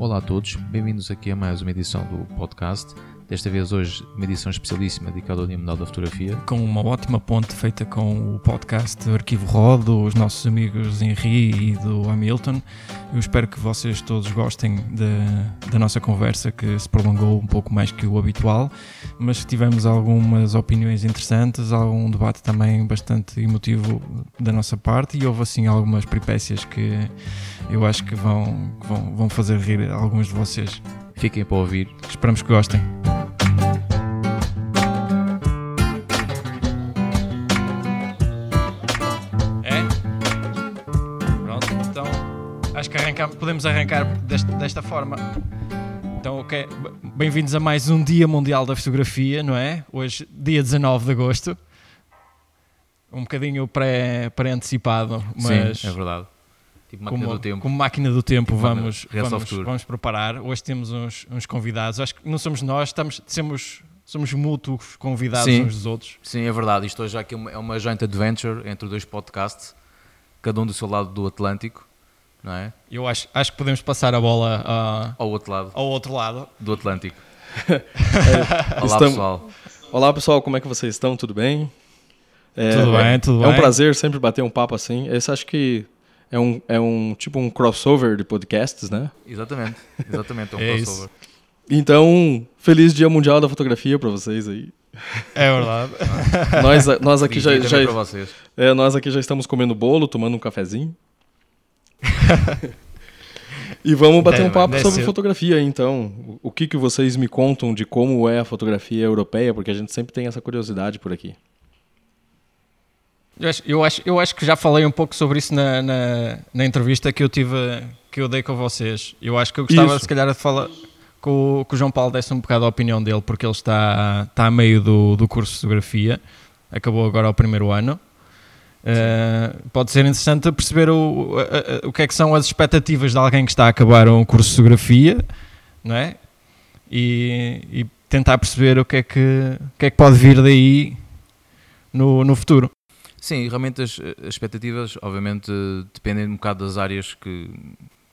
Olá a todos, bem-vindos aqui a mais uma edição do podcast. Desta vez hoje uma edição especialíssima dedicada ao Dia Mundial da Fotografia. Com uma ótima ponte feita com o podcast Arquivo Rodo, os nossos amigos Henri e do Hamilton. Eu espero que vocês todos gostem de, da nossa conversa que se prolongou um pouco mais que o habitual, mas tivemos algumas opiniões interessantes, algum debate também bastante emotivo da nossa parte e houve assim algumas peripécias que eu acho que vão, vão, vão fazer rir alguns de vocês. Fiquem para ouvir. Esperamos que gostem. Podemos arrancar deste, desta forma. Então, ok, bem-vindos a mais um Dia Mundial da Fotografia, não é? Hoje, dia 19 de agosto. Um bocadinho pré-antecipado, mas. Sim, é verdade. Tipo máquina como, do tempo. Como máquina do tempo, tipo vamos, vamos, vamos preparar. Hoje temos uns, uns convidados. Acho que não somos nós, estamos, somos, somos mútuos convidados Sim. uns dos outros. Sim, é verdade. Isto hoje aqui é uma joint adventure entre dois podcasts, cada um do seu lado do Atlântico, não é? Eu acho, acho que podemos passar a bola uh, ao outro lado. Ao outro lado. Do Atlântico. Olá, estamos... pessoal. Olá, pessoal. Como é que vocês estão? Tudo bem? É, tudo bem, tudo é bem. É um prazer sempre bater um papo assim. Esse acho que é um, é um tipo um crossover de podcasts, né? Exatamente, exatamente, é um é crossover. Isso. Então, feliz Dia Mundial da Fotografia para vocês aí. É verdade. nós, nós aqui já, já vocês. É, nós aqui já estamos comendo bolo, tomando um cafezinho. E vamos bater um papo sobre ser. fotografia, então. O que, que vocês me contam de como é a fotografia europeia? Porque a gente sempre tem essa curiosidade por aqui. Eu acho, eu acho, eu acho que já falei um pouco sobre isso na, na, na, entrevista que eu tive, que eu dei com vocês. Eu acho que eu gostava, isso. se calhar, de falar que o, que o João Paulo desse um bocado a opinião dele, porque ele está, está a meio do, do curso de fotografia, acabou agora o primeiro ano. Uh, pode ser interessante perceber o, o, que é que são as expectativas de alguém que está a acabar um curso de fotografia, não é? E, e tentar perceber o que é que, o que, é que pode vir daí no, no futuro. Sim, realmente as, as, expectativas, obviamente, dependem um bocado das áreas que,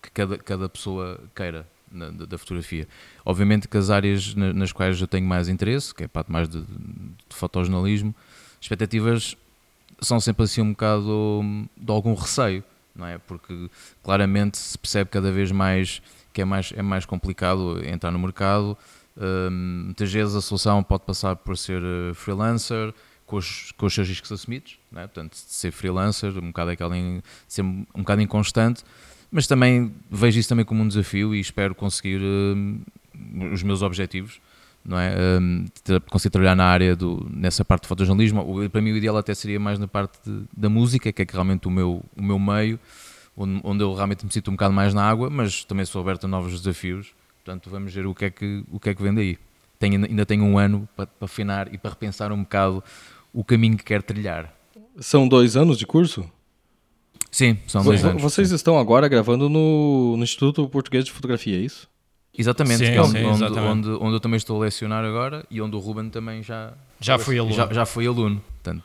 que cada, cada pessoa queira na, da, da, fotografia. Obviamente que as áreas na, nas quais eu tenho mais interesse, que é a parte mais de, de, fotojornalismo, expectativas são sempre assim um bocado de algum receio, não é? Porque claramente se percebe cada vez mais que é mais, é mais complicado entrar no mercado. Um, muitas vezes a solução pode passar por ser eh, freelancer, com os, com os seus riscos assumidos, né? portanto, ser freelancer, um bocado aquela ser um bocado inconstante, mas também vejo isso também como um desafio e espero conseguir uh, os meus objetivos, não é? Um, conseguir trabalhar na área, do, nessa parte de fotojornalismo. Para mim o ideal até seria mais na parte de, da música, que é que realmente o meu, o meu meio, onde, onde eu realmente me sinto um bocado mais na água, mas também sou aberto a novos desafios, portanto vamos ver o que é que, o que, é que vem daí. Tenho, ainda tenho um ano para, para afinar e para repensar um bocado o caminho que quer trilhar. São dois anos de curso? Sim, são dois anos. Vocês estão agora gravando no, no Instituto Português de Fotografia, é isso? Exatamente, sim, é onde, sim, onde, onde, onde, eu também estou a lecionar agora e onde o Ruben também já, já foi aluno. Já, já foi aluno. Portanto,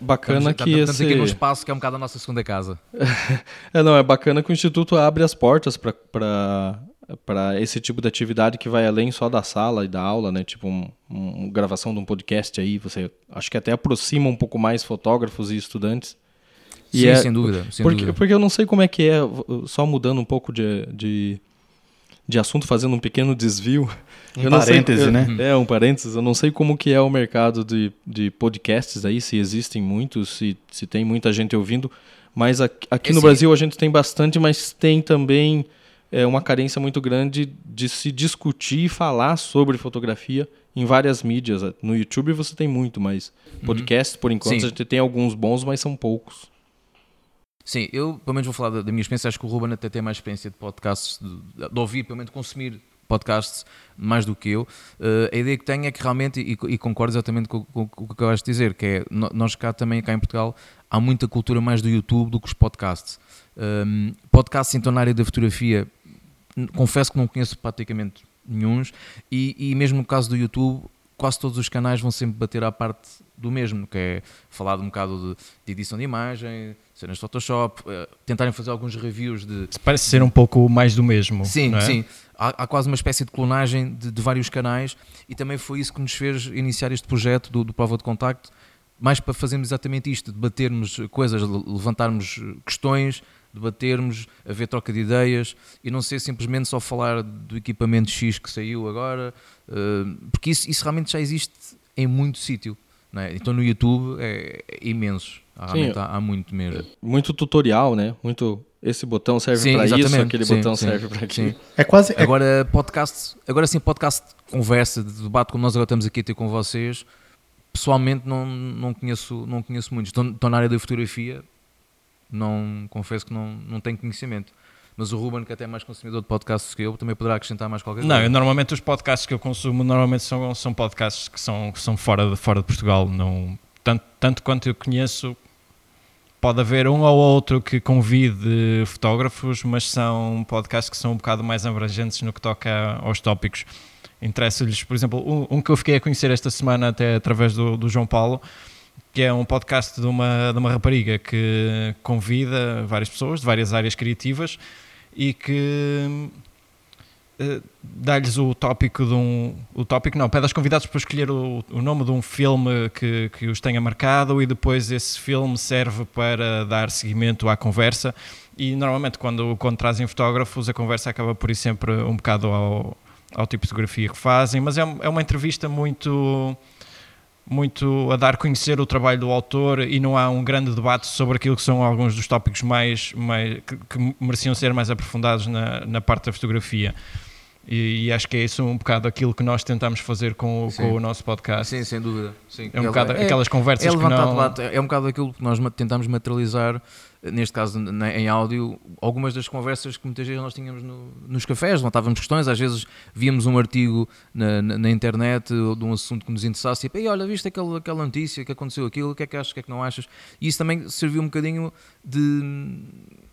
bacana estamos, que estamos esse... aqui num espaço que é um bocado a nossa segunda casa. é, não, é bacana que o Instituto abre as portas para para esse tipo de atividade que vai além só da sala e da aula, né? Tipo um, um, gravação de um podcast aí, você acho que até aproxima um pouco mais fotógrafos e estudantes. E Sim, é, sem dúvida. Sem porque, dúvida. porque eu não sei como é que é, só mudando um pouco de, de, de assunto, fazendo um pequeno desvio. Um parêntese, sei, né? É, um parênteses. Eu não sei como que é o mercado de, de podcasts aí, se existem muitos, se, se tem muita gente ouvindo. Mas aqui, aqui no Brasil a gente tem bastante, mas tem também é uma carência muito grande de se discutir e falar sobre fotografia em várias mídias. No YouTube você tem muito, mas uhum. podcast, por enquanto, Sim. a gente tem alguns bons, mas são poucos. Sim, eu pelo menos vou falar da, da minha experiência. Acho que o Ruben até tem mais experiência de podcasts, de, de ouvir, pelo menos consumir podcasts mais do que eu. Uh, a ideia que tenho é que realmente, e, e concordo exatamente com, com, com, o que acabaste de dizer, que é nós cá também, cá em Portugal, há muita cultura mais do YouTube do que os podcasts. Um, podcasts então na área da fotografia confesso que não conheço praticamente nenhums, e, e mesmo no caso do YouTube, quase todos os canais vão sempre bater à parte do mesmo, que é falar de um bocado de, de edição de imagem, cenas de Photoshop, uh, tentarem fazer alguns reviews de. Parece ser um pouco mais do mesmo. Sim, é? sim. há, há, quase uma espécie de clonagem de, de, vários canais e também foi isso que nos fez iniciar este projeto do, do Prova de Contacto, mais para fazermos exatamente isto, debatermos coisas, levantarmos questões, debatermos, haver troca de ideias e não ser simplesmente só falar do equipamento X que saiu agora, uh, porque isso, isso realmente já existe em muito sítio. É? Então no YouTube é, é imenso, Sim, há, há, muito mesmo. Muito tutorial, né? Muito esse botão serve para isso, aquele sim, botão sim, serve para aquilo. É quase é... agora podcast, agora sim podcast conversa, de debate como nós agora estamos aqui a ter com vocês. Pessoalmente não, não conheço não conheço muitos. Estou, estou na área da fotografia, não confesso que não, não tenho conhecimento. Mas o Ruben, que até é mais consumidor de podcasts que eu, também poderá acrescentar mais qualquer coisa. Não, eu, normalmente os podcasts que eu consumo normalmente são, são podcasts que são, que são fora, de, fora de Portugal. Não, tanto, tanto quanto eu conheço, pode haver um ou outro que convide fotógrafos, mas são podcasts que são um bocado mais abrangentes no que toca aos tópicos. Interessa-lhes, por exemplo, um, que eu fiquei a conhecer esta semana até através do, do João Paulo, que é um podcast de uma, de uma rapariga que convida várias pessoas de várias áreas criativas e que uh, dá-lhes o tópico de um. O tópico não, pede aos convidados para escolher o, o nome de um filme que, que os tenha marcado e depois esse filme serve para dar seguimento à conversa. E normalmente, quando, quando trazem fotógrafos, a conversa acaba por ir sempre um bocado ao, ao tipo de fotografia que fazem, mas é, é uma entrevista muito muito a dar a conhecer o trabalho do autor e não há um grande debate sobre aquilo que são alguns dos tópicos mais, mais que, que mereciam ser mais aprofundados na, na parte da fotografia. E, e, acho que é isso um bocado aquilo que nós tentamos fazer com, com o nosso podcast. Sim, sem dúvida. Sim. É um bocado é, aquelas conversas é que não... Debate, é um bocado aquilo que nós tentamos materializar, neste caso em áudio, algumas das conversas que muitas vezes nós tínhamos no, nos cafés, levantávamos questões, às vezes víamos um artigo na, na, na internet de um assunto que nos interessasse e, olha, viste aquela, aquela notícia que aconteceu aquilo, o que é que achas, o que é que não achas? E isso também serviu um bocadinho de,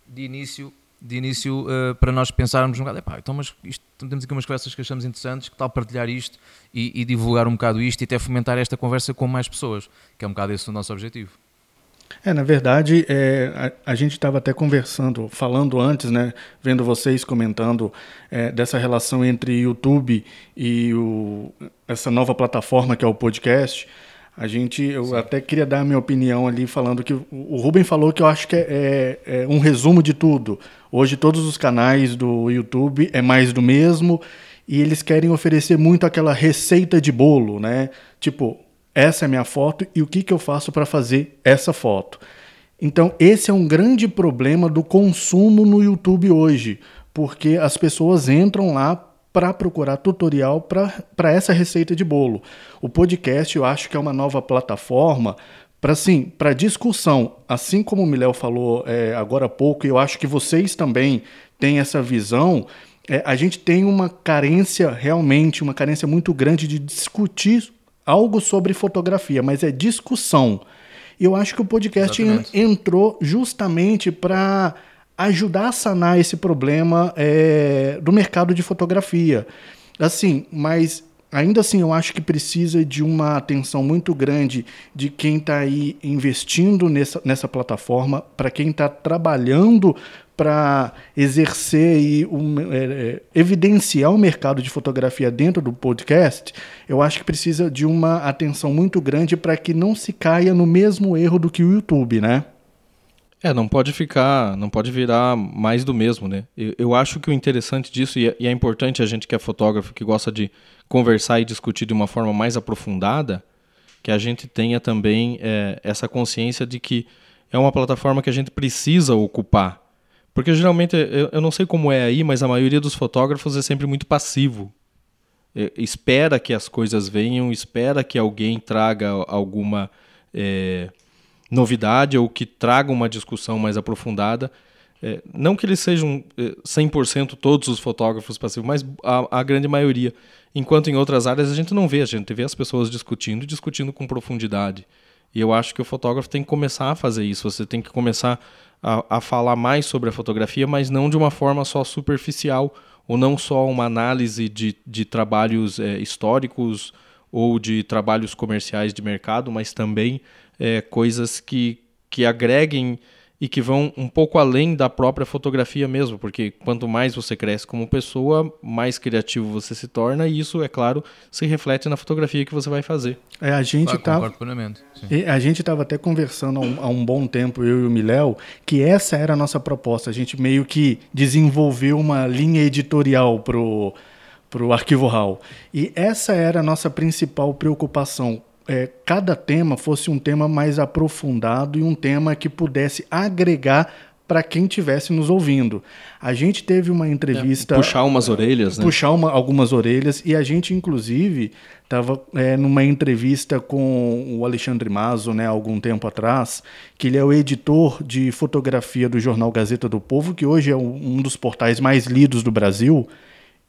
de início de início uh, para nós pensarmos um bocado, então mas isto, temos aqui umas conversas que achamos interessantes, que tal partilhar isto e, e, divulgar um bocado isto e até fomentar esta conversa com mais pessoas, que é um bocado esse o nosso objetivo. É, na verdade, é, a, a, gente estava até conversando, falando antes, né, vendo vocês comentando é, dessa relação entre YouTube e o, essa nova plataforma que é o podcast. A gente, eu Sim. até queria dar a minha opinião ali, falando que o Ruben falou que eu acho que é, é, é, um resumo de tudo. Hoje, todos os canais do YouTube é mais do mesmo e eles querem oferecer muito aquela receita de bolo, né? Tipo, essa é a minha foto e o que, que eu faço para fazer essa foto. Então, esse é um grande problema do consumo no YouTube hoje, porque as pessoas entram lá para procurar tutorial para essa receita de bolo. O podcast eu acho que é uma nova plataforma para sim, para discussão. Assim como o Miléo falou é, agora há pouco, eu acho que vocês também têm essa visão. É, a gente tem uma carência realmente, uma carência muito grande de discutir algo sobre fotografia, mas é discussão. E eu acho que o podcast Exatamente. entrou justamente para ajudar a sanar esse problema é, do mercado de fotografia. Assim, mas ainda assim eu acho que precisa de uma atenção muito grande de quem está aí investindo nessa, nessa plataforma, para quem está trabalhando para exercer e um, é, é, evidenciar o mercado de fotografia dentro do podcast, eu acho que precisa de uma atenção muito grande para que não se caia no mesmo erro do que o YouTube, né? É, não pode ficar, não pode virar mais do mesmo, né? Eu, eu acho que o interessante disso, e é, e é, importante a gente que é fotógrafo, que gosta de conversar e discutir de uma forma mais aprofundada, que a gente tenha também é, essa consciência de que é uma plataforma que a gente precisa ocupar. Porque geralmente, eu, eu não sei como é aí, mas a maioria dos fotógrafos é sempre muito passivo. É, espera que as coisas venham, espera que alguém traga alguma. É, novidade ou que tragam uma discussão mais aprofundada. É, não que eles sejam 100% é, todos os fotógrafos passivos, mas a, a, grande maioria. Enquanto em outras áreas a gente não vê, a gente vê as pessoas discutindo, discutindo com profundidade. E eu acho que o fotógrafo tem que começar a fazer isso. Você tem que começar a, a falar mais sobre a fotografia, mas não de uma forma só superficial, ou não só uma análise de, de trabalhos é, históricos ou de trabalhos comerciais de mercado, mas também é, coisas que, que agreguem e que vão um pouco além da própria fotografia mesmo, porque quanto mais você cresce como pessoa, mais criativo você se torna e isso, é claro, se reflete na fotografia que você vai fazer. É, a gente claro, tá, a gente estava até conversando há um, há um, bom tempo eu e o Miléo que essa era a nossa proposta. A gente meio que desenvolveu uma linha editorial pro pro arquivo RAW. E essa era a nossa principal preocupação é, cada tema fosse um tema mais aprofundado e um tema que pudesse agregar para quem estivesse nos ouvindo. A gente teve uma entrevista. É, puxar umas orelhas, né? Puxar uma, algumas orelhas, e a gente, inclusive, estava é, numa entrevista com o Alexandre Mazo, né, algum tempo atrás, que ele é o editor de fotografia do jornal Gazeta do Povo, que hoje é um dos portais mais lidos do Brasil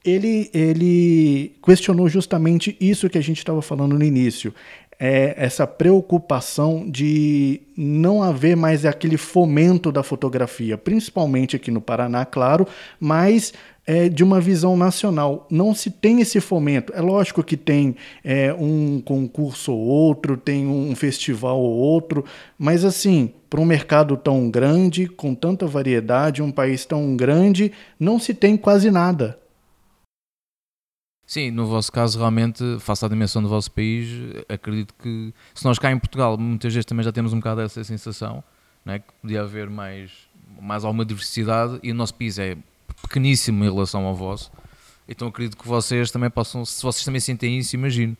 ele, ele questionou justamente isso que a gente estava falando no início é essa preocupação de não haver mais aquele fomento da fotografia, principalmente aqui no Paraná, claro, mas é, de uma visão nacional. Não se tem esse fomento. É lógico que tem é, um concurso ou outro, tem um festival ou outro, mas assim, para um mercado tão grande, com tanta variedade, um país tão grande, não se tem quase nada. Sim, no vosso caso, realmente, face à dimensão do vosso país, acredito que se nós cá em Portugal muitas vezes também já temos um bocado essa sensação, é? que podia haver mais, mais alguma diversidade e o nosso país é pequeníssimo em relação ao vosso, então acredito que vocês também possam, se vocês também sentem isso, imagino.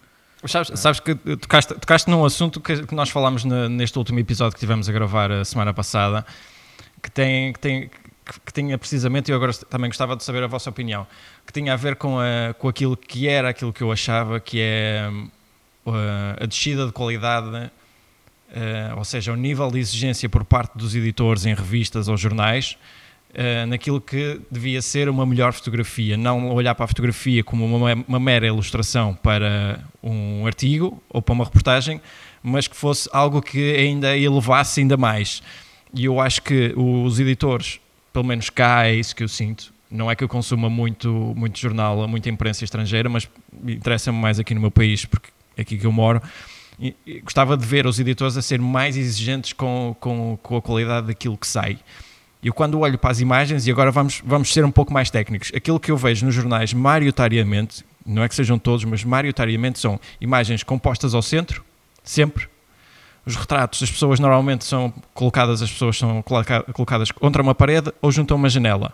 Sabes, sabes que tocaste, tocaste num assunto que, que nós falámos na, neste último episódio que tivemos a gravar a semana passada, que tem, que tem, que, que tinha precisamente, e agora também gostava de saber a vossa opinião, que tinha a ver com, a, com aquilo que era aquilo que eu achava que é a, uh, a descida de qualidade, uh, ou seja, o nível de exigência por parte dos editores em revistas ou jornais, uh, naquilo que devia ser uma melhor fotografia, não olhar para a fotografia como uma, uma mera ilustração para um artigo ou para uma reportagem, mas que fosse algo que ainda elevasse ainda mais. E eu acho que os editores pelo menos cá é isso que eu sinto. Não é que eu consuma muito, muito jornal, muita imprensa estrangeira, mas interessa-me mais aqui no meu país, porque é aqui que eu moro. E, gostava de ver os editores a ser mais exigentes com, com, com a qualidade daquilo que sai. E quando olho para as imagens, e agora vamos, vamos ser um pouco mais técnicos, aquilo que eu vejo nos jornais, maioritariamente, não é que sejam todos, mas maioritariamente são imagens compostas ao centro, sempre, os retratos, as pessoas normalmente são colocadas, as pessoas são colocadas contra uma parede ou junto a uma janela.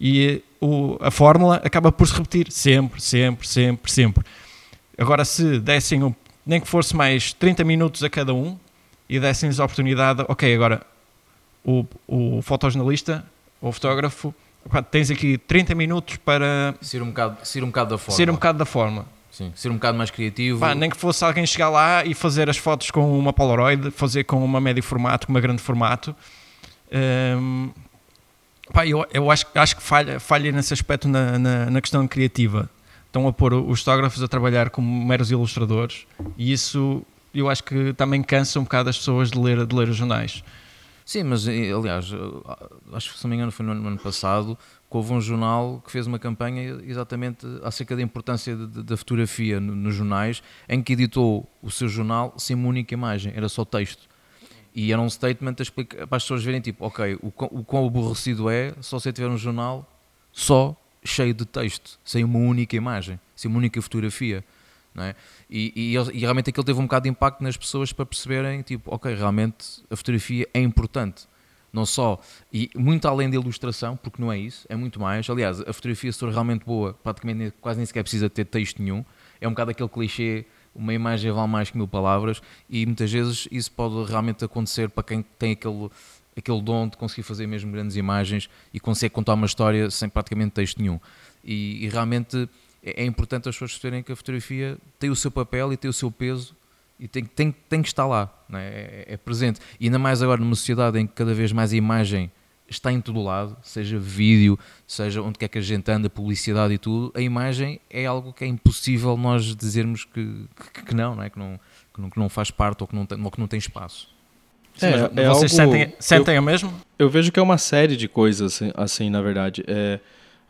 E o, a fórmula acaba por se repetir sempre, sempre, sempre, sempre. Agora, se dessem, um, nem que fosse mais 30 minutos a cada um, e dessem-lhes a oportunidade, ok, agora o, o fotojornalista, o fotógrafo, tens aqui 30 minutos para. Ser um bocado, ser um bocado da forma. Ser um bocado da forma. Sim, ser um bocado mais criativo. Pá, nem que fosse alguém chegar lá e fazer as fotos com uma Polaroid, fazer com uma médio formato, com uma grande formato. Um, pá, eu, eu acho, acho que falha, falha nesse aspecto na, na, na questão criativa. Estão a pôr os fotógrafos a trabalhar como meros ilustradores e isso eu acho que também cansa um bocado as pessoas de ler, de ler os jornais. Sim, mas aliás, acho que se não me engano foi no ano passado, houve um jornal que fez uma campanha exatamente acerca da importância da fotografia nos no jornais, em que editou o seu jornal sem uma única imagem, era só texto. E era um statement explica, para as pessoas verem, tipo, ok, o, o quão aborrecido é só você tiver um jornal só cheio de texto, sem uma única imagem, sem uma única fotografia. Não é? e, e, e, realmente aquilo teve um bocado de impacto nas pessoas para perceberem, tipo, ok, realmente a fotografia é importante não só, e muito além da ilustração, porque não é isso, é muito mais. Aliás, a fotografia, se for realmente boa, praticamente quase nem sequer precisa ter texto nenhum. É um bocado aquele clichê, uma imagem vale mais que mil palavras, e muitas vezes isso pode realmente acontecer para quem tem aquele, aquele dom de conseguir fazer mesmo grandes imagens e consegue contar uma história sem praticamente texto nenhum. E, e realmente é, é importante as pessoas perceberem que a fotografia tem o seu papel e tem o seu peso e tem, tem, tem que estar lá, é? É, é? presente. E ainda mais agora numa sociedade em que cada vez mais a imagem está em todo lado, seja vídeo, seja onde quer que a gente anda, publicidade e tudo, a imagem é algo que é impossível nós dizermos que, que, que não, não é? Que, não, que, não, que não faz parte ou que não tem, ou que não tem espaço. Sim, é, é vocês algo, sentem, sentem eu, o mesmo? Eu vejo que é uma série de coisas, assim, assim na verdade. É,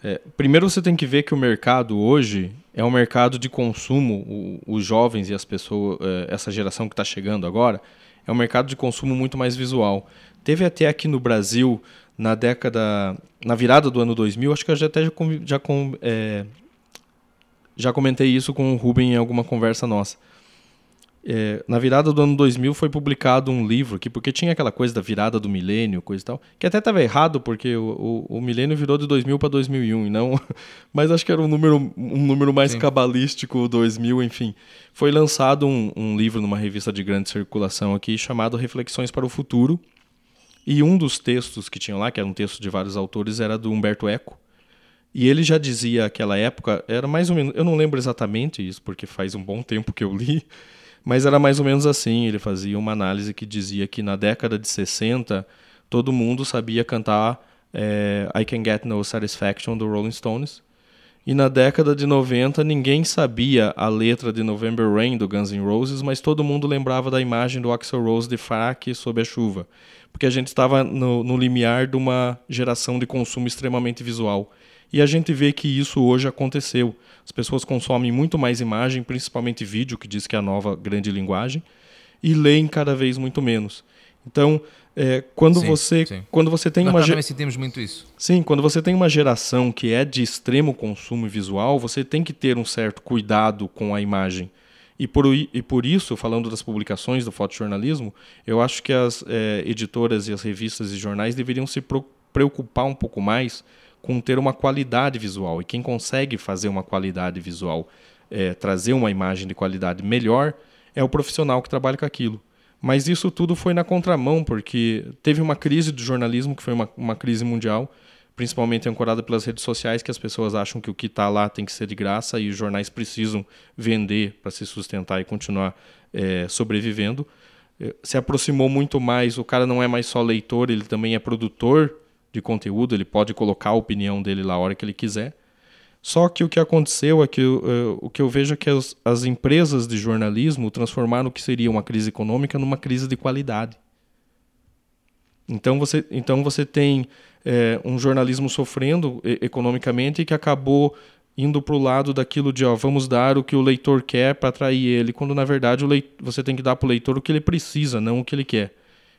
é, primeiro você tem que ver que o mercado hoje é um mercado de consumo, o, os jovens e as pessoas, é, essa geração que está chegando agora, é um mercado de consumo muito mais visual. Teve até aqui no Brasil, na década, na virada do ano 2000, acho que eu já até já, já, é, já comentei isso com o Ruben em alguma conversa nossa. É, na virada do ano 2000 foi publicado um livro aqui, porque tinha aquela coisa da virada do milênio, coisa e tal, que até estava errado, porque o, o, o, milênio virou de 2000 para 2001, e não, mas acho que era um número, um número mais Sim. cabalístico, 2000, enfim. Foi lançado um, um livro numa revista de grande circulação aqui, chamado Reflexões para o Futuro, e um dos textos que tinham lá, que era um texto de vários autores, era do Humberto Eco, e ele já dizia aquela época, era mais ou menos, eu não lembro exatamente isso, porque faz um bom tempo que eu li, mas era mais ou menos assim. Ele fazia uma análise que dizia que na década de 60 todo mundo sabia cantar é, I Can Get No Satisfaction do Rolling Stones. E na década de 90 ninguém sabia a letra de November Rain do Guns N' Roses, mas todo mundo lembrava da imagem do Axel Rose de fraque sob a chuva. Porque a gente estava no, no limiar de uma geração de consumo extremamente visual. E a gente vê que isso hoje aconteceu. As pessoas consomem muito mais imagem, principalmente vídeo, que diz que é a nova grande linguagem, e leem cada vez muito menos. Então, é, quando, sim, você, sim. quando você tem Nós uma também sentimos muito isso. Sim, quando você tem uma geração que é de extremo consumo visual, você tem que ter um certo cuidado com a imagem. E por, e por isso, falando das publicações do fotojornalismo, eu acho que as é, editoras e as revistas e jornais deveriam se preocupar um pouco mais com ter uma qualidade visual. E quem consegue fazer uma qualidade visual, é, trazer uma imagem de qualidade melhor, é o profissional que trabalha com aquilo. Mas isso tudo foi na contramão, porque teve uma crise do jornalismo, que foi uma, uma crise mundial, principalmente ancorada pelas redes sociais, que as pessoas acham que o que está lá tem que ser de graça e os jornais precisam vender para se sustentar e continuar é, sobrevivendo. É, se aproximou muito mais, o cara não é mais só leitor, ele também é produtor de conteúdo, ele pode colocar a opinião dele lá a hora que ele quiser. Só que o que aconteceu é que uh, o que eu vejo é que as, as, empresas de jornalismo transformaram o que seria uma crise econômica numa crise de qualidade. Então você, então você tem é, um jornalismo sofrendo economicamente que acabou indo para o lado daquilo de ó, vamos dar o que o leitor quer para atrair ele, quando na verdade leitor, você tem que dar para o leitor o que ele precisa, não o que ele quer.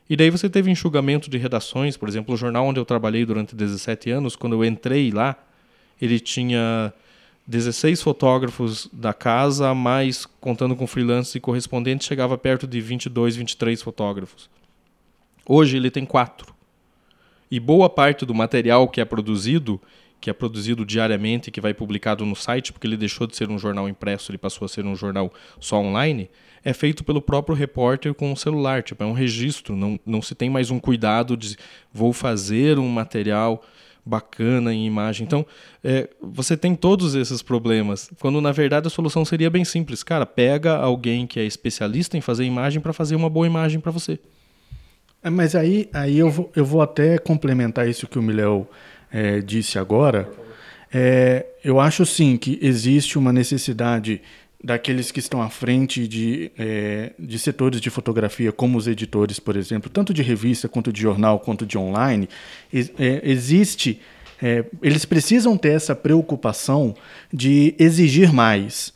E daí você teve enxugamento de redações, por exemplo, o jornal onde eu trabalhei durante 17 anos, quando eu entrei lá, ele tinha 16 fotógrafos da casa, mais contando com freelancers e correspondentes, chegava perto de 22, 23 fotógrafos. Hoje ele tem quatro. E boa parte do material que é produzido, que é produzido diariamente, que vai publicado no site, porque ele deixou de ser um jornal impresso, ele passou a ser um jornal só online, é feito pelo próprio repórter com o celular. Tipo, é um registro, não, não se tem mais um cuidado de vou fazer um material bacana em imagem. Então, é, você tem todos esses problemas, quando na verdade a solução seria bem simples. Cara, pega alguém que é especialista em fazer imagem para fazer uma boa imagem para você. É, mas aí, aí eu, vou, eu vou até complementar isso que o Miléo é, disse agora. É, eu acho sim que existe uma necessidade daqueles que estão à frente de, é, de setores de fotografia, como os editores, por exemplo, tanto de revista quanto de jornal quanto de online, é, existe. É, eles precisam ter essa preocupação de exigir mais.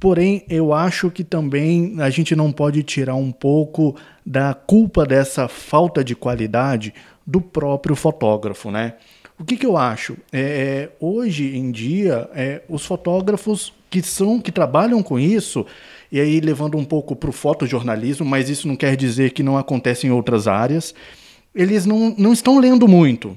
Porém, eu acho que também a gente não pode tirar um pouco da culpa dessa falta de qualidade do próprio fotógrafo, né? O que, que eu acho? É, hoje em dia, é, os fotógrafos que são que trabalham com isso, e aí levando um pouco para o fotojornalismo, mas isso não quer dizer que não acontece em outras áreas, eles não, não estão lendo muito.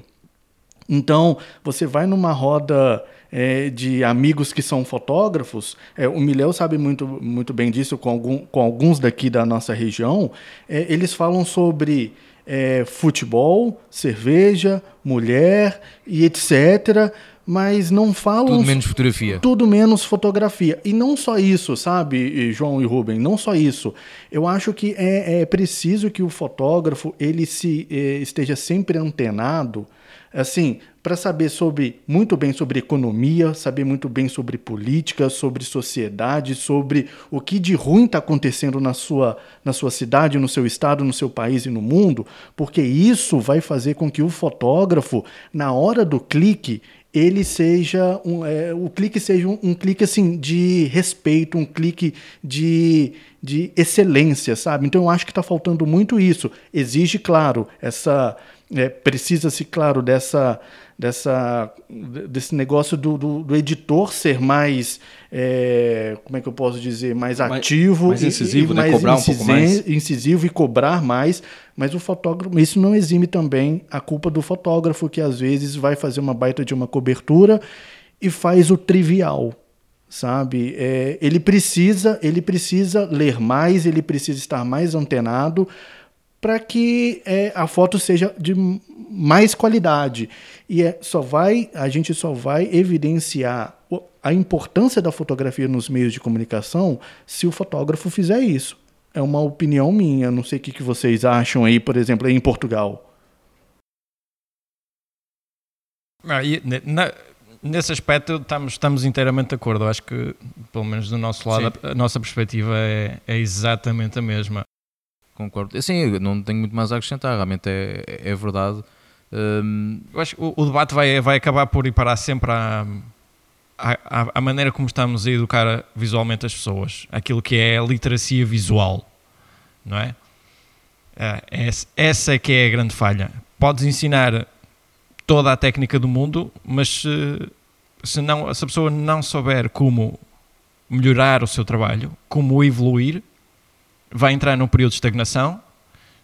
Então, você vai numa roda é, de amigos que são fotógrafos, é, o Miléo sabe muito, muito bem disso com, algum, com alguns daqui da nossa região, é, eles falam sobre é, futebol, cerveja, mulher e etc. Mas não falam. Tudo menos fotografia. Tudo menos fotografia. E não só isso, sabe, João e Rubem? Não só isso. Eu acho que é, é preciso que o fotógrafo ele se é, esteja sempre antenado assim, para saber sobre muito bem sobre economia, saber muito bem sobre política, sobre sociedade, sobre o que de ruim está acontecendo na sua, na sua cidade, no seu estado, no seu país e no mundo, porque isso vai fazer com que o fotógrafo, na hora do clique, ele seja um, é, o clique seja um, um, clique assim de respeito, um clique de, de excelência, sabe? Então eu acho que está faltando muito isso. Exige, claro, essa é, precisa-se, claro, dessa dessa, desse negócio do, do, do editor ser mais, é, como é que eu posso dizer, mais ativo. Mais, incisivo, e, e né? mais cobrar um pouco mais. Incisivo e cobrar mais, mas o fotógrafo, isso não exime também a culpa do fotógrafo, que às vezes vai fazer uma baita de uma cobertura e faz o trivial, sabe? É, ele precisa, ele precisa ler mais, ele precisa estar mais antenado para que é, a foto seja de mais qualidade. E é, só vai, a gente só vai evidenciar a importância da fotografia nos meios de comunicação se o fotógrafo fizer isso. É uma opinião minha, não sei o que, que vocês acham aí, por exemplo, aí em Portugal. Ah, na, nesse aspecto estamos, estamos inteiramente de acordo. Eu acho que, pelo menos do nosso lado, a, a nossa perspectiva é, é exatamente a mesma concordo. Sim, não tenho muito mais a acrescentar, realmente é, é verdade. Um... Eu acho que o, o, debate vai, vai acabar por ir parar sempre à, à, à, maneira como estamos a educar visualmente as pessoas, aquilo que é a literacia visual, não é? é essa é que é a grande falha. Podes ensinar toda a técnica do mundo, mas se, se, não, se a pessoa não souber como melhorar o seu trabalho, como evoluir, vai entrar num período de estagnação,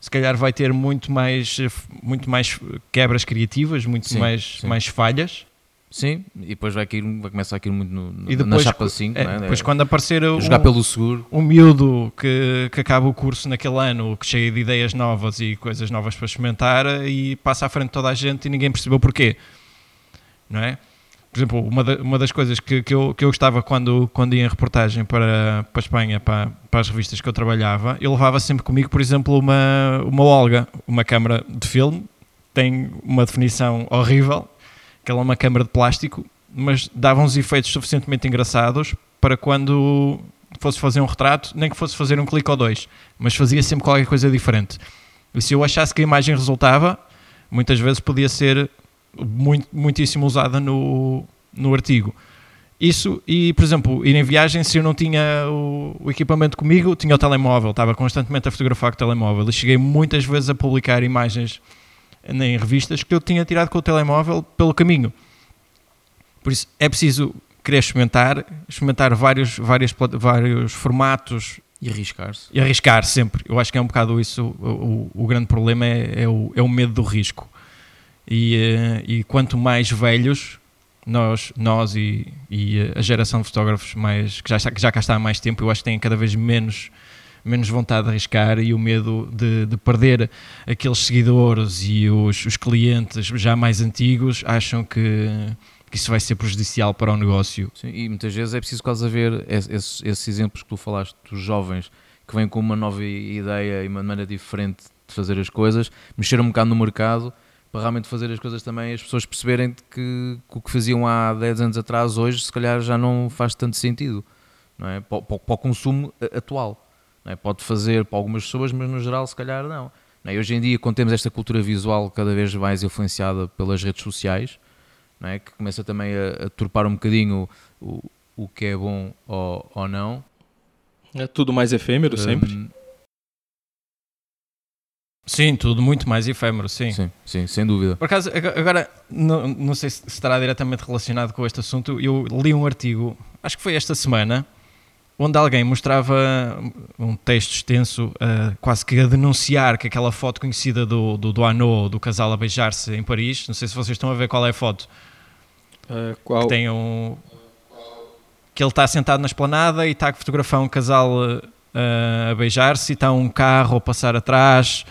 se calhar vai ter muito mais, muito mais quebras criativas, muito sim, mais, sim. mais falhas. Sim, e depois vai, cair, vai começar a cair muito no, no, e depois, na chapa 5. É, é? Depois, quando aparecer um, jogar pelo seguro. um miúdo que, que acaba o curso naquele ano, que cheio de ideias novas e coisas novas para experimentar, e passa à frente de toda a gente e ninguém percebeu porquê. Não é? Por exemplo, uma, da, uma das coisas que, que, eu, que eu gostava quando, quando ia em reportagem para, para a Espanha, para, para as revistas que eu trabalhava, eu levava sempre comigo, por exemplo, uma, uma Olga, uma câmara de filme, tem uma definição horrível, que ela é uma câmara de plástico, mas dava uns efeitos suficientemente engraçados para quando fosse fazer um retrato, nem que fosse fazer um clique ou dois, mas fazia sempre qualquer coisa diferente. E se eu achasse que a imagem resultava, muitas vezes podia ser muito, muitíssimo usada no, no artigo. Isso, e por exemplo, ir em viagem, se eu não tinha o, o, equipamento comigo, tinha o telemóvel, estava constantemente a fotografar com o telemóvel. E cheguei muitas vezes a publicar imagens em revistas que eu tinha tirado com o telemóvel pelo caminho. Por isso é preciso querer experimentar, experimentar vários, vários, vários formatos. E arriscar-se. E arriscar sempre. Eu acho que é um bocado isso. O, o, o grande problema é, é, o, é o medo do risco. E, eh, e quanto mais velhos, nós, nós e, e, a geração de fotógrafos mais, que, já, que já cá está há mais tempo, eu acho que têm cada vez menos, menos vontade de arriscar e o medo de, de perder aqueles seguidores e os, os clientes já mais antigos acham que, que isso vai ser prejudicial para o negócio. Sim, e muitas vezes é preciso quase haver esses, esses exemplos que tu falaste dos jovens que vêm com uma nova ideia e uma maneira diferente de fazer as coisas, mexer um bocado no mercado para realmente fazer as coisas também as pessoas perceberem que, que, o que faziam há 10 anos atrás hoje se calhar já não faz tanto sentido não é? para, para, para o consumo atual é? pode fazer para algumas pessoas mas no geral se calhar não, não é? hoje em dia quando temos esta cultura visual cada vez mais influenciada pelas redes sociais é? que começa também a, a turpar um bocadinho o, o que é bom ou, ou não é tudo mais efêmero um, sempre Sim, tudo muito mais efêmero, sim. Sim, sim sem dúvida. Por acaso, agora, não, não sei se estará diretamente relacionado com este assunto, eu li um artigo, acho que foi esta semana, onde alguém mostrava um texto extenso, uh, quase que a denunciar que aquela foto conhecida do, do, do Anô, do casal a beijar-se em Paris, não sei se vocês estão a ver qual é a foto. Uh, qual? Que tem um... Que ele está sentado na esplanada e está a fotografar um casal uh, a beijar-se e está um carro a passar atrás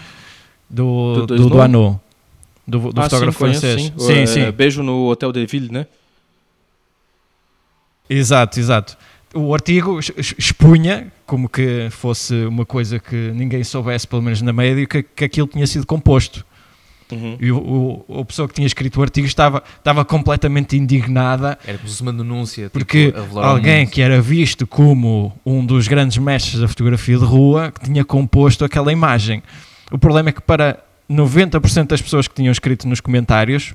do, do, do, do Anô, do, do ah, fotógrafo sim, francês. Sim, sim, sim. É, beijo no Hotel de Ville, né? Exato, exato. O artigo expunha, como que fosse uma coisa que ninguém soubesse, pelo menos na média, que, que aquilo tinha sido composto. Uhum. E o, o, a pessoa que tinha escrito o artigo estava, estava completamente indignada. Era como uma denúncia. Tipo, porque alguém que era visto como um dos grandes mestres da fotografia de rua que tinha composto aquela imagem. O problema é que para 90% das pessoas que tinham escrito nos comentários,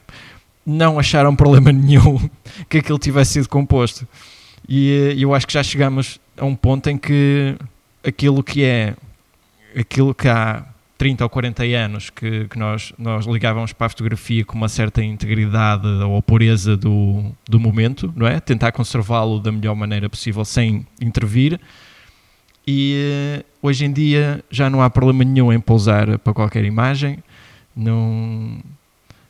não acharam problema nenhum que aquilo tivesse sido composto. E eu acho que já chegamos a um ponto em que aquilo que é aquilo que há 30 ou 40 anos que, que nós, nós ligávamos para a fotografia com uma certa integridade ou pureza do, do momento, não é? Tentar conservá-lo da melhor maneira possível sem intervir. E uh, hoje em dia já não há problema nenhum em pousar para qualquer imagem não,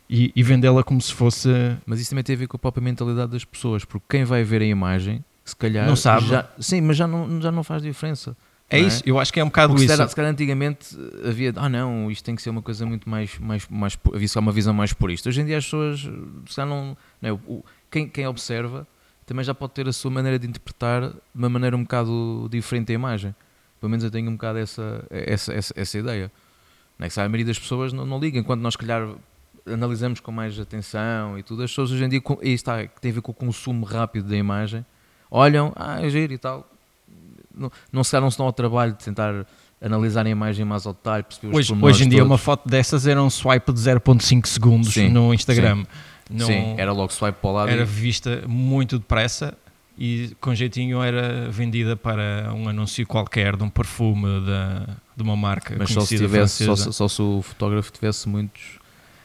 e, e vendê-la como se fosse. Mas isso também tem a ver com a própria mentalidade das pessoas, porque quem vai ver a imagem, se calhar. Não sabe. Já, sim, mas já não, já não faz diferença. É, é isso, eu acho que é um bocado Porque isso. Se calhar, se calhar antigamente havia, ah não, isto tem que ser uma coisa muito mais, mais, mais havia só uma visão mais purista. Hoje em dia as pessoas, se calhar não, não é, o, quem, quem observa também já pode ter a sua maneira de interpretar de uma maneira um bocado diferente a imagem. Pelo menos eu tenho um bocado essa, essa, essa, essa ideia. Não é que a maioria das pessoas não, não liga, enquanto nós, calhar, analisamos com mais atenção e tudo, as pessoas hoje em dia, e está, que tem a ver com o consumo rápido da imagem, olham, ah, é giro e tal, não, não se não se dão ao trabalho de tentar analisar a imagem mais ao detalhe, perceber hoje, hoje em dia uma foto dessas era um swipe de 0.5 segundos sim, no Instagram. Sim. Não, sim, era logo swipe para o lado. Era e... vista muito depressa e com jeitinho era vendida para um anúncio qualquer de um perfume de, de uma marca Mas só se, tivesse, só, só, se o fotógrafo tivesse muitos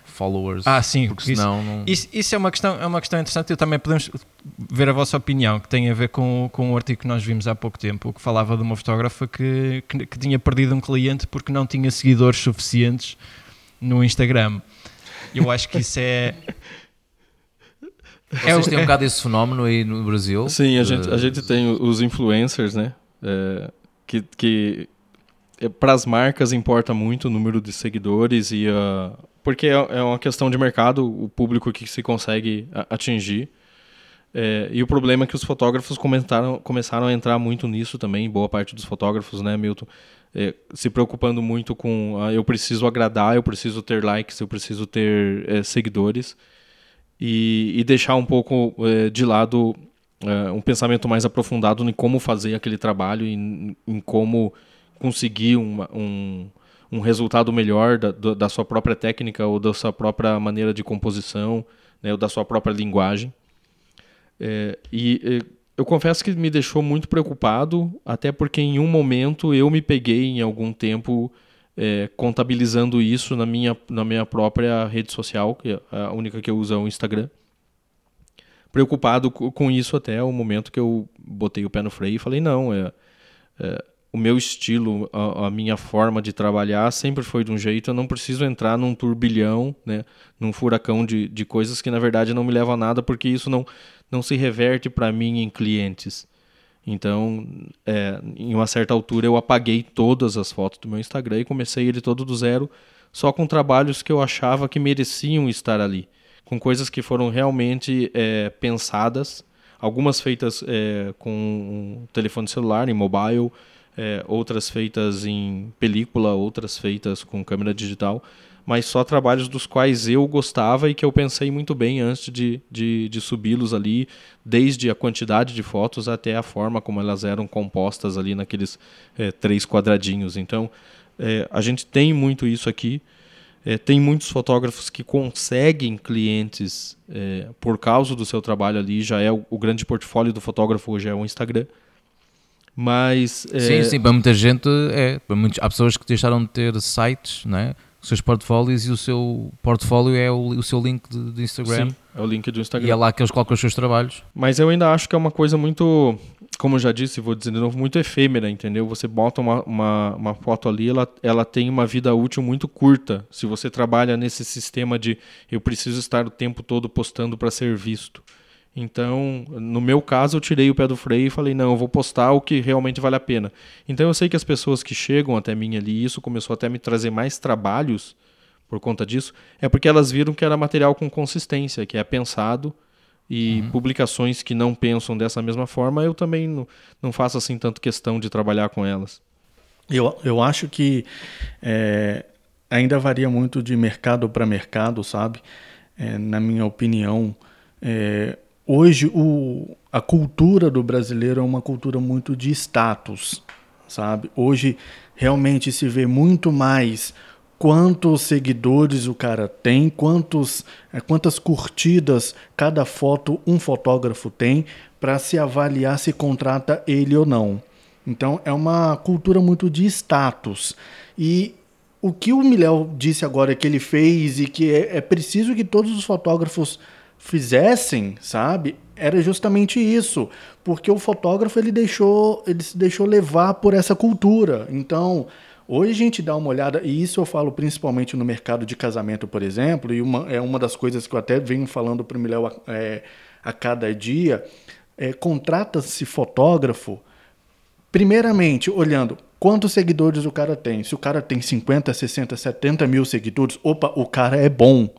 followers. Ah, sim, porque isso, senão não... isso, isso, é, uma questão, é uma questão interessante. Eu também podemos ver a vossa opinião, que tem a ver com, com um artigo que nós vimos há pouco tempo, que falava de uma fotógrafa que, que, que tinha perdido um cliente porque não tinha seguidores suficientes no Instagram. Eu acho que isso é. Vocês é, têm um bocado esse fenómeno aí no Brasil? Sim, a, gente, a gente tem os influencers, né? É, que, que é, para as marcas importa muito o número de seguidores e a, porque é, é uma questão de mercado, o público que se consegue atingir. É, e o problema é que os fotógrafos começaram, começaram a entrar muito nisso também, boa parte dos fotógrafos, né, Milton? É, se preocupando muito com ah, eu preciso agradar, eu preciso ter likes, eu preciso ter é, seguidores e, e, deixar um pouco é, de lado é, um pensamento mais aprofundado em como fazer aquele trabalho, em, em como conseguir uma, um, um resultado melhor da, da sua própria técnica ou da sua própria maneira de composição, né, ou da sua própria linguagem. É, e é, eu confesso que me deixou muito preocupado, até porque em um momento eu me peguei em algum tempo é, contabilizando isso na minha, na minha própria rede social, que é a única que eu uso é o Instagram. Preocupado com isso até o momento que eu botei o pé no freio e falei: não, é, é o meu estilo, a, a, minha forma de trabalhar sempre foi de um jeito. Eu não preciso entrar num turbilhão, né, num furacão de, de coisas que na verdade não me levam a nada, porque isso não, não se reverte para mim em clientes. Então, é, em uma certa altura, eu apaguei todas as fotos do meu Instagram e comecei ele todo do zero, só com trabalhos que eu achava que mereciam estar ali, com coisas que foram realmente é, pensadas, algumas feitas é, com um telefone celular, em mobile é, outras feitas em película, outras feitas com câmera digital, mas só trabalhos dos quais eu gostava e que eu pensei muito bem antes de, de, de subi-los ali, desde a quantidade de fotos até a forma como elas eram compostas ali naqueles é, três quadradinhos. Então, é, a gente tem muito isso aqui. É, tem muitos fotógrafos que conseguem clientes é, por causa do seu trabalho ali. Já é o, o grande portfólio do fotógrafo hoje é o Instagram. Mas. Sim, é... sim, para muita gente é. Para muitos, há pessoas que deixaram de ter sites, né? Os seus portfólios e o seu portfólio é o, o seu link de, de Instagram. Sim, é o link do Instagram. E é lá que eles colocam os seus trabalhos. Mas eu ainda acho que é uma coisa muito, como eu já disse, vou dizer de novo, muito efêmera, entendeu? Você bota uma, uma, uma foto ali, ela, ela tem uma vida útil muito curta. Se você trabalha nesse sistema de eu preciso estar o tempo todo postando para ser visto. Então, no meu caso, eu tirei o pé do freio e falei: não, eu vou postar o que realmente vale a pena. Então, eu sei que as pessoas que chegam até mim ali, isso começou até a me trazer mais trabalhos por conta disso, é porque elas viram que era material com consistência, que é pensado. E uhum. publicações que não pensam dessa mesma forma, eu também não, não faço assim tanto questão de trabalhar com elas. Eu, eu acho que é, ainda varia muito de mercado para mercado, sabe? É, na minha opinião, é, hoje o, a cultura do brasileiro é uma cultura muito de status, sabe? Hoje realmente se vê muito mais quantos seguidores o cara tem, quantos, é, quantas curtidas cada foto um fotógrafo tem para se avaliar se contrata ele ou não. Então é uma cultura muito de status. E o que o Miléo disse agora que ele fez e que é, é preciso que todos os fotógrafos fizessem, sabe? Era justamente isso, porque o fotógrafo ele deixou, ele se deixou levar por essa cultura. Então, hoje a gente dá uma olhada, e isso eu falo principalmente no mercado de casamento, por exemplo, e uma, é uma das coisas que eu até venho falando para o Miléo é, a cada dia, é, contrata-se fotógrafo, primeiramente olhando quantos seguidores o cara tem. Se o cara tem 50, 60, 70 mil seguidores, opa, o cara é bom,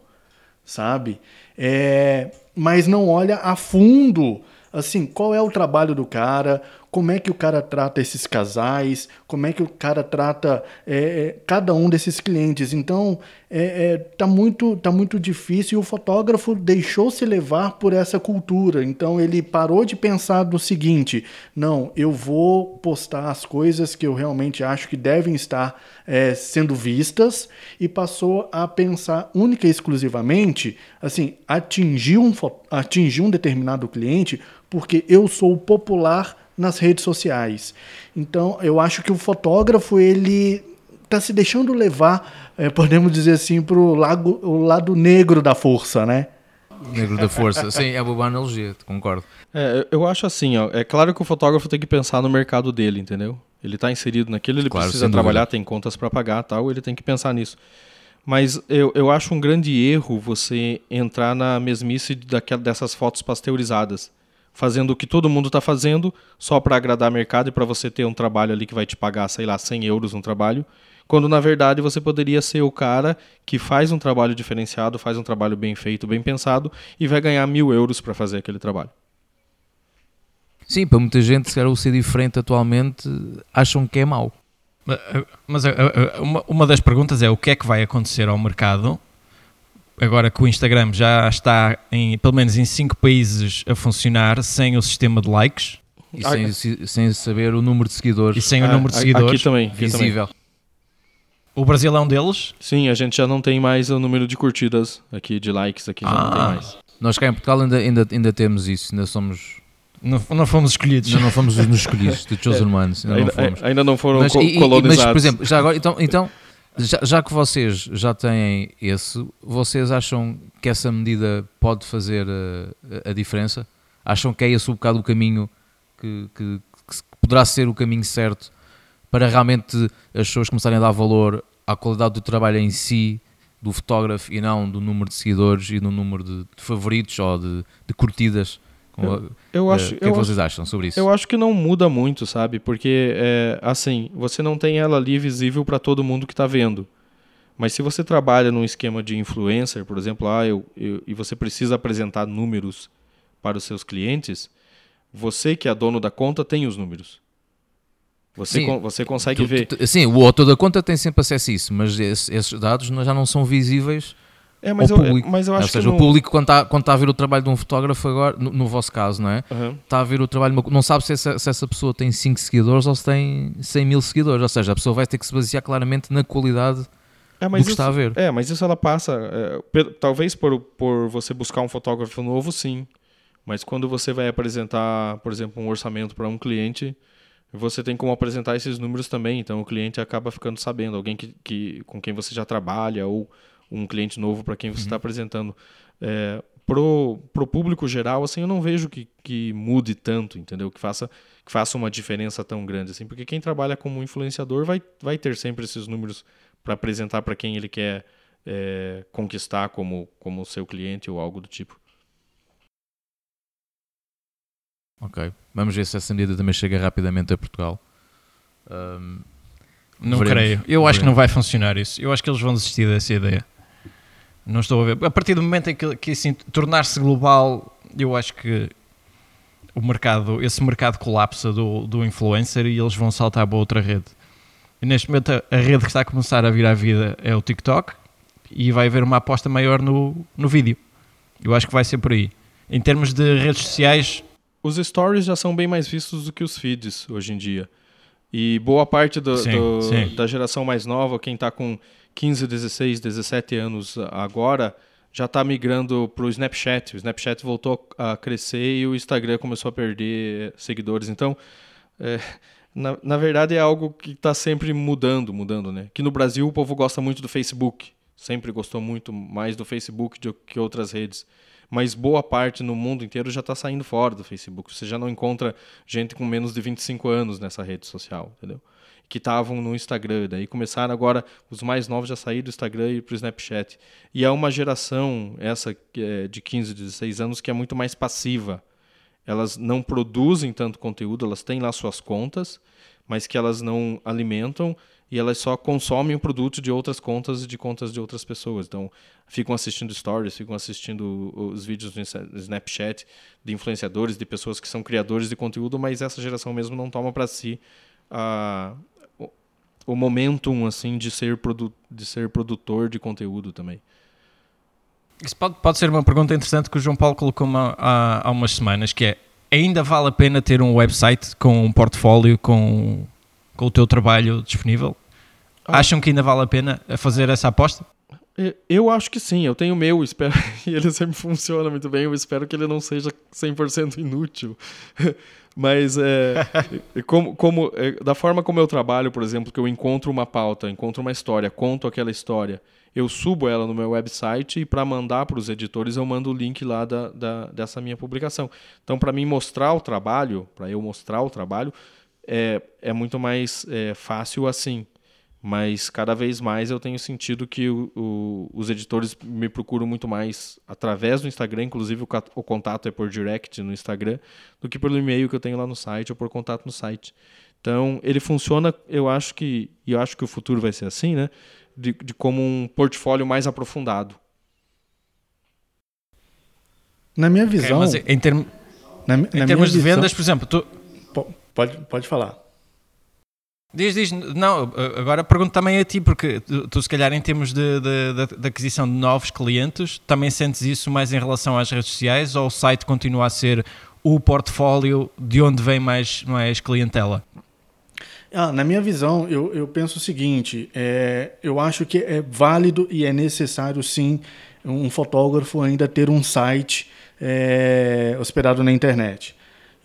sabe? É, mas não olha a fundo assim, qual é o trabalho do cara, como é que o cara trata esses casais, como é que o cara trata é, é, cada um desses clientes. Então, é, é, tá, muito, tá muito difícil e o fotógrafo deixou se levar por essa cultura. Então, ele parou de pensar do seguinte: não, eu vou postar as coisas que eu realmente acho que devem estar é, sendo vistas e passou a pensar única e exclusivamente assim, atingir um, atingir um determinado cliente porque eu sou popular nas redes sociais. Então, eu acho que o fotógrafo ele está se deixando levar, é, podemos dizer assim, para o lado negro da força, né? Negro da força, sim, é uma boa analogia, concordo. É, eu acho assim, ó, é claro que o fotógrafo tem que pensar no mercado dele, entendeu? Ele está inserido naquilo, ele claro, precisa trabalhar, dúvida. tem contas para pagar tal, ele tem que pensar nisso. Mas eu, eu acho um grande erro você entrar na mesmice daquela, dessas fotos pasteurizadas fazendo o que todo mundo está fazendo só para agradar o mercado e para você ter um trabalho ali que vai te pagar, sei lá, 100 euros no trabalho, quando na verdade você poderia ser o cara que faz um trabalho diferenciado, faz um trabalho bem feito, bem pensado e vai ganhar mil euros para fazer aquele trabalho. Sim, para muita gente, se quer o ser diferente atualmente, acham que é mau. Mas eh, eh, eh, uma das perguntas é o que é que vai acontecer ao mercado agora que o Instagram já está em pelo menos em 5 países a funcionar sem o sistema de likes. E ah, sem, sem saber o número de seguidores. E sem ah, o número de seguidores. Aqui também. Aqui visível. Também. O Brasil é um deles? Sim, a gente já não tem mais o número de curtidas aqui, de likes aqui, já ah. não tem mais. Nós cá em Portugal ainda, ainda, ainda temos isso, ainda somos... Não, não fomos escolhidos. Não, não fomos os escolhidos, de Chosen Ones. Ainda, ainda, não fomos. ainda não foram mas, co e, colonizados. Mas, por exemplo, já agora, então, então já, já, que vocês já têm esse, vocês acham que essa medida pode fazer a, a diferença? Acham que é esse um bocado o caminho que, que, que, poderá ser o caminho certo para realmente as pessoas começarem a dar valor à qualidade do trabalho em si, do fotógrafo e não do número de seguidores e do número de, de favoritos ou de, de curtidas? Eu, eu acho, o que, é que vocês acham sobre isso? Eu acho que não muda muito, sabe? Porque, é, assim, você não tem ela ali visível para todo mundo que está vendo. Mas se você trabalha num esquema de influencer, por exemplo, ah, eu, eu, e você precisa apresentar números para os seus clientes, você que é dono da conta tem os números. Você, sim, você consegue tu, ver. Tu, sim, o autor da conta tem sempre acesso a isso, mas esses dados já não são visíveis é, mas, eu, público. mas eu acho Ou seja, que o público, quando está, quando está a ver o trabalho de um fotógrafo agora, no, no vosso caso, não é? Uhum. Está a ver o trabalho, não sabe se essa, se essa pessoa tem 5 seguidores ou se tem 100 mil seguidores. Ou seja, a pessoa vai ter que se basear claramente na qualidade é, do que isso, está a ver. É, mas isso ela passa. É, talvez por, por você buscar um fotógrafo novo, sim. Mas quando você vai apresentar, por exemplo, um orçamento para um cliente, você tem como apresentar esses números também. Então o cliente acaba ficando sabendo, alguém que, que, com quem você já trabalha ou um cliente novo para quem você está uhum. apresentando. É, pro, pro público geral, assim, eu não vejo que, que mude tanto, entendeu? Que faça, que faça uma diferença tão grande, assim, porque quem trabalha como influenciador vai, vai ter sempre esses números para apresentar para quem ele quer é, conquistar como, como seu cliente ou algo do tipo. Ok, vamos ver se essa medida também chega rapidamente a Portugal. Um, não veremos, creio. Eu veremos. acho que não vai funcionar isso. Eu acho que eles vão desistir dessa ideia. Não estou a ver. A partir do momento em que, que assim, tornar-se global, eu acho que o mercado, esse mercado colapsa do, do influencer e eles vão saltar para outra rede. E neste momento a, a rede que está a começar a vir à vida é o TikTok e vai haver uma aposta maior no, no vídeo. Eu acho que vai ser por aí. Em termos de redes sociais. Os stories já são bem mais vistos do que os feeds hoje em dia. E boa parte do, sim, do, sim. da geração mais nova, quem está com 15, 16, 17 anos agora já está migrando para o Snapchat. O Snapchat voltou a crescer e o Instagram começou a perder seguidores. Então, é, na, na verdade, é algo que está sempre mudando, mudando, né? Que no Brasil o povo gosta muito do Facebook. Sempre gostou muito mais do Facebook do que outras redes. Mas boa parte no mundo inteiro já está saindo fora do Facebook. Você já não encontra gente com menos de 25 anos nessa rede social, entendeu? Que estavam no Instagram. Daí começaram agora, os mais novos já saíram do Instagram e para o Snapchat. E é uma geração, essa é de 15, 16 anos, que é muito mais passiva. Elas não produzem tanto conteúdo, elas têm lá suas contas, mas que elas não alimentam e elas só consomem o produto de outras contas e de contas de outras pessoas. Então, ficam assistindo stories, ficam assistindo os vídeos no Snapchat de influenciadores, de pessoas que são criadores de conteúdo, mas essa geração mesmo não toma para si a, o momentum assim de ser, produ de ser produtor de conteúdo também. Isso pode, pode ser uma pergunta interessante que o João Paulo colocou uma, há, há umas semanas, que é ainda vale a pena ter um website com um portfólio com, com o teu trabalho disponível? Ah. Acham que ainda vale a pena fazer essa aposta? Eu acho que sim, eu tenho o meu, espero, e ele sempre funciona muito bem, eu espero que ele não seja 100% inútil. Mas é, como, como, é, da forma como eu trabalho, por exemplo, que eu encontro uma pauta, encontro uma história, conto aquela história, eu subo ela no meu website e para mandar para os editores eu mando o link lá da, da dessa minha publicação. Então, para mim mostrar o trabalho, para eu mostrar o trabalho, é, é muito mais é, fácil assim mas cada vez mais eu tenho sentido que o, o, os editores me procuram muito mais através do Instagram, inclusive o, o, contato é por direct no Instagram, do que pelo e-mail que eu tenho lá no site ou por contato no site. Então ele funciona, eu acho que e eu acho que o futuro vai ser assim, né? De, de como um portfólio mais aprofundado. Na minha visão, é, em, term... na, na em termos de visão, vendas, por exemplo, tu... pode pode falar. Diz, diz, não, agora pergunto também a ti, porque tu, tu se calhar em termos de, de, de, aquisição de novos clientes, também sentes isso mais em relação às redes sociais ou o site continua a ser o portfólio de onde vem mais, mais clientela? Ah, na minha visão, eu, eu penso o seguinte: é, eu acho que é válido e é necessário sim um fotógrafo ainda ter um site é, hospedado na internet.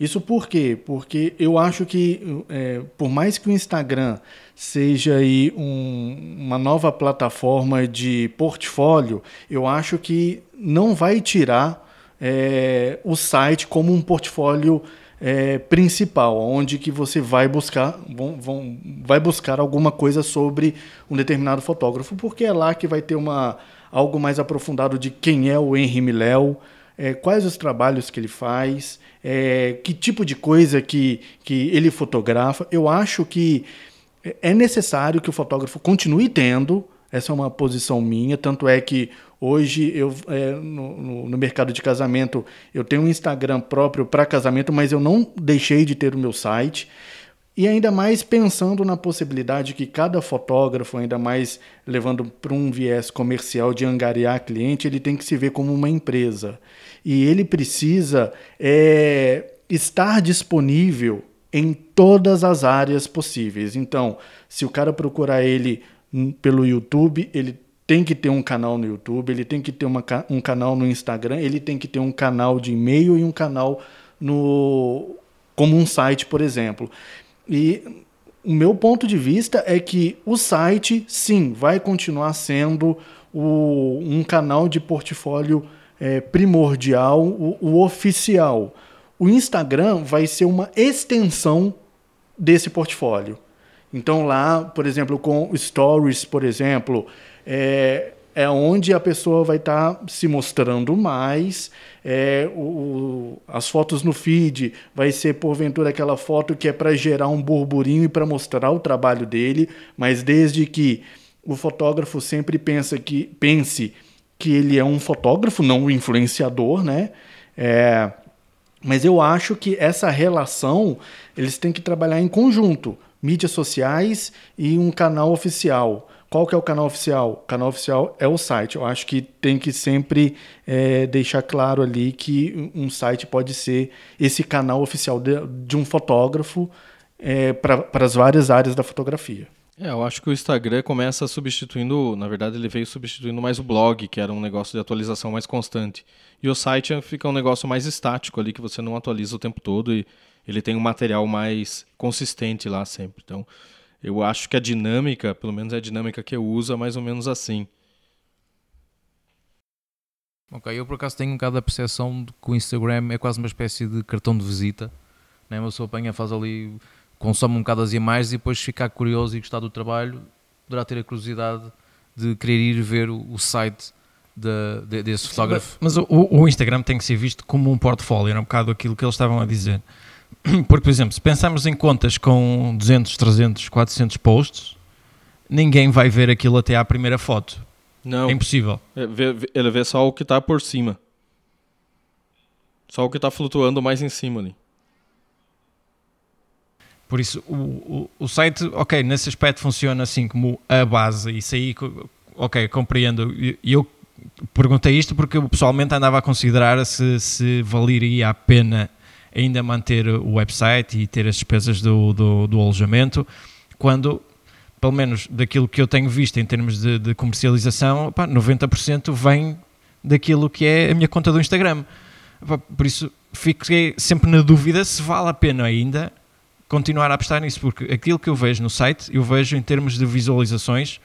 Isso por quê? Porque eu acho que, é, por mais que o Instagram seja aí um, uma nova plataforma de portfólio, eu acho que não vai tirar é, o site como um portfólio é, principal, onde que você vai buscar, vão, vão, vai buscar alguma coisa sobre um determinado fotógrafo, porque é lá que vai ter uma, algo mais aprofundado de quem é o Henry Miléo, é, quais os trabalhos que ele faz, é, que tipo de coisa que, que ele fotografa. Eu acho que é necessário que o fotógrafo continue tendo, essa é uma posição minha, tanto é que hoje eu é, no, no, mercado de casamento eu tenho um Instagram próprio para casamento, mas eu não deixei de ter o meu site. E ainda mais pensando na possibilidade que cada fotógrafo, ainda mais levando para um viés comercial de angariar cliente, ele tem que se ver como uma empresa. E ele precisa é, estar disponível em todas as áreas possíveis. Então, se o cara procurar ele pelo YouTube, ele tem que ter um canal no YouTube, ele tem que ter uma, um canal no Instagram, ele tem que ter um canal de e-mail e um canal no como um site, por exemplo. E o meu ponto de vista é que o site, sim, vai continuar sendo o, um canal de portfólio é, primordial, o, o oficial. O Instagram vai ser uma extensão desse portfólio. Então lá, por exemplo, com stories, por exemplo, é, é onde a pessoa vai estar tá se mostrando mais. É, o, as fotos no feed vai ser porventura aquela foto que é para gerar um burburinho e para mostrar o trabalho dele, mas desde que o fotógrafo sempre pensa que pense que ele é um fotógrafo, não um influenciador, né? É, mas eu acho que essa relação eles têm que trabalhar em conjunto, mídias sociais e um canal oficial. Qual que é o canal oficial? O canal oficial é o site. Eu acho que tem que sempre é, deixar claro ali que um site pode ser esse canal oficial de, de um fotógrafo é, para as várias áreas da fotografia. É, eu acho que o Instagram começa substituindo, na verdade ele veio substituindo mais o blog, que era um negócio de atualização mais constante. E o site fica um negócio mais estático ali, que você não atualiza o tempo todo e ele tem um material mais consistente lá sempre. Então, eu acho que a dinâmica, pelo menos é a dinâmica que eu uso, é mais ou menos assim. Ok, eu por acaso tenho um bocado a percepção de que o Instagram é quase uma espécie de cartão de visita. Né? Uma pessoa apanha, faz ali, consome um bocado as imagens e depois ficar curioso e gostar do trabalho, poderá ter a curiosidade de querer ir ver o, site de, de, desse fotógrafo. Mas, mas o, o, Instagram tem que ser visto como um portfólio, era um bocado aquilo que eles estavam a dizer. Porque, por exemplo, se pensarmos em contas com 200, 300, 400 posts, ninguém vai ver aquilo até à primeira foto. Não. É impossível. É, ele vê só o que está por cima. Só o que está flutuando mais em cima ali. Por isso, o, o, o, site, ok, nesse aspecto funciona assim como a base. Isso aí, ok, compreendo. E eu perguntei isto porque eu pessoalmente andava a considerar se, se valeria a pena ainda manter o website e ter as despesas do, do, do alojamento, quando pelo menos daquilo que eu tenho visto em termos de, de comercialização, pá, 90% vem daquilo que é a minha conta do Instagram. Por isso fiquei sempre na dúvida se vale a pena ainda continuar a apostar nisso, porque aquilo que eu vejo no site, eu vejo em termos de visualizações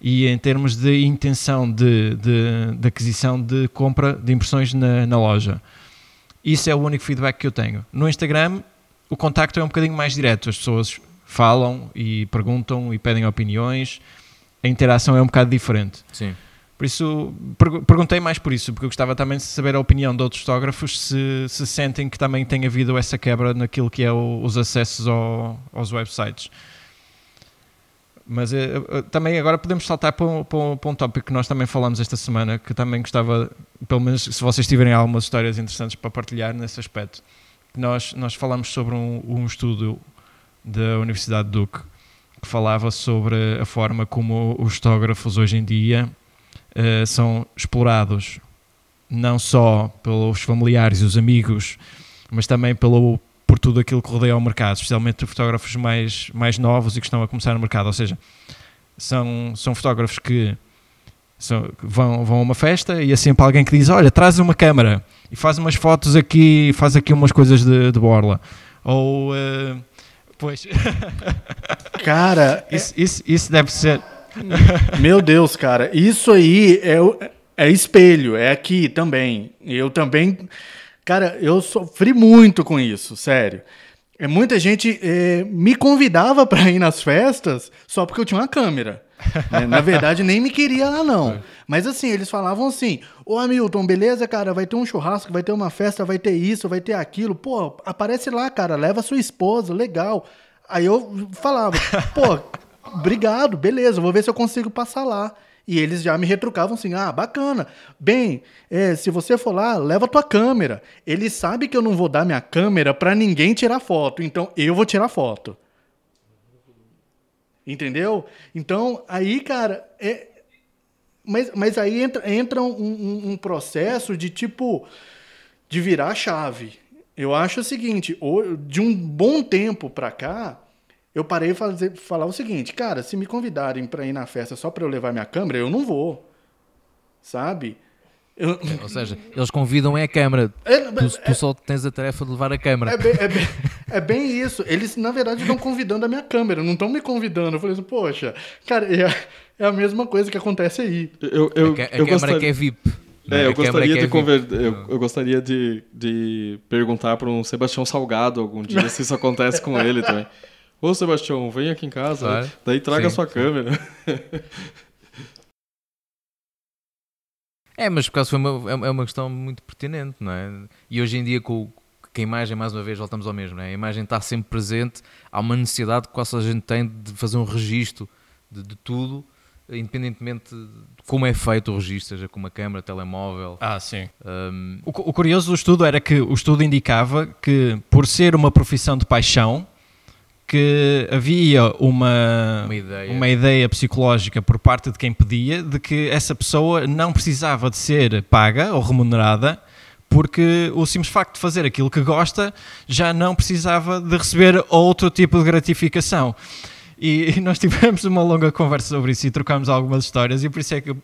e em termos de intenção de, de, de aquisição de compra de impressões na, na, loja. Isso é o único feedback que eu tenho. No Instagram, o contacto é um bocadinho mais direto, as pessoas falam e perguntam e pedem opiniões, a interação é um bocado diferente. Sim. Por isso, perguntei mais por isso, porque eu gostava também de saber a opinião de outros fotógrafos se, se sentem que também tem havido essa quebra naquilo que é o, os acessos ao, aos websites. Mas eh, eh, também agora podemos saltar para um, para, um, para um tópico que nós também falamos esta semana, que também gostava, pelo menos se vocês tiverem algumas histórias interessantes para partilhar nesse aspecto. Nós, nós falamos sobre um, um estudo da Universidade de Duke, que falava sobre a forma como os fotógrafos hoje em dia uh, são explorados, não só pelos familiares e os amigos, mas também pelo, por tudo aquilo que rodeia o mercado, especialmente fotógrafos mais, mais novos e que estão a começar no mercado. Ou seja, são, são fotógrafos que são, vão, vão a uma festa e há sempre alguém que diz: Olha, traz uma câmera e faz umas fotos aqui, faz aqui umas coisas de, de borla. Ou. Uh, Pois. Cara. isso, isso, isso deve ser. Meu Deus, cara. Isso aí é, é espelho, é aqui também. Eu também. Cara, eu sofri muito com isso, sério. É, muita gente é, me convidava para ir nas festas só porque eu tinha uma câmera. É, na verdade, nem me queria lá, não. É. Mas assim, eles falavam assim: Ô Hamilton, beleza, cara, vai ter um churrasco, vai ter uma festa, vai ter isso, vai ter aquilo. Pô, aparece lá, cara, leva sua esposa, legal. Aí eu falava: pô, obrigado, beleza, vou ver se eu consigo passar lá. E eles já me retrucavam assim: ah, bacana. Bem, é, se você for lá, leva tua câmera. Ele sabe que eu não vou dar minha câmera para ninguém tirar foto, então eu vou tirar foto. Entendeu? Então, aí, cara, é. Mas, mas aí entra, entra um, um, um processo de tipo. de virar a chave. Eu acho o seguinte: de um bom tempo pra cá, eu parei de fazer, falar o seguinte, cara, se me convidarem para ir na festa só para eu levar minha câmera, eu não vou. Sabe? Eu... Ou seja, eles convidam é a câmera. É, tu, tu é, só tens a tarefa de levar a câmera. É bem, é, bem, é bem, isso. Eles, na verdade, estão convidando a minha câmera, não estão me convidando. Eu falei assim, poxa, cara, é, é a mesma coisa que acontece aí. Eu, eu, a, a eu câmera gostaria... que é VIP. É, eu gostaria, de conver... eu, eu, gostaria de, de perguntar para um Sebastião Salgado algum dia se isso acontece com ele também. Ô Sebastião, vem aqui em casa, claro. daí traga sim, a sua sim. câmera. É, mas por causa foi uma, é, é uma questão muito pertinente, não é? E hoje em dia, com, com a imagem, mais uma vez, voltamos ao mesmo, não é? A imagem está sempre presente, há uma necessidade que quase a gente tem de fazer um registro de, de tudo, independentemente de como é feito o registro, seja com uma câmera, telemóvel. Ah, sim. Um... O, o curioso do estudo era que o estudo indicava que, por ser uma profissão de paixão, que havia uma, uma ideia. uma, ideia. psicológica por parte de quem pedia de que essa pessoa não precisava de ser paga ou remunerada porque o simples facto de fazer aquilo que gosta já não precisava de receber outro tipo de gratificação. E nós tivemos uma longa conversa sobre isso e trocámos algumas histórias, e por isso é que eu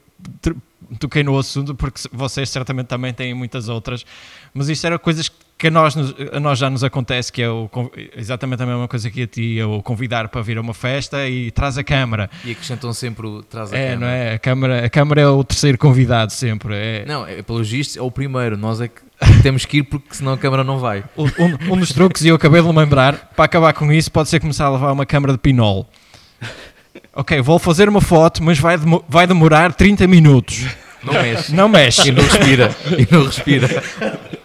toquei no assunto, porque vocês certamente também têm muitas outras, mas isto era coisas que a nós, a nós já nos acontece, que é o, exatamente a mesma coisa que a ti, é o convidar para vir a uma festa e traz a câmara. E acrescentam sempre o traz a é, câmara. Não é? A câmara. A câmara é o terceiro convidado sempre. É... Não, é, pelo visto é o primeiro, nós é que temos que ir porque senão a câmara não vai. Um, um dos truques, e eu acabei de lembrar, para acabar com isso, pode ser começar a levar uma câmara de pinol. Ok, vou fazer uma foto, mas vai, vai demorar 30 minutos. Não mexe. Não mexe. E não respira. E não respira.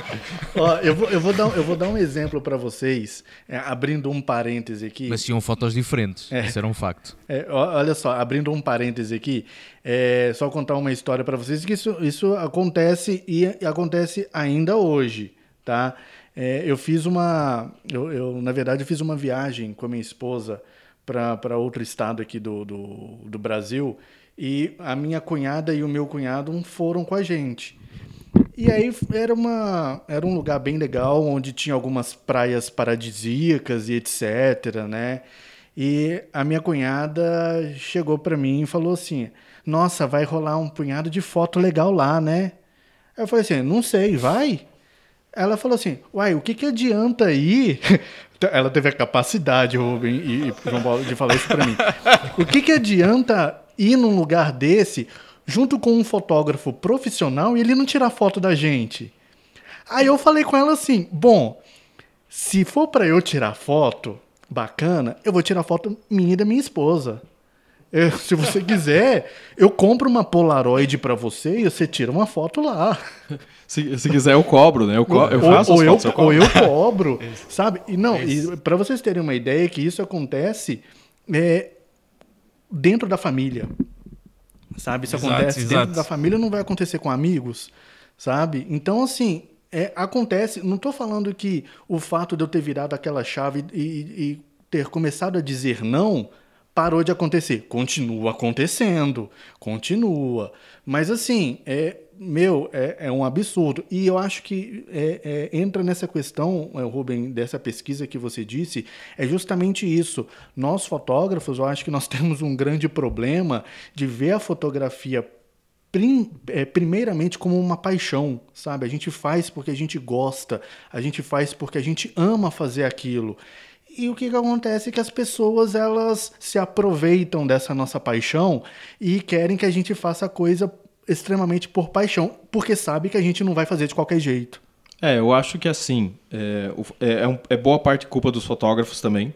Ó, eu, vou, eu, vou dar, eu vou dar um exemplo para vocês, é, abrindo um parêntese aqui. Mas tinham fotos diferentes, é. isso era um facto. É, olha só, abrindo um parêntese aqui, é, só contar uma história para vocês, que isso, isso acontece e acontece ainda hoje, tá? É, eu fiz uma, eu, eu, na verdade, eu fiz uma viagem com a minha esposa para outro estado aqui do, do, do Brasil e a minha cunhada e o meu cunhado foram com a gente. E aí era, uma, era um lugar bem legal, onde tinha algumas praias paradisíacas e etc, né? E a minha cunhada chegou para mim e falou assim: Nossa, vai rolar um punhado de foto legal lá, né? Eu falei assim: Não sei, vai? Ela falou assim: Uai, o que, que adianta ir? Ela teve a capacidade, Rubem e, e João Paulo, de falar isso para mim. O que, que adianta ir num lugar desse junto com um fotógrafo profissional e ele não tirar foto da gente. Aí eu falei com ela assim: bom, se for para eu tirar foto bacana, eu vou tirar foto minha e da minha esposa. Eu, se você quiser, eu compro uma Polaroid para você e você tira uma foto lá. Se, se quiser, eu cobro, né? Eu, co eu faço ou, ou fotos, eu, eu ou eu cobro, sabe? E não, para vocês terem uma ideia que isso acontece é, dentro da família sabe? Isso exato, acontece exato. dentro da família, não vai acontecer com amigos, sabe? Então, assim, é, acontece. Não estou falando que o fato de eu ter virado aquela chave e, e ter começado a dizer não parou de acontecer. Continua acontecendo, continua. Mas assim, é, meu, é, é um absurdo. E eu acho que é, é, entra nessa questão, é, Rubem, dessa pesquisa que você disse, é justamente isso. Nós, fotógrafos, eu acho que nós temos um grande problema de ver a fotografia prim, é, primeiramente como uma paixão, sabe? A gente faz porque a gente gosta, a gente faz porque a gente ama fazer aquilo. E o que, que acontece é que as pessoas elas se aproveitam dessa nossa paixão e querem que a gente faça coisa extremamente por paixão, porque sabe que a gente não vai fazer de qualquer jeito. É, eu acho que assim, é, é, é, é boa parte culpa dos fotógrafos também,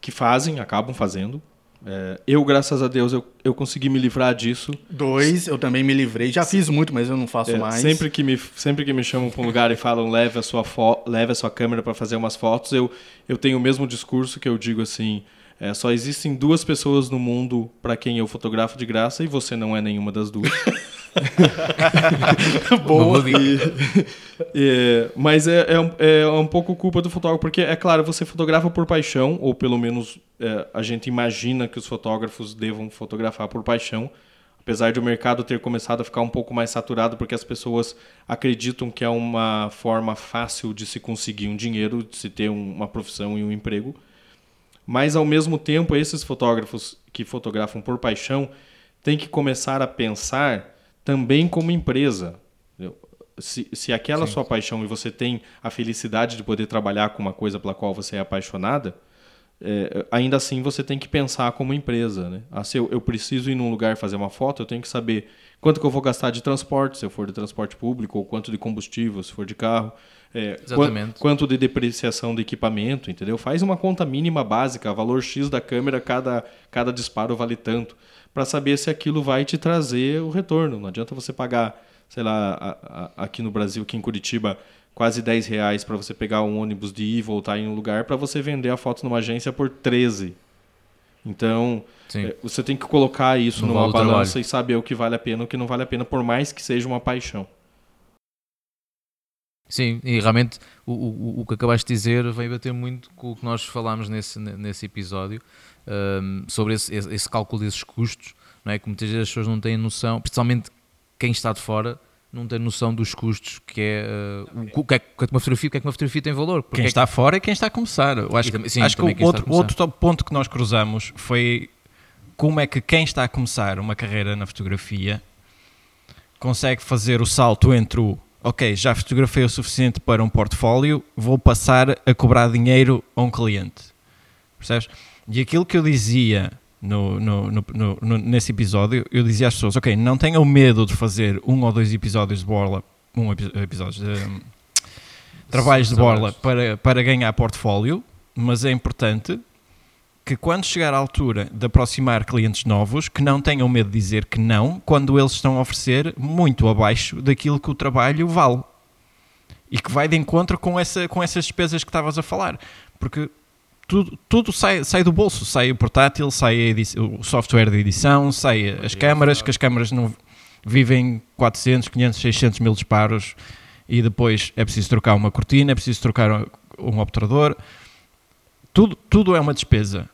que fazem, acabam fazendo, é, eu, graças a Deus, eu, eu consegui me livrar disso. Dois, eu também me livrei. Já fiz muito, mas eu não faço é, mais. Sempre que, me, sempre que me chamam para um lugar e falam leve a sua, leve a sua câmera para fazer umas fotos, eu, eu tenho o mesmo discurso que eu digo assim: é, só existem duas pessoas no mundo para quem eu fotografo de graça e você não é nenhuma das duas. Boa. E, é, mas é, é, um, é um pouco culpa do fotógrafo, porque, é claro, você fotografa por paixão, ou pelo menos é, a gente imagina que os fotógrafos devam fotografar por paixão, apesar de o mercado ter começado a ficar um pouco mais saturado, porque as pessoas acreditam que é uma forma fácil de se conseguir um dinheiro, de se ter um, uma profissão e um emprego. Mas, ao mesmo tempo, esses fotógrafos que fotografam por paixão têm que começar a pensar também como empresa. Se, se aquela Sim. sua paixão e você tem a felicidade de poder trabalhar com uma coisa pela qual você é apaixonada, é, ainda assim você tem que pensar como empresa. Né? Ah, se eu, eu, preciso ir num lugar fazer uma foto, eu tenho que saber quanto que eu vou gastar de transporte, se eu for de transporte público, ou quanto de combustível, se for de carro. É, Exatamente. quanto de depreciação de equipamento, entendeu? Faz uma conta mínima básica, valor X da câmera, cada, cada disparo vale tanto, para saber se aquilo vai te trazer o retorno. Não adianta você pagar, sei lá, a, a, aqui no Brasil, aqui em Curitiba, quase 10 reais para você pegar um ônibus de ir e voltar em um lugar, para você vender a foto numa agência por 13. Então, é, você tem que colocar isso no numa balança trabalho. e saber o que vale a pena e o que não vale a pena, por mais que seja uma paixão. Sim, e realmente o, o, o que acabaste de dizer veio bater muito com o que nós falámos nesse, nesse episódio um, sobre esse, esse, cálculo desses custos, não é? Que muitas vezes as pessoas não têm noção, principalmente quem está de fora, não tem noção dos custos que é, uh, o, que é que uma fotografia, o que é que uma fotografia tem valor. Quem é está que... fora e quem está a começar. Eu acho, também, sim, acho que o outro, outro ponto que nós cruzamos foi como é que quem está a começar uma carreira na fotografia consegue fazer o salto entre o ok, já fotografei o suficiente para um portfólio, vou passar a cobrar dinheiro a um cliente. Percebes? E aquilo que eu dizia no, no, no, nesse episódio, eu dizia às pessoas: ok, não tenham medo de fazer um ou dois episódios de borla, um episódio de um, trabalhos de borla para, para ganhar portfólio, mas é importante que quando chegar à altura de aproximar clientes novos, que não tenham medo de dizer que não, quando eles estão a oferecer muito abaixo daquilo que o trabalho vale. E que vai de encontro com, essa, com essas despesas que estavas a falar. Porque tudo, tudo sai, sai do bolso, sai o portátil, sai o software de edição, sai as câmaras, que as câmaras não vivem 400, 500, 600 mil disparos e depois é preciso trocar uma cortina, é preciso trocar um obturador. Tudo, tudo é uma despesa.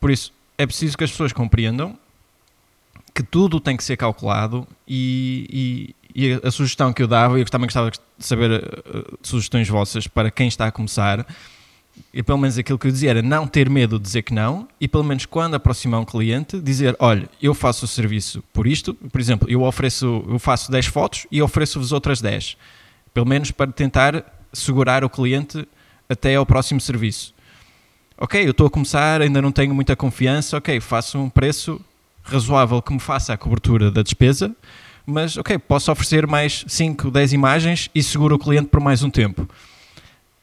Por isso, é preciso que as pessoas compreendam que tudo tem que ser calculado e, e, e a sugestão que eu dava, e eu também gostava de saber uh, sugestões vossas para quem está a começar, e pelo menos aquilo que eu dizia era não ter medo de dizer que não, e pelo menos quando aproximar um cliente, dizer: olha, eu faço o serviço por isto, por exemplo, eu ofereço, eu faço 10 fotos e ofereço-vos outras 10, pelo menos para tentar segurar o cliente até ao próximo serviço ok, eu estou a começar, ainda não tenho muita confiança, ok, faço um preço razoável que me faça a cobertura da despesa, mas ok, posso oferecer mais 5, 10 imagens e seguro o cliente por mais um tempo.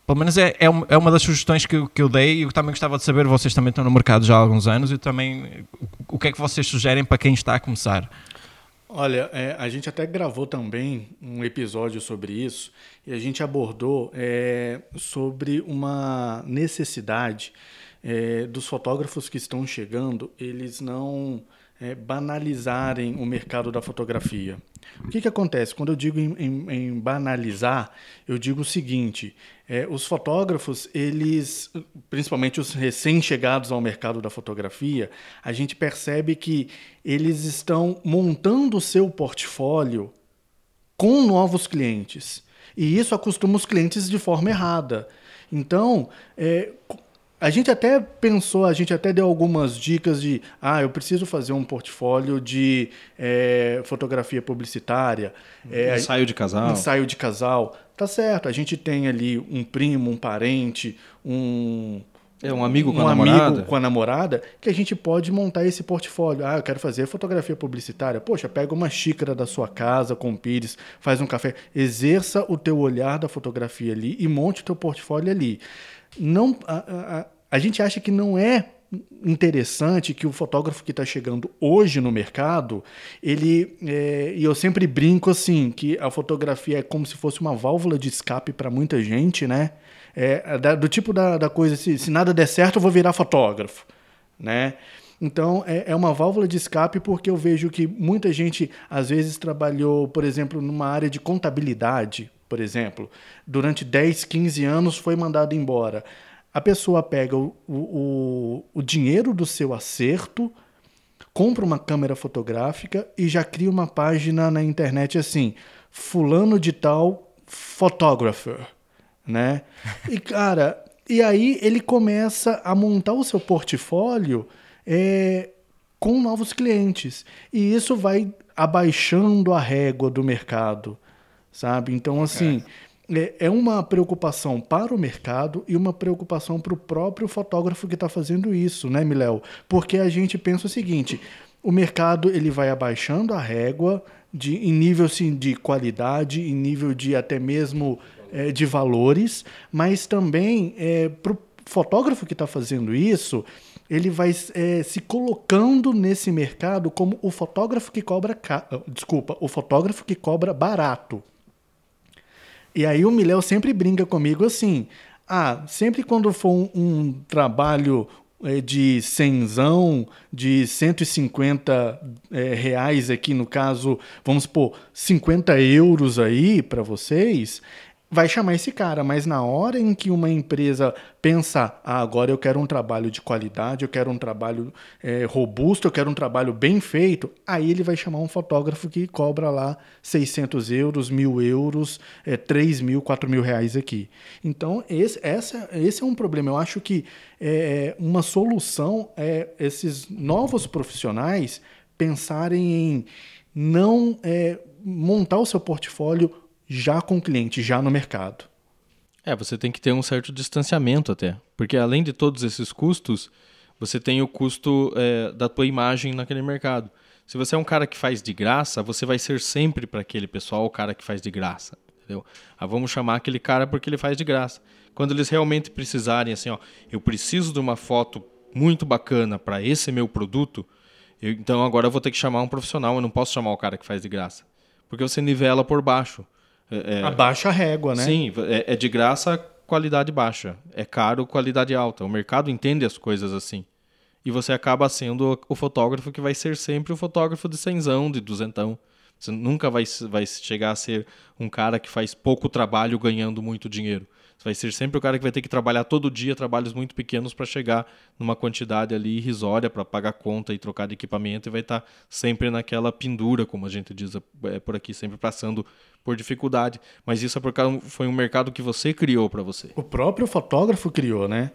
Pelo menos é, é, uma, é uma das sugestões que, que eu dei e eu também gostava de saber, vocês também estão no mercado já há alguns anos, e também o, o que é que vocês sugerem para quem está a começar? Olha, é, a gente até gravou também um episódio sobre isso e a gente abordou é, sobre uma necessidade é, dos fotógrafos que estão chegando, eles não é, banalizarem o mercado da fotografia. O que, que acontece? Quando eu digo em, em, em banalizar, eu digo o seguinte: é, os fotógrafos, eles, principalmente os recém-chegados ao mercado da fotografia, a gente percebe que eles estão montando o seu portfólio com novos clientes. E isso acostuma os clientes de forma errada. Então, é, a gente até pensou, a gente até deu algumas dicas de, ah, eu preciso fazer um portfólio de é, fotografia publicitária. É, ensaio de casal. Ensaio de casal. Tá certo, a gente tem ali um primo, um parente, um... É um amigo com um a namorada. amigo com a namorada que a gente pode montar esse portfólio. Ah, eu quero fazer fotografia publicitária. Poxa, pega uma xícara da sua casa com pires, faz um café, exerça o teu olhar da fotografia ali e monte o teu portfólio ali não a, a, a gente acha que não é interessante que o fotógrafo que está chegando hoje no mercado, ele é, e eu sempre brinco assim que a fotografia é como se fosse uma válvula de escape para muita gente, né? É, da, do tipo da, da coisa se, se nada der certo eu vou virar fotógrafo, né? Então, é, é uma válvula de escape porque eu vejo que muita gente, às vezes, trabalhou, por exemplo, numa área de contabilidade, por exemplo, durante 10, 15 anos foi mandado embora. A pessoa pega o, o, o dinheiro do seu acerto, compra uma câmera fotográfica e já cria uma página na internet assim: Fulano de Tal Photographer. Né? E, cara, e aí ele começa a montar o seu portfólio é, com novos clientes. E isso vai abaixando a régua do mercado sabe? Então, assim, é. é, uma preocupação para o mercado e uma preocupação para o próprio fotógrafo que está fazendo isso, né, Miléo? Porque a gente pensa o seguinte: o mercado ele vai abaixando a régua de, em nível assim, de qualidade, em nível de até mesmo é, de valores, mas também é, para o fotógrafo que está fazendo isso, ele vai é, se colocando nesse mercado como o fotógrafo que cobra, desculpa, o fotógrafo que cobra barato. E aí o Miléo sempre brinca comigo assim: ah, sempre quando for um, um trabalho é, de cenzão, de 150 é, reais aqui, no caso, vamos pôr 50 euros aí para vocês, vai chamar esse cara, mas na hora em que uma empresa pensar, ah, agora eu quero um trabalho de qualidade, eu quero um trabalho é, robusto, eu quero um trabalho bem feito, aí ele vai chamar um fotógrafo que cobra lá 600 euros, mil euros, é, 3 mil, 4 mil reais aqui. Então, esse, essa, esse é um problema. Eu acho que é, uma solução é esses novos profissionais pensarem em não é, montar o seu portfólio já com o cliente, já no mercado. É, você tem que ter um certo distanciamento até, porque além de todos esses custos, você tem o custo é, da tua imagem naquele mercado. Se você é um cara que faz de graça, você vai ser sempre para aquele pessoal o cara que faz de graça. Entendeu? Ah, vamos chamar aquele cara porque ele faz de graça. Quando eles realmente precisarem, assim, ó, eu preciso de uma foto muito bacana para esse meu produto, eu, então agora eu vou ter que chamar um profissional, eu não posso chamar o cara que faz de graça. Porque você nivela por baixo. É, é, Abaixa a régua, né? Sim, é, é, de graça, qualidade baixa. É caro, qualidade alta. O mercado entende as coisas assim. E você acaba sendo o fotógrafo que vai ser sempre o fotógrafo de cenzão, de duzentão. Você nunca vai, vai chegar a ser um cara que faz pouco trabalho ganhando muito dinheiro. Você vai ser sempre o cara que vai ter que trabalhar todo dia, trabalhos muito pequenos para chegar numa quantidade ali irrisória para pagar conta e trocar de equipamento e vai estar tá sempre naquela pendura, como a gente diz é, por aqui, sempre passando por dificuldade. Mas isso é porque foi um mercado que você criou para você. O próprio fotógrafo criou, né?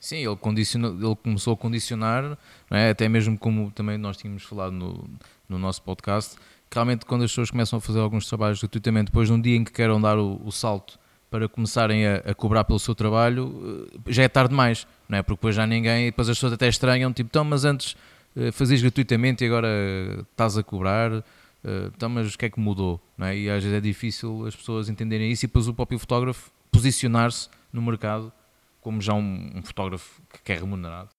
Sim, ele, condicionou, ele começou a condicionar, é? até mesmo como também nós tínhamos falado no, no nosso podcast, realmente quando as pessoas começam a fazer alguns trabalhos gratuitamente, depois de um dia em que queiram dar o, o salto para começarem a, a, cobrar pelo seu trabalho, eh, já é tarde demais, não é? Porque depois já ninguém, depois as pessoas até estranham, tipo, então, mas antes eh, fazias gratuitamente e agora estás a cobrar, eh, então, mas o que é que mudou, não é? E às vezes é difícil as pessoas entenderem isso e depois o próprio fotógrafo posicionar-se no mercado como já um, um fotógrafo que é remunerado.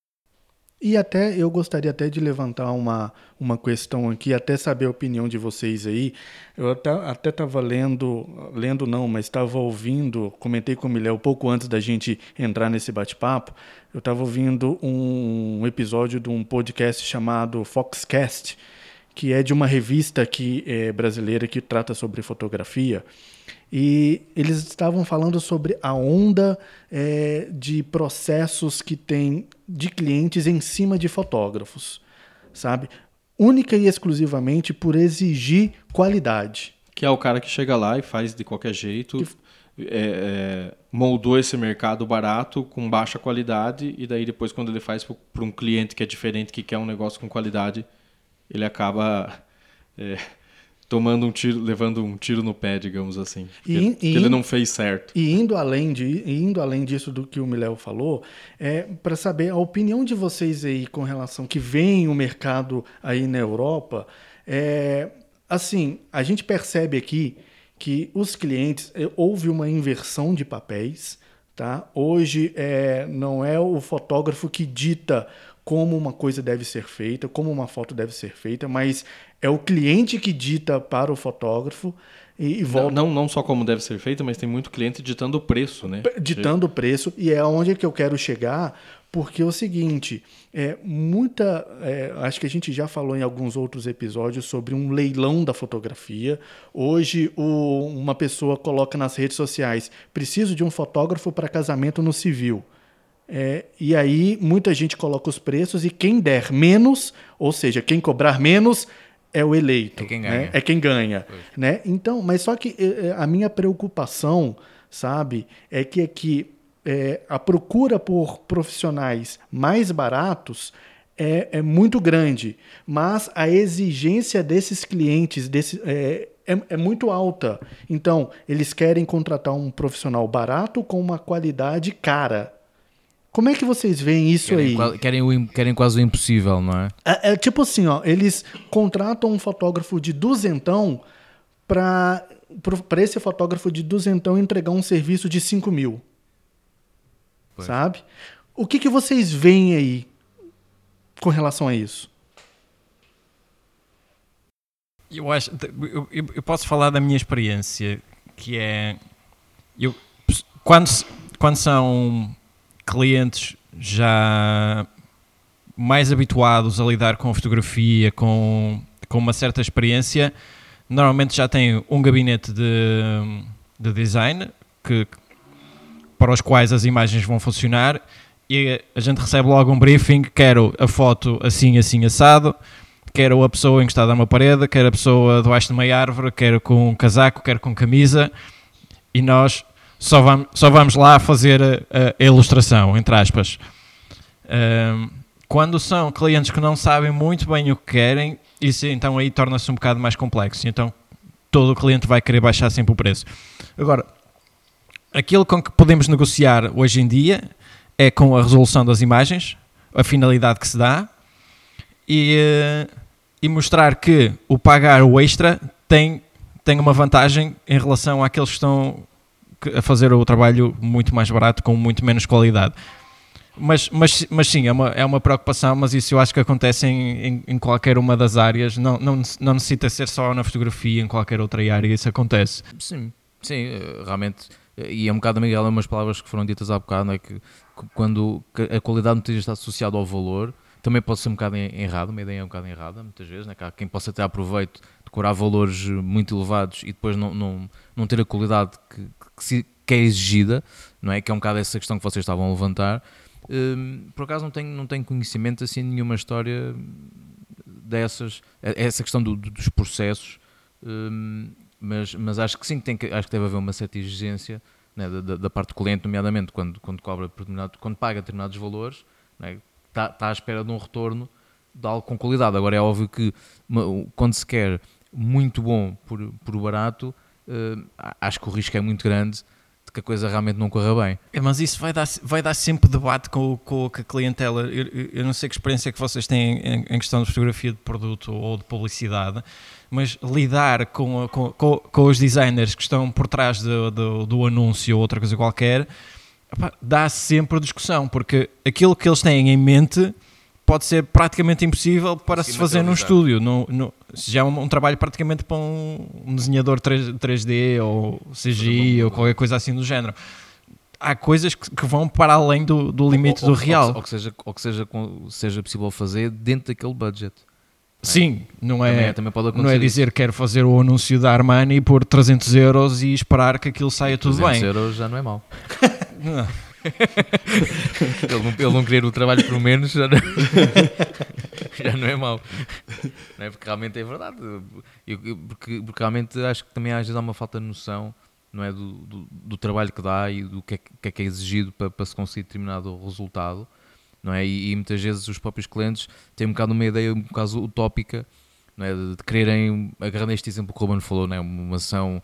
E até eu gostaria até de levantar uma, uma questão aqui, até saber a opinião de vocês aí. Eu até estava lendo, lendo não, mas estava ouvindo, comentei com o Miléo pouco antes da gente entrar nesse bate-papo, eu estava ouvindo um, um episódio de um podcast chamado Foxcast, que é de uma revista que é brasileira que trata sobre fotografia. E eles estavam falando sobre a onda é, de processos que tem de clientes em cima de fotógrafos, sabe? Única e exclusivamente por exigir qualidade. Que é o cara que chega lá e faz de qualquer jeito, é, é, moldou esse mercado barato com baixa qualidade e daí depois quando ele faz para um cliente que é diferente, que quer um negócio com qualidade, ele acaba é, tomando um tiro, levando um tiro no pé, digamos assim. E, ele, e, ele não fez certo. E indo além, de, indo além disso do que o Miléo falou, é para saber a opinião de vocês aí com relação que vem o mercado aí na Europa. É, assim, a gente percebe aqui que os clientes é, houve uma inversão de papéis. Tá? Hoje é, não é o fotógrafo que dita como uma coisa deve ser feita, como uma foto deve ser feita, mas é o cliente que dita para o fotógrafo e, e volta. Não, não, não, só como deve ser feita, mas tem muito cliente ditando o preço, né? Ditando o preço, e é onde é que eu quero chegar, porque é o seguinte, é muita. É, acho que a gente já falou em alguns outros episódios sobre um leilão da fotografia. Hoje, o, uma pessoa coloca nas redes sociais: preciso de um fotógrafo para casamento no civil. É, e aí muita gente coloca os preços e quem der menos, ou seja, quem cobrar menos é o eleito, é quem né? ganha. Né? É quem ganha, né? Então, mas só que é, é, a minha preocupação, sabe, é que aqui é, a procura por profissionais mais baratos é, é, muito grande, mas a exigência desses clientes desse, é, é, é, muito alta. Então, eles querem contratar um profissional barato com uma qualidade cara. Como é que vocês veem isso querem, aí? Querem, o, querem quase o impossível, não é? é? é? tipo assim, ó, eles contratam um fotógrafo de duzentão para para esse fotógrafo de duzentão entregar um serviço de 5 mil. Pois. Sabe? O que, que vocês veem aí com relação a isso? Eu acho, eu, eu posso falar da minha experiência, que é eu, quando, quando são clientes já mais habituados a lidar com fotografia, com, com uma certa experiência, normalmente já têm um gabinete de, de design que, para os quais as imagens vão funcionar e a gente recebe logo um briefing, quero a foto assim, assim, assado, quero a pessoa encostada a uma parede, quero a pessoa debaixo de uma árvore, quero com um casaco, quero com camisa e nós só vamos, só vamos lá fazer a, a ilustração, entre aspas. Um, quando são clientes que não sabem muito bem o que querem, isso então aí torna-se um bocado mais complexo. Então todo o cliente vai querer baixar sempre o preço. Agora, aquilo com que podemos negociar hoje em dia é com a resolução das imagens, a finalidade que se dá e, eh, e mostrar que o pagar o extra tem, tem uma vantagem em relação àqueles que estão a fazer o trabalho muito mais barato com muito menos qualidade. Mas, mas, mas sim, é uma, é uma preocupação, mas isso eu acho que acontece em, em, em, qualquer uma das áreas, não, não, não necessita ser só na fotografia, em qualquer outra área, isso acontece. Sim, sim, realmente, e é um bocado, Miguel, é umas palavras que foram ditas há bocado, é que quando a qualidade muitas vezes está associada ao valor, também pode ser um bocado errado, uma ideia é um bocado errada, muitas vezes, né? que há quem possa ter aproveito de cobrar valores muito elevados e depois não, não, não ter a qualidade que, que, que é exigida, não é? Que é um bocado essa questão que vocês estavam a levantar. Um, por acaso não tenho, não tenho conhecimento assim nenhuma história dessas, é, essa questão do, dos processos, um, mas, mas acho que sim, tem que, acho que deve haver uma certa exigência né, da, da, parte do cliente, nomeadamente quando, quando, cobra quando paga determinados valores, está né, tá, tá à espera de um retorno de algo com qualidade. Agora é óbvio que quando se quer muito bom por, por barato, uh, acho que o risco é muito grande de que a coisa realmente não corra bem. É, mas isso vai dar, vai dar sempre debate com, com, a clientela. Eu, eu, não sei que experiência é que vocês têm em, em, questão de fotografia de produto ou de publicidade, mas lidar com, com, com, com os designers que estão por trás do, do, do anúncio ou outra coisa qualquer, dá sempre discussão, porque aquilo que eles têm em mente pode ser praticamente impossível para se fazer num estúdio. No, no, já é um, um, trabalho praticamente para um, um desenhador 3, 3D ou CGI ou qualquer coisa assim do género. Há coisas que, vão para além do, do limite ou, do real. Ou, ou, que, seja, ou que seja, seja possível fazer dentro daquele budget. É? Sim, não é, também, é, também pode não é dizer que quero fazer o anúncio da Armani por 300 euros e esperar que aquilo saia tudo bem. 300 euros já não é mau. ele, não, ele não querer o trabalho por menos já não, já não é mau. Não é? Porque realmente é verdade. Eu, porque, porque realmente acho que também às vezes há uma falta de noção não é, do, do, do trabalho que dá e do que é que é, que é exigido para, para se conseguir determinado resultado. Não é? E, e, muitas vezes os próprios clientes têm um bocado uma ideia um bocado utópica não é? de, de quererem, agarrando este exemplo que o Ruben falou, não é? uma ação,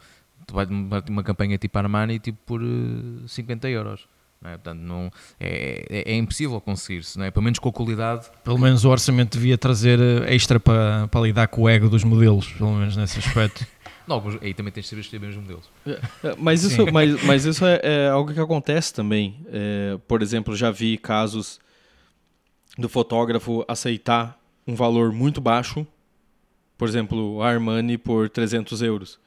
uma, uma campanha tipo Armani tipo por uh, eh, 50 euros. Não é? Portanto, não, é, é, é, impossível conseguir-se, não é? pelo menos com a qualidade. Pelo menos o orçamento devia trazer eh, extra para, para lidar com o ego dos modelos, pelo menos nesse aspecto. Não, aí também tens de saber escolher bem os modelos. É, mas isso, mas, mas isso é, é, algo que acontece também. É, por exemplo, já vi casos do fotógrafo aceitar um valor muito baixo, por exemplo, a Armani por 300 euros.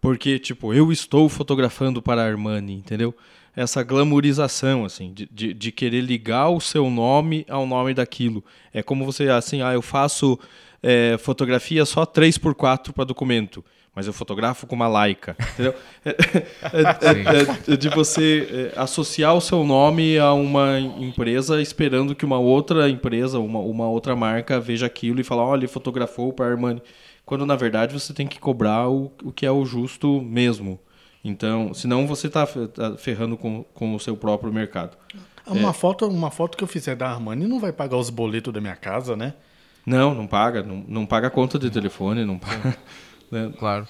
Porque, tipo, eu estou fotografando para a Armani, entendeu? Essa glamorização, assim, de, de, de, querer ligar o seu nome ao nome daquilo. É como você, assim, ah, eu faço é, fotografia só 3x4 para documento, mas eu fotografo com uma Leica, entendeu? É, é, é, é, de você é, associar o seu nome a uma empresa esperando que uma outra empresa, uma, uma outra marca veja aquilo e fala, olha, ele fotografou para a Armani. Quando, na verdade, você tem que cobrar o, o que é o justo mesmo. Então, senão você está tá ferrando com, com o seu próprio mercado. Uma, é. foto, uma foto que eu fizer da Armani não vai pagar os boletos da minha casa, né? Não, não paga. Não, não paga a conta de telefone, não paga. né? Claro.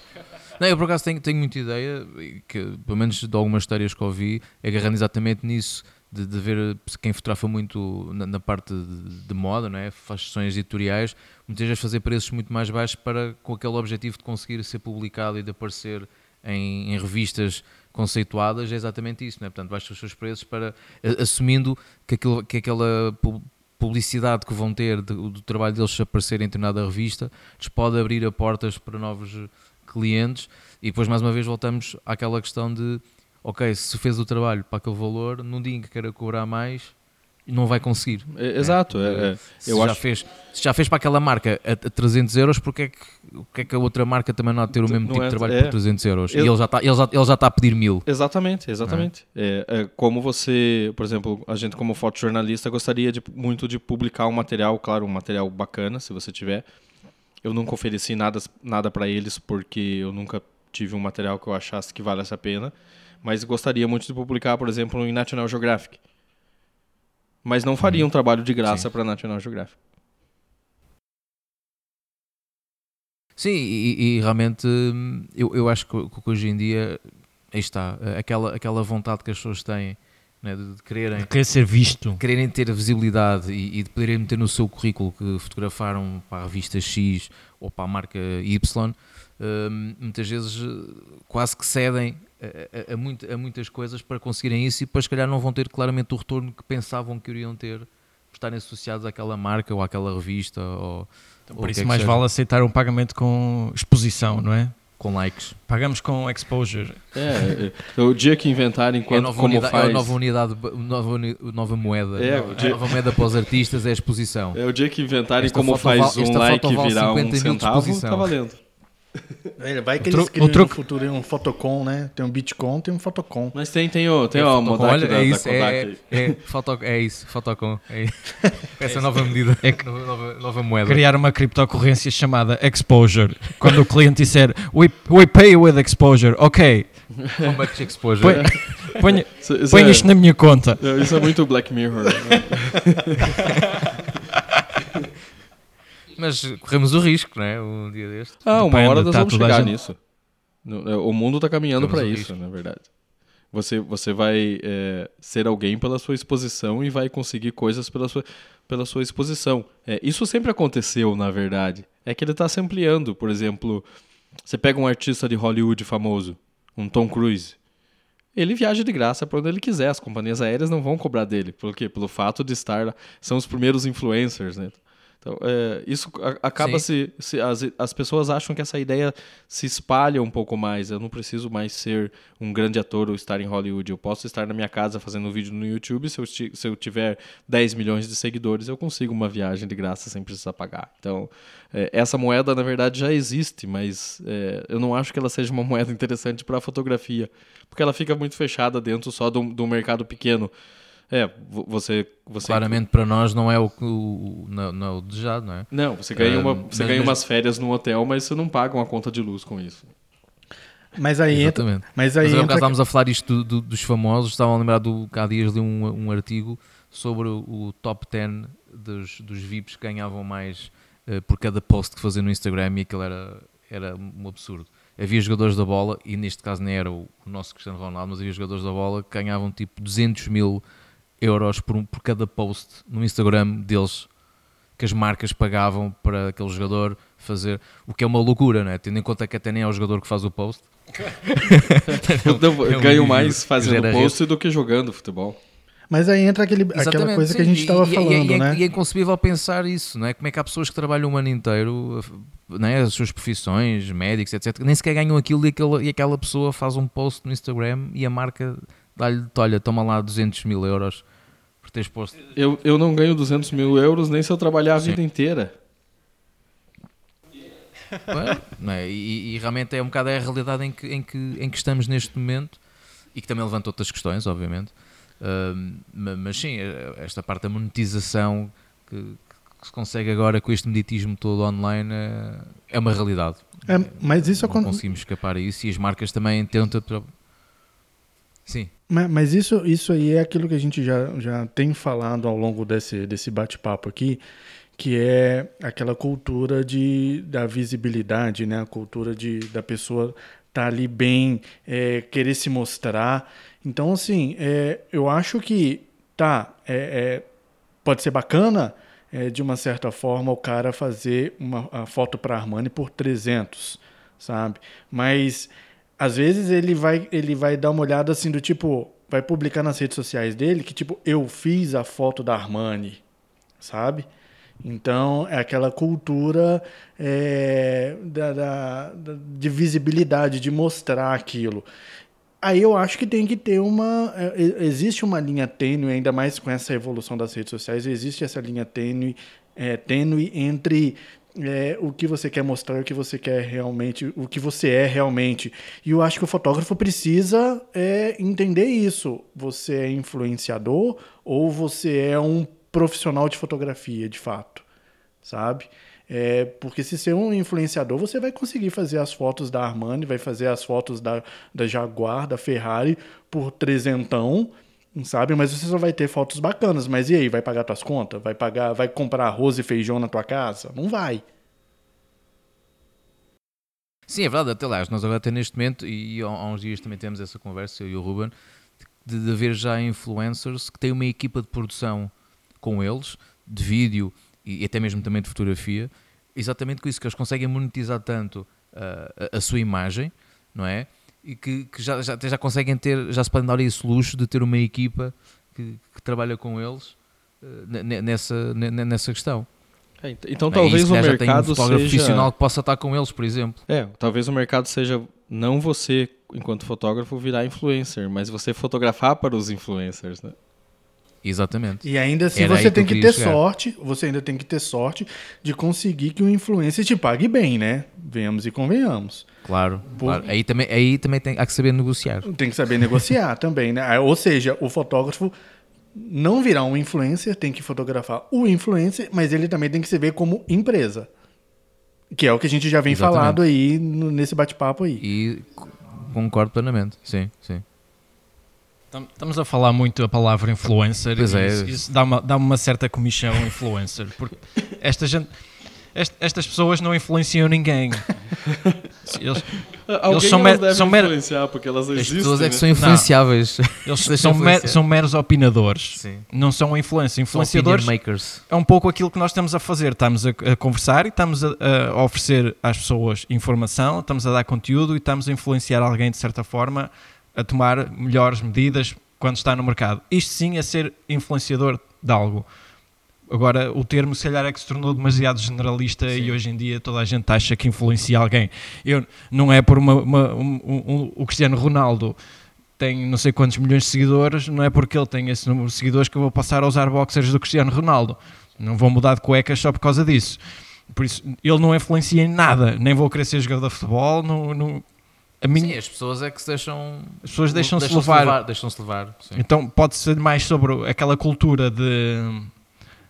Não, eu por acaso tenho, tenho muita ideia, que pelo menos de algumas histórias que ouvi, agarrando exatamente nisso, de, de ver quem fotografa muito na, na parte de, de, moda, não é? faz sessões editoriais, muitas vezes fazer preços muito mais baixos para, com aquele objetivo de conseguir ser publicado e de aparecer em, em revistas conceituadas é exatamente isso, não é? portanto baixa os seus preços para, assumindo que, aquilo, que aquela publicidade que vão ter do, do trabalho deles aparecer em determinada revista lhes pode abrir a portas para novos clientes e depois mais uma vez voltamos àquela questão de ok, se fez o trabalho para aquele valor, num dia em que queira cobrar mais não vai conseguir. É, exato. É, é. se, eu já acho... fez, se já fez para aquela marca a, a 300 euros, porque é que, porque é que a outra marca também não há de ter o mesmo não tipo de trabalho por 300 euros? E ele já, está, ele, já, ele já está a pedir mil. Exatamente, exatamente. É? como você, por exemplo, a gente como fotojornalista gostaria de, muito de publicar um material, claro, um material bacana, se você tiver. Eu nunca ofereci nada, nada para eles porque eu nunca tive um material que eu achasse que valesse a pena, mas gostaria muito de publicar, por exemplo, em National Geographic mas não faria um trabalho de graça para National Geographic. Sim, e, e, realmente eu, eu acho que, que, hoje em dia aí está, aquela, aquela vontade que as pessoas têm né, de, de quererem de querer ser visto, de quererem ter visibilidade e, e, de poderem meter no seu currículo que fotografaram para a revista X ou para a marca Y, hum, muitas vezes quase que cedem a, a, muito, a, muitas coisas para conseguirem isso e depois, se calhar, não vão ter claramente o retorno que pensavam que iriam ter por estarem associados àquela marca ou àquela revista. Ou, então, por isso, é mais vale aceitar um pagamento com exposição, não é? Com likes. Pagamos com exposure. É, é o dia que inventarem quando, é como unidade, faz... É a nova unidade, nova, nova moeda. É, nova, dia... A nova moeda para os artistas é a exposição. É o dia que inventarem esta como faz um like virar um centavo, está valendo. Vai que eles criam truque... no futuro um Photocon, né? Tem um Bitcoin, tem um Photocon. Mas tem, tem o, tem, o Modak Olha, da, é isso, da é, é, foto, é isso, Photocon. É, essa é nova medida, é que, nova, nova moeda. Criar uma criptocorrência chamada Exposure. Quando o cliente disser, we, we pay with Exposure, ok. How much Exposure? Põe, põe é, isto na minha conta. Isso é muito Black Mirror. Né? Mas corremos o risco, não é? Um dia deste. Ah, uma hora nós tá vamos chegar nisso. É, o mundo está caminhando para isso, risco. na verdade. Você, você vai é, ser alguém pela sua exposição e vai conseguir coisas pela sua, pela sua exposição. É, isso sempre aconteceu, na verdade. É que ele está se ampliando. Por exemplo, você pega um artista de Hollywood famoso, um Tom Cruise. Ele viaja de graça para onde ele quiser. As companhias aéreas não vão cobrar dele. Por quê? Pelo fato de estar lá. São os primeiros influencers, né? Então, é, isso acaba se, se as, as pessoas acham que essa ideia se espalha um pouco mais. Eu não preciso mais ser um grande ator ou estar em Hollywood. Eu posso estar na minha casa fazendo um vídeo no YouTube. Se eu, se eu tiver 10 milhões de seguidores, eu consigo uma viagem de graça sem precisar pagar. Então, é, essa moeda, na verdade, já existe, mas é, eu não acho que ela seja uma moeda interessante para a fotografia, porque ela fica muito fechada dentro só do, do mercado pequeno. É, você, você... Claramente para nós não é o, o, não, não é o desejado, não é? Não, você ganha, uma, você ganha mas... umas férias no hotel, mas você não paga uma conta de luz com isso. Mas aí Exatamente. Entra, mas aí mas entra... estávamos a falar isto do, do, dos famosos, estavam a lembrar do há dias li um, um artigo sobre o, o top 10 dos, dos VIPs que ganhavam mais uh, por cada post que faziam no Instagram e aquilo era, era um absurdo havia jogadores da bola, e neste caso nem era o, nosso Cristiano Ronaldo, mas havia jogadores da bola que ganhavam tipo 200 mil euros por, um, por cada post no Instagram deles que as marcas pagavam para aquele jogador fazer, o que é uma loucura, né? tendo em conta que até nem é o jogador que faz o post. é um, ganho mais fazendo post do que jogando futebol. Mas aí entra aquele, aquela coisa sim. que a gente estava falando, e, e, né? E é inconcebível pensar isso, não é? Como é que há pessoas que trabalham um ano inteiro, né? as suas profissões, médicos, etc., nem sequer ganham aquilo e, aquela, e aquela pessoa faz um post no Instagram e a marca dá-lhe, olha, toma lá 200 mil euros por teres posto. Eu, eu não ganho 200 mil euros nem se eu trabalhar a Sim. vida inteira. É? e, e, realmente é um bocado a realidade em que, em, que, em que estamos neste momento e que também levanta outras questões, obviamente. Uh, mas sim, eh, esta parte da monetização que, que, se consegue agora com este meditismo todo online é, é uma realidade. É, mas isso não conseguimos escapar a isso e as marcas também tentam Sim. Mas, mas, isso, isso aí é aquilo que a gente já, já tem falado ao longo desse, desse bate-papo aqui, que é aquela cultura de, da visibilidade, né? a cultura de, da pessoa estar tá ali bem, é, querer se mostrar. Então, assim, é, eu acho que tá, é, é pode ser bacana, é, de uma certa forma, o cara fazer uma foto para Armani por 300, sabe? Mas às vezes ele vai, ele vai dar uma olhada assim do tipo, vai publicar nas redes sociais dele que tipo, eu fiz a foto da Armani, sabe? Então é aquela cultura é, da, da, de visibilidade, de mostrar aquilo. Aí eu acho que tem que ter uma. É, existe uma linha tênue, ainda mais com essa evolução das redes sociais, existe essa linha tênue, é, tênue entre é, o que você quer mostrar, o que você quer realmente, o que você é realmente. E eu acho que o fotógrafo precisa é, entender isso. Você é influenciador ou você é um profissional de fotografia, de fato, sabe? É, porque se ser um influenciador, você vai conseguir fazer as fotos da Armani, vai fazer as fotos da, da Jaguar, da Ferrari por trezentão, sabe? Mas você só vai ter fotos bacanas. Mas e aí, vai pagar tuas contas? Vai pagar, vai comprar arroz e feijão na tua casa? Não vai. Sim, é verdade. Até lá, nós agora até neste momento, e há uns dias também temos essa conversa, eu e o Ruben, de, de haver já influencers que têm uma equipa de produção com eles, de vídeo e até mesmo também de fotografia, exatamente com isso, que eles conseguem monetizar tanto uh, a, a, sua imagem, não é? E que, que já, já, já, conseguem ter, já se podem dar esse luxo de ter uma equipa que, que trabalha com eles uh, nessa, nessa questão. É, então é talvez o mercado tem um fotógrafo seja... profissional que possa estar com eles, por exemplo. É, talvez o mercado seja não você, enquanto fotógrafo, virar influencer, mas você fotografar para os influencers, né? Exatamente. E ainda assim Era você tem que, que ter chegar. sorte, você ainda tem que ter sorte de conseguir que o influencer te pague bem, né? Venhamos e convenhamos. Claro, Por... claro. Aí também, aí também tem, há que saber negociar. Tem que saber negociar também, né? Ou seja, o fotógrafo não virar um influencer, tem que fotografar o influencer, mas ele também tem que se ver como empresa. Que é o que a gente já vem Exatamente. falado aí no, nesse bate-papo aí. E concordo plenamente, sim, sim. Estamos a falar muito a palavra influencer pois é. isso, isso dá, uma, dá uma certa comissão influencer, porque esta gente, estas pessoas não influenciam ninguém. Eles, eles são, mer, são mer, influenciar porque elas existem. As pessoas é que né? são influenciáveis. Não, eles são, mer, são meros opinadores. Sim. Não são influência. Influenciadores é um pouco aquilo que nós estamos a fazer. Estamos a, a conversar e estamos a, a, oferecer às pessoas informação, estamos a dar conteúdo e estamos a influenciar alguém de certa forma a tomar melhores medidas quando está no mercado. Isto sim é ser influenciador de algo. Agora, o termo, se calhar, é que se tornou demasiado generalista Sim. e hoje em dia toda a gente acha que influencia alguém. Eu, não é por uma, uma um, um, o Cristiano Ronaldo tem não sei quantos milhões de seguidores, não é porque ele tem esse número de seguidores que eu vou passar a usar boxers do Cristiano Ronaldo. Não vou mudar de cuecas só por causa disso. Por isso, ele não influencia em nada. Nem vou querer ser jogador de futebol. Não, não, minha... Sim, as pessoas é que se deixam. As pessoas deixam-se deixam levar. levar deixam-se levar. Sim. Então pode ser mais sobre aquela cultura de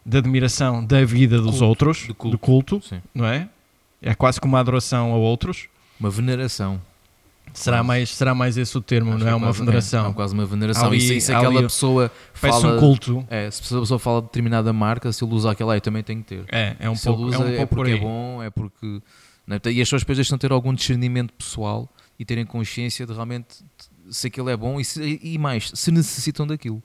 de admiração da vida dos culto, outros, do culto, do culto não é? É quase como uma adoração a outros. Uma veneração. Será mais, será mais esse o termo, Acho não é? Uma veneração. É, é quase uma veneração. Ali, e se, se aquela pessoa fala. um culto. É, se a pessoa fala de determinada marca, se ele usa aquela, eu também tenho que ter. É, é um se pouco, ele usa, é, um é porque é bom, é porque. Né? E as pessoas depois deixam ter algum discernimento pessoal e terem consciência de realmente se aquilo é bom e, se, e mais, se necessitam daquilo.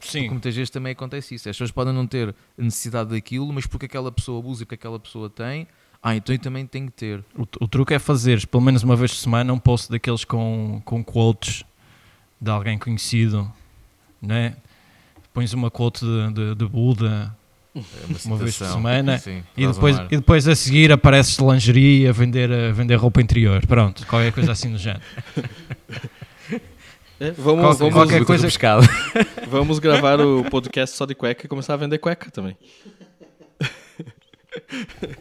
Sim. Porque muitas vezes também acontece isso. As pessoas podem não ter necessidade daquilo, mas porque aquela pessoa usa e porque aquela pessoa tem, ah, então eu também tenho que ter. O, o truque é fazer, pelo menos uma vez por semana, um post daqueles com, com quotes de alguém conhecido, né? Pões uma quote de, de, de Buda é uma, uma, vez por semana Sim, e, depois, e depois a seguir apareces de lingerie a vender, a vender roupa interior. Pronto, qualquer coisa assim do género. É, vamos, Qual, vamos, qualquer coisa pescado. Vamos gravar o podcast só de cueca e começar a vender cueca também.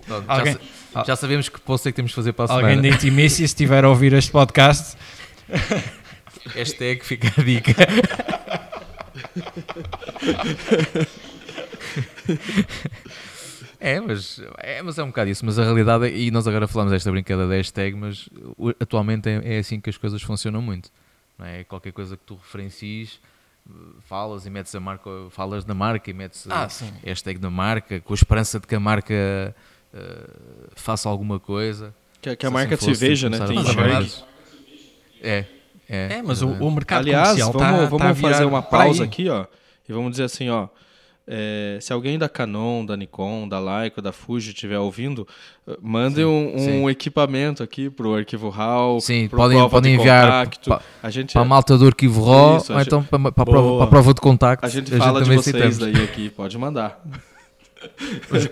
Não, Alguém, já, já, sabemos que post é que temos de fazer para a Alguém semana. da Intimícia, se estiver a ouvir este podcast. Hashtag fica a dica. É mas, é, mas é um bocado isso. Mas a realidade, é, e nós agora falamos desta brincadeira da hashtag, mas atualmente é, é assim que as coisas funcionam muito não é? Qualquer coisa que tu referencies, falas e metes a marca, falas da marca e metes ah, a hashtag da marca, com a esperança de que a marca uh, faça alguma coisa. Que, que a marca assim se veja, né? Tem é, é, é, mas o, o mercado Aliás, comercial vamos, tá, vamos tá fazer uma pausa aqui, ó, e vamos dizer assim, ó, é, se alguém da Canon, da Nikon, da Leica, da Fuji estiver ouvindo, eh, mande um, um equipamento aqui para o arquivo RAW. Sim, podem, podem enviar para a, gente para a malta do arquivo RAW Isso, ou então para, a prova, prova de contacto. A gente a fala gente de vocês daí aqui, pode mandar.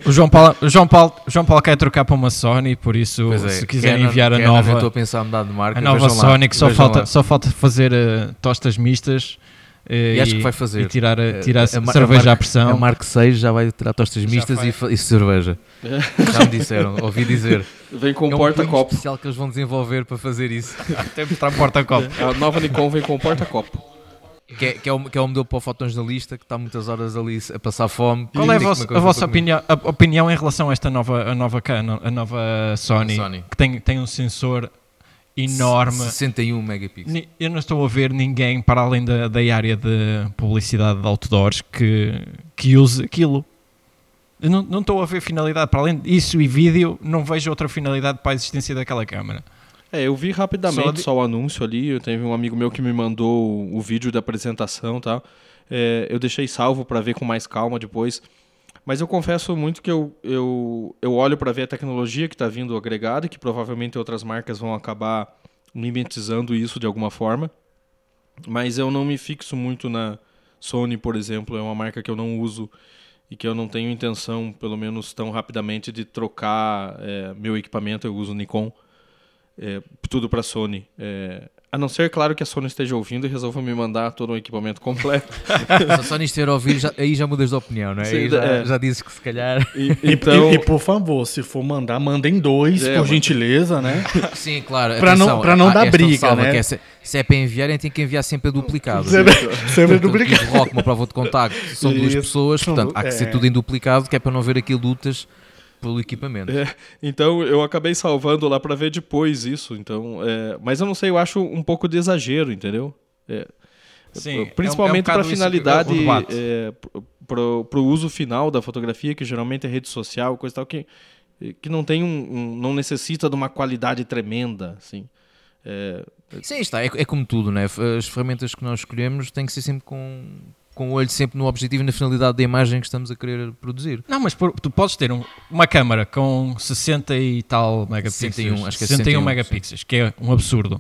O João Paulo, o João Paulo, João Paulo quer trocar para uma Sony, por isso, é, se quiserem Canon- enviar a nova, estou a pensar a mudar de marca. a nova vejam lá, Sony, que só falta, lá. só falta fazer eh, tostas mistas eh, E acho que vai fazer. e tirar, a- tirar A- a cerveja a mar- à pressão. A Mark 6 já vai tirar tostas Já mistas e, e cerveja. Já me disseram, ouvi dizer. Vem com é um porta-copo. especial que eles vão desenvolver para fazer isso. Que mostrar porta-copo. A nova Nikon vem com porta-copo. Que é, que, é o, que é o modelo para o fotojornalista que está muitas horas ali a passar fome. Qual é a comer a vossa opinião, a opinião em relação a esta nova, a nova Canon, a nova Sony, Sony. que tem, tem um sensor enorme? 61 megapixels. Eu não estou a ver ninguém para além da, da área de publicidade de outdoors que, que use aquilo. Eu não, não estou a ver finalidade. Para além disso e vídeo, não vejo outra finalidade para a existência daquela câmera. É, eu vi rapidamente Só só, o anúncio ali. Eu teve um amigo meu que me mandou o, o vídeo da apresentação e tal. É, eu deixei salvo para ver com mais calma depois. Mas eu confesso muito que eu, eu, eu olho para ver a tecnologia que está vindo agregada e que provavelmente outras marcas vão acabar mimetizando isso de alguma forma. Mas eu não me fixo muito na Sony, por exemplo. É uma marca que eu não uso e que eu não tenho intenção, pelo menos tão rapidamente, de trocar é, meu equipamento. Eu uso Nikon é, tudo para Sony. É, a não ser, claro, que a Sony esteja ouvindo e resolva me mandar todo um equipamento completo. Só, só nisto ter a ouvir, já- aí já mudas de opinião, não é? Sim, Aí já, é. já dizes que se calhar. E- então, e- e, por favor, se for mandar, mandem dois, É, por mas- gentileza, né? Sim, claro. Pra não- pra não há dar briga, né? que é se, se é para enviarem, tem que enviar sempre a duplicado. Sempre, sempre Portanto, duplicado. tive rock, uma prova de contacto, são duas Isso. pessoas, portanto há que é. ser tudo em duplicado, que é para não ver aqui lutas pelo equipamento. É, então eu acabei salvando lá para ver depois isso. Então, é, mas eu não sei, eu acho um pouco de exagero, entendeu? É, Sim, principalmente para é um bocado isso, finalidade, debate. é, para o uso final da fotografia, que geralmente é rede social, coisa e tal, que, que não tem um, um- não necessita de uma qualidade tremenda, assim. É, Sim, está, é, é como tudo, né? as ferramentas que nós escolhemos têm que ser sempre com, com o olho sempre no objetivo e na finalidade da imagem que estamos a querer produzir. Não, mas por- tu podes ter um- uma câmara com 60 e tal megapixels. 61, acho que é 61 61, megapixels, que é um absurdo.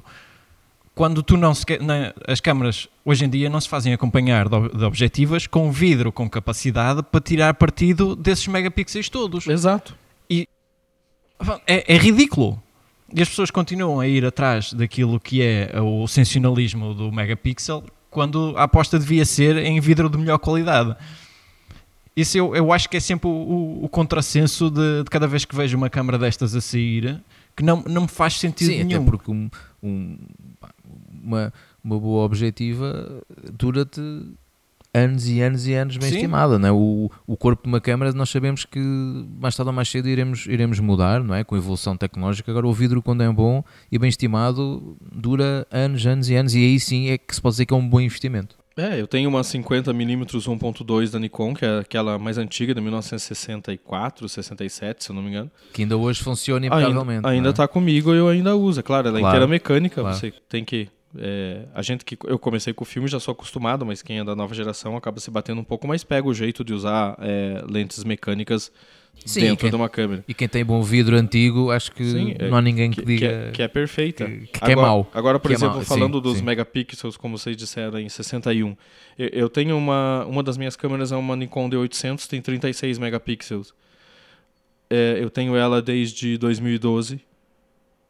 Quando tu não se na- as câmaras hoje em dia não se fazem acompanhar de, de objetivas com vidro com capacidade para tirar partido desses megapixels todos. exato. É, é ridículo. E as pessoas continuam a ir atrás daquilo que é o sensacionalismo do megapixel quando a aposta devia ser em vidro de melhor qualidade. Isso eu, eu acho que é sempre o, o, o contrassenso de, de cada vez que vejo uma câmara destas a sair que não, não me faz sentido Sim, nenhum. até porque um- um- uma, uma boa objetiva dura-te anos e anos e anos bem Sim. estimada, não é? O, o corpo de uma câmara nós sabemos que mais tarde ou mais cedo iremos, iremos mudar, não é? Com a evolução tecnológica. Agora o vidro quando é bom e bem estimado dura anos, anos e anos e aí sim é que se pode dizer que é um bom investimento. É, eu tenho uma 50mm 1.2 da Nikon, que é aquela mais antiga, de 1964, 67, se eu não me engano. Que ainda hoje funciona impecavelmente. Ainda, ainda não é? tá comigo e eu ainda uso. É claro, ela é Claro, inteira mecânica, claro. você tem que... é, a gente que... Eu comecei com o filme, já sou acostumado, mas quem é da nova geração acaba se batendo um pouco, mas pega o jeito de usar é, lentes mecânicas Sim, dentro quem- de uma câmera. E quem tem bom vidro antigo, acho que Sim, é, não há ninguém que, Que, diga que é, que é perfeita. que- que é agora, mau. Agora, por é exemplo, mau, falando sim, dos sim. megapixels, como vocês disseram, em 61. Eu, eu tenho uma... Uma das minhas câmeras é uma Nikon D800, tem 36 megapixels. É, eu tenho ela desde 2012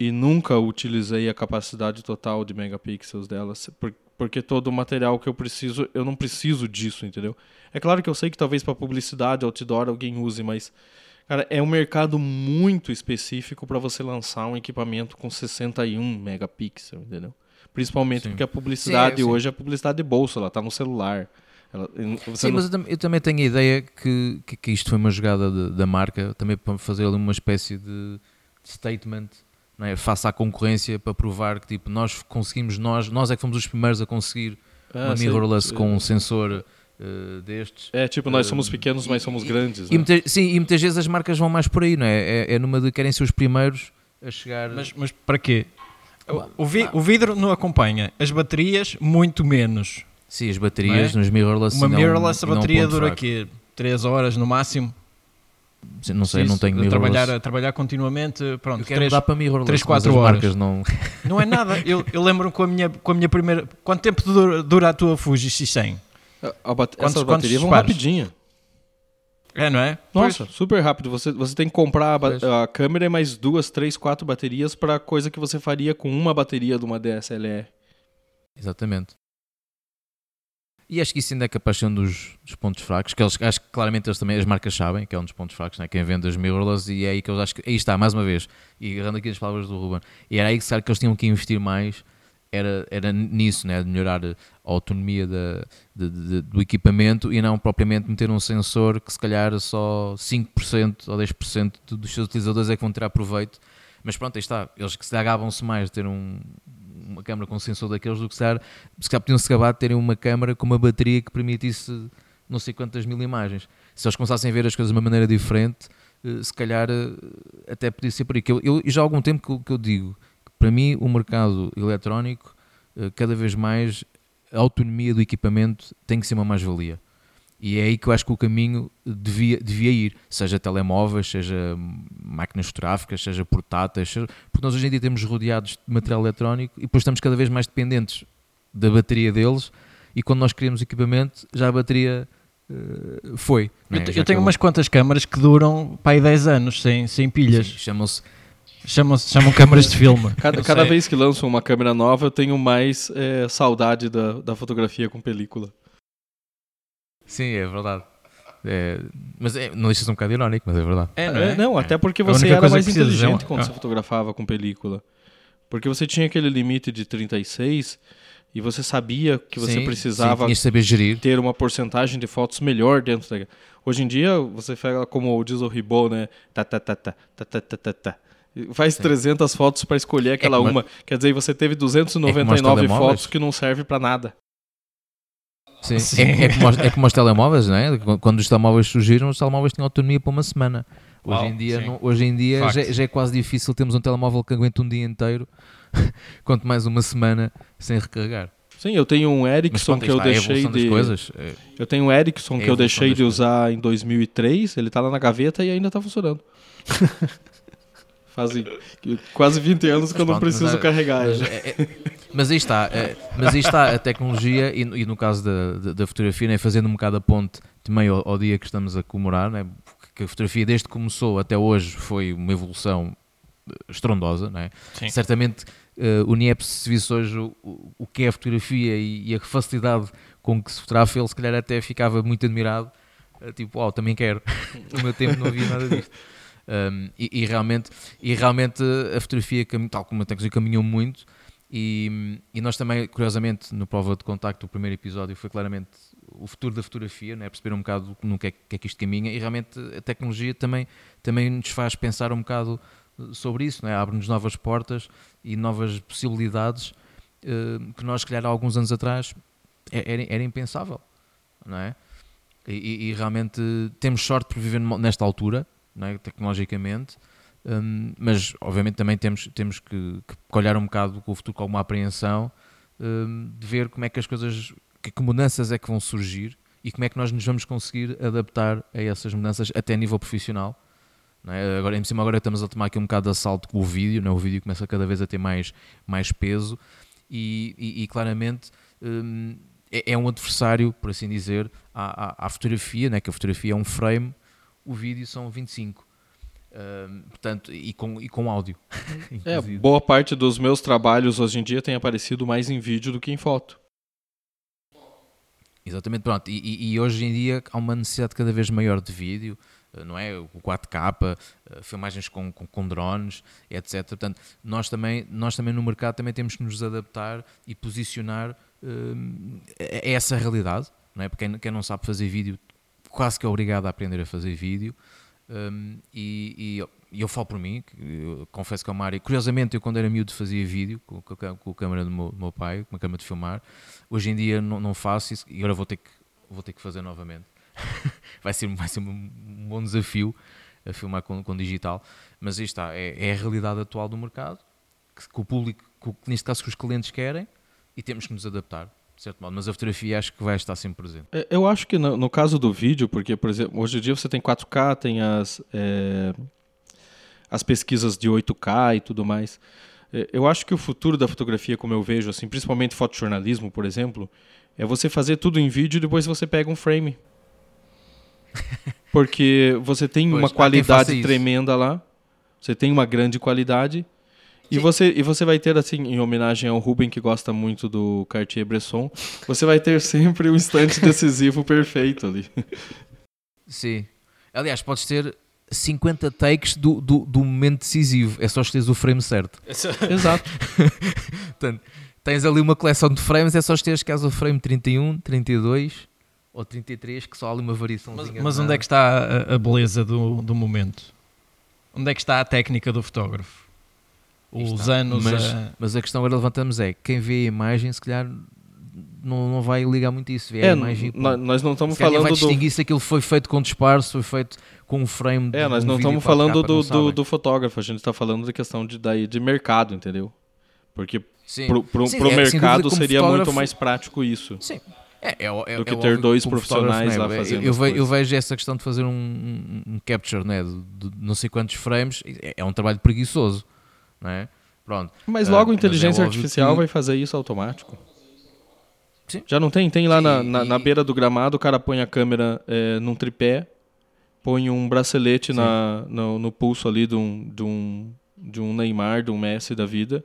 e nunca utilizei a capacidade total de megapixels dela, se- por- porque todo o material que eu preciso, eu não preciso disso, entendeu? É claro que eu sei que talvez para publicidade, outdoor, alguém use, mas cara, é um mercado muito específico para você lançar um equipamento com 61 megapixels, entendeu? Principalmente Sim. porque a publicidade Sim, sim. hoje é publicidade de bolsa, ela tá no celular. Ela- você Sim, não- mas eu, tam- eu também tenho a ideia que, que, que isto foi uma jogada de- da marca, também para fazer ali uma espécie de statement é? face à concorrência, para provar que tipo, nós conseguimos, nós, nós é que fomos os primeiros a conseguir Ah, uma mirrorless com um sensor eh, destes. É, tipo, nós Eh, somos pequenos, mas somos e- grandes. E né? muitas, sim, e muitas vezes as marcas vão mais por aí, não é? É, é numa de querem ser os primeiros a chegar. Mas, mas para quê? O, o vi- o vidro não acompanha, as baterias muito menos. sim, as baterias Não é? nos mirrorless. Uma um- mirrorless a bateria dura aqui 3 horas no máximo. Não sei, não Isso, tenho a mirrorless. trabalhar, a trabalhar continuamente, pronto, Eu quero três- mudar para mirrorless. três, mas quatro as horas. marcas não. não é nada. Eu, eu lembro com a minha, com a minha primeira. Quanto tempo dura, dura a tua Fuji X100? A- a bate- Quantos- Essas baterias vão rapidinho. É, não é? Nossa, pois. super rápido. Você, você tem que comprar a, a câmera e mais duas, três, quatro baterias para coisa que você faria com uma bateria de uma DSLR. Exatamente. E acho que isso ainda é capaz de ser um dos, dos, pontos fracos, que eles, acho que claramente eles também, as marcas sabem que é um dos pontos fracos, né? quem vende as mirrorless, e é aí que eles acho que, aí está, mais uma vez, e agarrando aqui as palavras do Ruben, e era aí que, sabe, que eles tinham que investir mais, era, era nisso, né? de melhorar a autonomia da, de, de, do equipamento e não propriamente meter um sensor que se calhar só 5% ou 10% dos seus utilizadores é que vão tirar proveito, mas pronto, aí está, eles que se agavam-se mais de ter um, uma câmera com sensor daqueles do que calhar, se calhar podiam-se acabar de terem uma câmera com uma bateria que permitisse não sei quantas mil imagens. Se eles começassem a ver as coisas de uma maneira diferente, eh, se calhar eh, até podia ser por aí. Eu, eu já há algum tempo que eu, que eu digo que para mim o mercado eletrónico, eh, cada vez mais, a autonomia do equipamento tem que ser uma mais-valia. E é aí que eu acho que o caminho devia, devia ir, seja telemóveis, seja máquinas fotográficas, seja portáteis, seja... porque nós hoje em dia temos rodeados de material eletrónico e depois estamos cada vez mais dependentes da bateria deles e quando nós queremos equipamento já a bateria uh, foi. Eu, é? eu tenho umas quantas câmaras que duram para aí 10 anos sem, sem pilhas. Chamam-se Chamam, chamam câmaras de filme. Cada, cada vez que lançam uma câmera nova, eu tenho mais é, saudade da, da fotografia com película. Sim, é verdade. É, mas é, não deixa ser um bocado irónico, mas é verdade. É, não, é? não até porque você era mais inteligente quando ah. você fotografava com película. Porque você tinha aquele limite de 36 e você sabia que você sim, precisava sim, ter uma porcentagem de fotos melhor dentro da. Hoje em dia, você pega como diz o Ribot, né? Tá, tá, tá, tá, tá, tá, tá, tá. tá. Faz sim. 300 fotos para escolher aquela é uma. Quer dizer, você teve 299 é fotos que não serve para nada. Sim. Sim. É, é, como os, é como os telemóveis, não é? Quando os telemóveis surgiram, os telemóveis tinham autonomia para uma semana. Hoje em dia, não, hoje em dia já, já, é quase difícil termos um telemóvel que aguente um dia inteiro, quanto mais uma semana sem recarregar. Sim, eu tenho um Ericsson que eu deixei de. Coisas, é... Eu tenho um Ericsson que eu deixei de usar coisas. em 2003, ele está lá na gaveta e ainda está funcionando. Fazem quase 20 anos que eu não preciso mas, carregar. Mas, é, é, mas aí está, é, mas aí está a tecnologia e, e no caso da, da, da, fotografia, né, fazendo um bocado a ponte também ao, ao dia que estamos a comemorar, né, porque a fotografia desde que começou até hoje foi uma evolução eh, estrondosa, né? certamente uh, o NIEP se visse hoje o, o, que é a fotografia e, e, a facilidade com que se fotografa, ele se calhar até ficava muito admirado, uh, tipo, uau, oh, também quero, no meu tempo não havia nada disto. Um, e, e, realmente, e realmente a fotografia, tal como a tecnologia, caminhou muito. E, e, nós também, curiosamente, no prova de contacto, o primeiro episódio foi claramente o futuro da fotografia, né? perceber um bocado no que é, que é que isto caminha e realmente a tecnologia também, também nos faz pensar um bocado sobre isso, né? abre-nos novas portas e novas possibilidades uh, que nós, se calhar, há alguns anos atrás é, era, era impensável, não é? E, e, realmente temos sorte por viver nesta altura, é? tecnologicamente, um, mas obviamente também temos, temos que, que, olhar um bocado com o futuro com alguma apreensão um, de ver como é que as coisas, que, que, mudanças é que vão surgir e como é que nós nos vamos conseguir adaptar a essas mudanças até nível profissional. É? Agora, em cima, agora estamos a tomar aqui um bocado de assalto com o vídeo, é? o vídeo começa cada vez a ter mais, mais peso e, e, e claramente um, é, é, um adversário, por assim dizer, à, à, à fotografia, né? que a fotografia é um frame o vídeo são 25. Uh, portanto, e com, e com áudio. é, boa parte dos meus trabalhos hoje em dia tem aparecido mais em vídeo do que em foto. Exatamente, pronto. E, e, hoje em dia há uma necessidade cada vez maior de vídeo, eh, não é? O 4K, eh, filmagens com, com, com, drones, etc. Portanto, nós também, nós também no mercado também temos que nos adaptar e posicionar uh, a essa realidade, não é? Porque quem, quem não sabe fazer vídeo quase que obrigado a aprender a fazer vídeo. Um, e, e eu, falo por mim, confesso que é uma área. Curiosamente, eu quando era miúdo fazia vídeo com, com, com a câmera do meu, meu, pai, com uma câmera de filmar. Hoje em dia não, não faço isso e agora vou ter que, vou ter que fazer novamente. vai, ser, vai ser um, bom desafio a filmar com, com digital, mas aí está, é, é, a realidade atual do mercado, que, que o público, que, neste caso que os clientes querem, e temos que nos adaptar de certo modo, mas a fotografia acho que vai estar sempre presente. É, eu acho que no, no caso do vídeo, porque, por exemplo, hoje em dia você tem 4K, tem as, é, as pesquisas de 8K e tudo mais. É, eu acho que o futuro da fotografia, como eu vejo, assim, principalmente fotojornalismo, por exemplo, é você fazer tudo em vídeo e depois você pega um frame. Porque você tem pois, uma qualidade tremenda lá. Você tem uma grande qualidade. E você, e você vai ter, assim, em homenagem ao Ruben, que gosta muito do Cartier-Bresson, você vai ter sempre o um instante decisivo perfeito ali. Sim. Aliás, podes ter 50 takes do, do, do momento decisivo. É só escolheres o frame certo. Exato. Portanto, tens ali uma coleção de frames, é só escolheres caso o frame 31, 32 ou 33, que só há ali uma variação. Mas, mas onde é que está a, a, beleza do, do momento? Onde é que está a técnica do fotógrafo? Os anos. Mas a... mas a questão que levantamos é: quem vê a imagem, se calhar não, não vai ligar muito isso. Vê é, a imagem, nós não estamos falando. vai distinguir do... se aquilo foi feito com disparce, foi feito com um frame. É, nós não estamos falando do, do, do, fotógrafo, a gente está falando da questão de, daí, de mercado, entendeu? Porque para o é, mercado seria muito mais prático isso. Sim. É, é, é, do que ter dois profissionais lá fazendo. Eu, eu, eu, vejo essa questão de fazer um, um, um capture né, de, de, não sei quantos frames, é, é um trabalho preguiçoso. Não é? Pronto. Mas logo a inteligência artificial que... vai fazer isso automático. Sim. Já não tem? Tem lá na, na, na, beira do gramado, o cara põe a câmera é, num tripé, põe um bracelete na, no, no, pulso ali de um, de, um, de um Neymar, de um Messi da vida.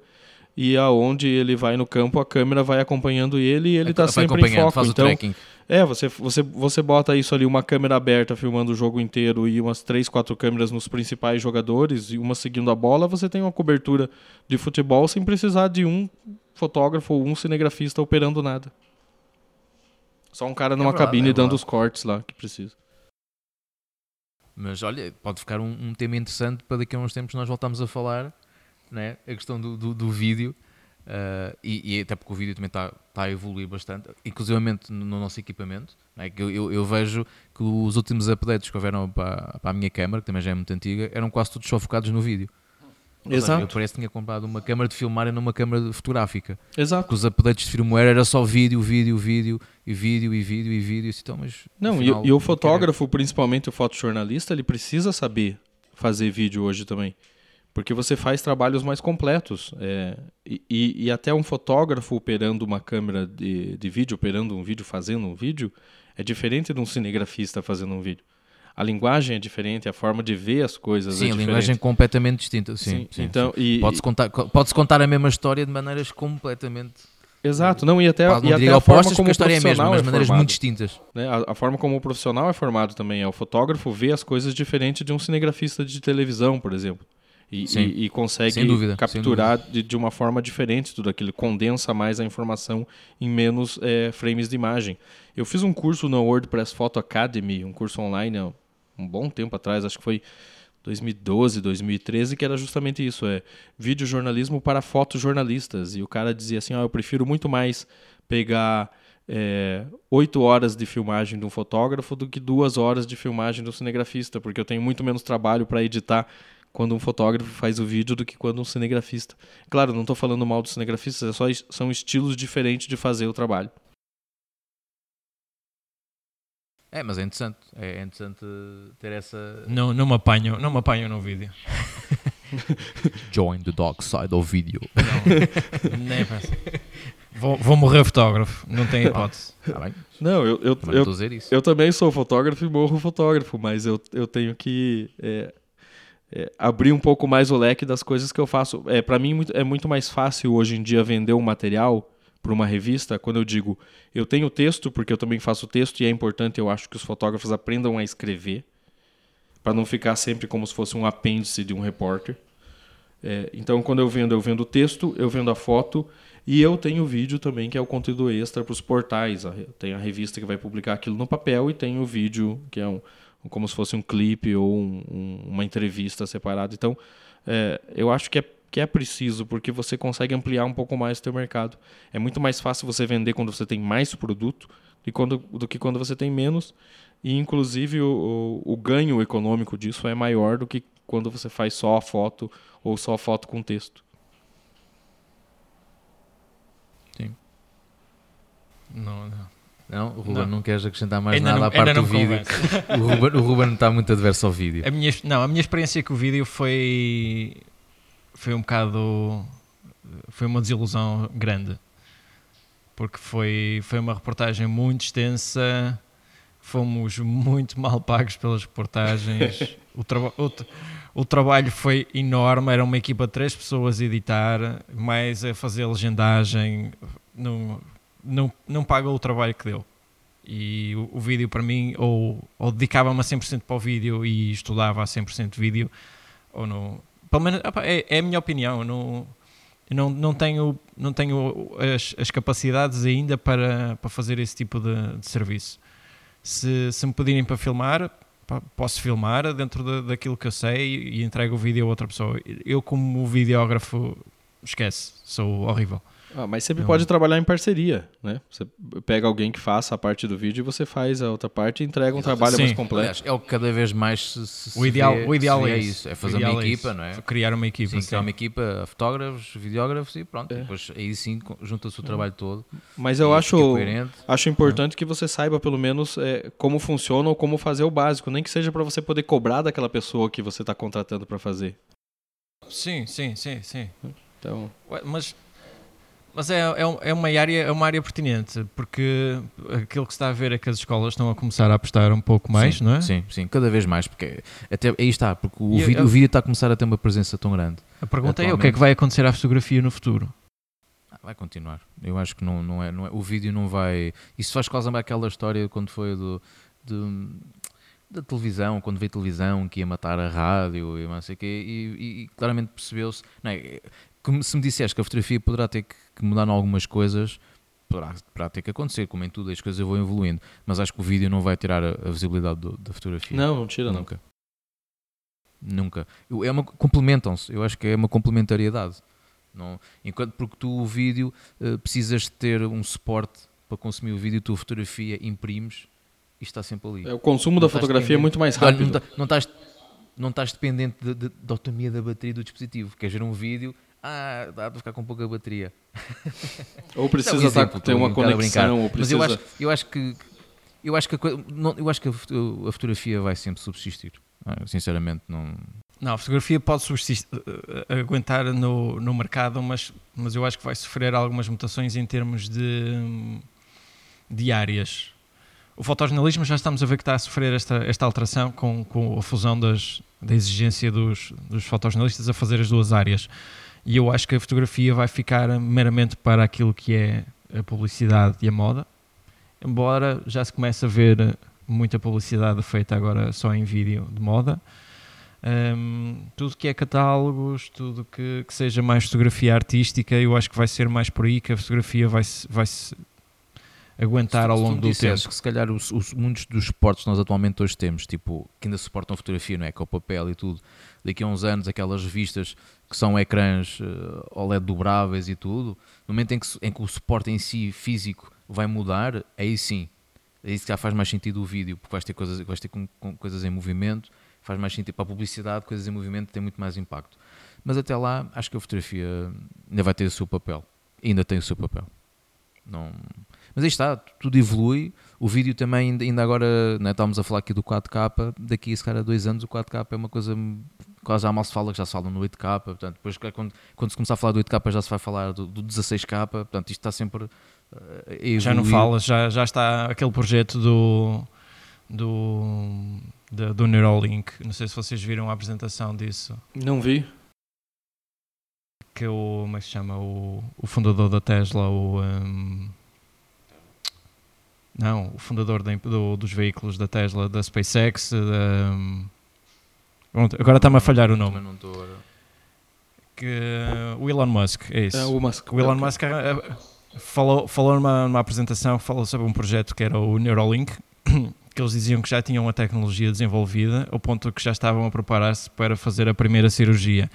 E aonde ele vai no campo, a câmera vai acompanhando ele e ele está sempre em foco. Faz então, o tracking. É, você, você, você bota isso ali, uma câmera aberta filmando o jogo inteiro e umas três, quatro câmeras nos principais jogadores e uma seguindo a bola, você tem uma cobertura de futebol sem precisar de um fotógrafo ou um cinegrafista operando nada. Só um cara numa é cabine é dando os cortes lá que precisa. Mas olha, pode ficar um, um, tema interessante para daqui a uns tempos nós voltamos a falar, né? a questão do, do, do vídeo. Uh, e, e, até porque o vídeo também está tá a evoluir bastante, inclusive no, no nosso equipamento. Né? Eu, eu, eu, vejo que os últimos updates que houveram para, para a minha câmera, que também já é muito antiga, eram quase todos só focados no vídeo. Exato. eu parece que tinha comprado uma câmera de filmar e não uma câmera fotográfica. Exato. Porque os updates de firmware era só vídeo, vídeo, vídeo, e vídeo, e vídeo, e vídeo. Então, mas, não, final, e, e, o fotógrafo, principalmente o fotojornalista, ele precisa saber fazer vídeo hoje também. Porque você faz trabalhos mais completos. É, e, e, até um fotógrafo operando uma câmera de, de vídeo, operando um vídeo, fazendo um vídeo, é diferente de um cinegrafista fazendo um vídeo a linguagem é diferente, a forma de ver as coisas sim, é diferente. Sim, a linguagem é completamente distinta. Sim, sim, sim então, E, pode-se contar, pode contar a mesma história de maneiras completamente Exato, não, e até, não e até a forma como a história é a mesma, mas é maneiras muito distintas. Né? A, a, forma como o profissional é formado também é o fotógrafo vê as coisas diferente de um cinegrafista de televisão, por exemplo. E, e, e consegue dúvida, capturar de, de, uma forma diferente tudo aquilo, condensa mais a informação em menos é, frames de imagem. Eu fiz um curso no WordPress Photo Academy, um curso online um bom tempo atrás, acho que foi 2012, 2013, que era justamente isso, é vídeo jornalismo para fotojornalistas. E o cara dizia assim, eu prefiro muito mais pegar é, oito horas de filmagem de um fotógrafo do que duas horas de filmagem do cinegrafista, porque eu tenho muito menos trabalho para editar quando um fotógrafo faz o vídeo do que quando um cinegrafista. Claro, não estou falando mal dos cinegrafistas, é só são estilos diferentes de fazer o trabalho. É, mas é interessante. É interessante ter essa. Não, não me apanho, não me apanho no vídeo. Join the dark side of video. Não, nem penso. Vou, vou morrer fotógrafo, não tem hipótese. Ah, bem. Não, eu, eu, também eu, eu, também sou fotógrafo e morro fotógrafo, mas eu, eu tenho que é, é, abrir um pouco mais o leque das coisas que eu faço. É, Para mim é muito mais fácil hoje em dia vender um material para uma revista, quando eu digo eu tenho texto, porque eu também faço texto e é importante, eu acho que os fotógrafos aprendam a escrever, para não ficar sempre como se fosse um apêndice de um repórter. É, então, quando eu vendo, eu vendo o texto, eu vendo a foto e eu tenho o vídeo também, que é o conteúdo extra para os portais. Tem a revista que vai publicar aquilo no papel e tem o vídeo, que é um, como se fosse um clipe ou um, um, uma entrevista separada. Então, é, eu acho que é que é preciso, porque você consegue ampliar um pouco mais o seu mercado. É muito mais fácil você vender quando você tem mais produto do, quando, do que quando você tem menos. E, inclusive, o, o, o ganho econômico disso é maior do que quando você faz só a foto ou só a foto com texto. Sim. Não, não. Não, o Ruben não, não queres acrescentar mais ainda nada não, à parte do vídeo. o, Ruben, o Ruben está muito adverso ao vídeo. A minha, não, a minha experiência com o vídeo foi foi um bocado. Foi uma desilusão grande. Porque foi, foi uma reportagem muito extensa, fomos muito mal pagos pelas reportagens. o, traba o, o, trabalho foi enorme, era uma equipa de três pessoas a editar, mais a fazer legendagem, não, não, não pagou o trabalho que deu. E o, o vídeo para mim, ou, ou dedicava-me a 100% para o vídeo e estudava a 100% vídeo, ou não. Pelo menos é, é a minha opinião. Não, não, não tenho, não tenho as, as capacidades ainda para, para fazer esse tipo de, de serviço. Se, se me pedirem para filmar, posso filmar dentro de, daquilo que eu sei e entrego o vídeo a outra pessoa. Eu, como videógrafo, esquece, sou horrível. Ah, mas sempre pode trabalhar em parceria, né? Você pega alguém que faça a parte do vídeo e você faz a outra parte e entrega um trabalho Sim. mais completo. é o que cada vez mais se, se o ideal, vê, o ideal é isso. É fazer uma é equipa, é não é? Criar uma equipa. Sim, criar uma equipa, fotógrafos, videógrafos e pronto. É. Depois aí sim junta-se o trabalho todo. Mas eu acho, acho importante que você saiba pelo menos é, como funciona ou como fazer o básico, nem que seja para você poder cobrar daquela pessoa que você está contratando para fazer. Sim, sim, sim, sim. Então... Mas mas é, é, é, uma área, é uma área pertinente, porque aquilo que se está a ver é que as escolas estão a começar a apostar um pouco mais, sim, não é? Sim, sim, cada vez mais, porque até aí está, porque o, vídeo, eu, o vídeo está a começar a ter uma presença tão grande. A pergunta é o que é que vai acontecer à fotografia no futuro? Ah, vai continuar. Eu acho que não, não, é, não é. O vídeo não vai. Isso faz quase aquela história quando foi do, do da televisão, quando veio televisão, que ia matar a rádio e não sei o quê, e, e, e claramente percebeu-se. É, se me disseste que a fotografia poderá ter que mudar em algumas coisas, poderá, poderá ter que acontecer, como em tudo, as coisas vão evoluindo. Mas acho que o vídeo não vai tirar a, a visibilidade do, da fotografia. Não, não tira nunca. Não. Nunca. É uma, complementam-se, eu acho que é uma complementariedade. Não, enquanto porque tu o vídeo uh, precisas de ter um suporte para consumir o vídeo, tu a fotografia imprimes e está sempre ali. É, o consumo não da fotografia é muito mais rápido. Não, não, estás, não estás dependente de, de, da autonomia da bateria do dispositivo. Queres ver um vídeo, ah, dá para ficar com pouca bateria. Ou precisa um exemplo, ter uma conexão, ou precisa... Mas eu acho, eu acho que eu acho que a, não, eu acho que a, a fotografia vai sempre subsistir. Ah, sinceramente, não. Não, a fotografia pode subsistir, eh, eh, aguentar no, no mercado, mas, mas eu acho que vai sofrer algumas mutações em termos de, de áreas. O fotojornalismo já estamos a ver que está a sofrer esta, esta alteração com, com a fusão das, da exigência dos, dos fotojornalistas a fazer as duas áreas. E eu acho que a fotografia vai ficar meramente para aquilo que é a publicidade e a moda, embora já se comece a ver muita publicidade feita agora só em vídeo de moda. Um, tudo que é catálogos, tudo que, que, seja mais fotografia artística, eu acho que vai ser mais por aí que a fotografia vai, vai se aguentar ao longo do tempo. que se calhar os, os, muitos dos suportes que nós atualmente hoje temos, tipo, que ainda suportam fotografia, não é? Com o papel e tudo, daqui a uns anos aquelas revistas que são ecrãs uh, OLED dobráveis e tudo, no momento em que, em que o suporte em si físico vai mudar, aí sim, aí já faz mais sentido o vídeo, porque vais ter coisas, vais ter com, com coisas em movimento, faz mais sentido para a publicidade, coisas em movimento tem muito mais impacto. Mas até lá, acho que a fotografia ainda vai ter o seu papel, ainda tem o seu papel. Não, mas aí está, tudo evolui. O vídeo também, ainda agora, né, estávamos a falar aqui do 4K, daqui a a dois anos o 4K é uma coisa quase já mal se fala, que já se fala no 8K, portanto, depois quando, quando se começar a falar do 8K já se vai falar do, do 16K, portanto isto está sempre uh, Já não falas, já, já está aquele projeto do, do, do, do Neuralink, não sei se vocês viram a apresentação disso. Não vi. Que o, como é que se chama, o, o fundador da Tesla, o... Um, não, o fundador de, do, dos veículos da Tesla, da SpaceX, da, um, agora está-me a falhar o nome. Que, o Elon Musk, é isso. É, o, Musk. o Elon Musk é, falou, falou numa, numa apresentação falou sobre um projeto que era o Neuralink, que eles diziam que já tinham a tecnologia desenvolvida, ao ponto que já estavam a preparar-se para fazer a primeira cirurgia.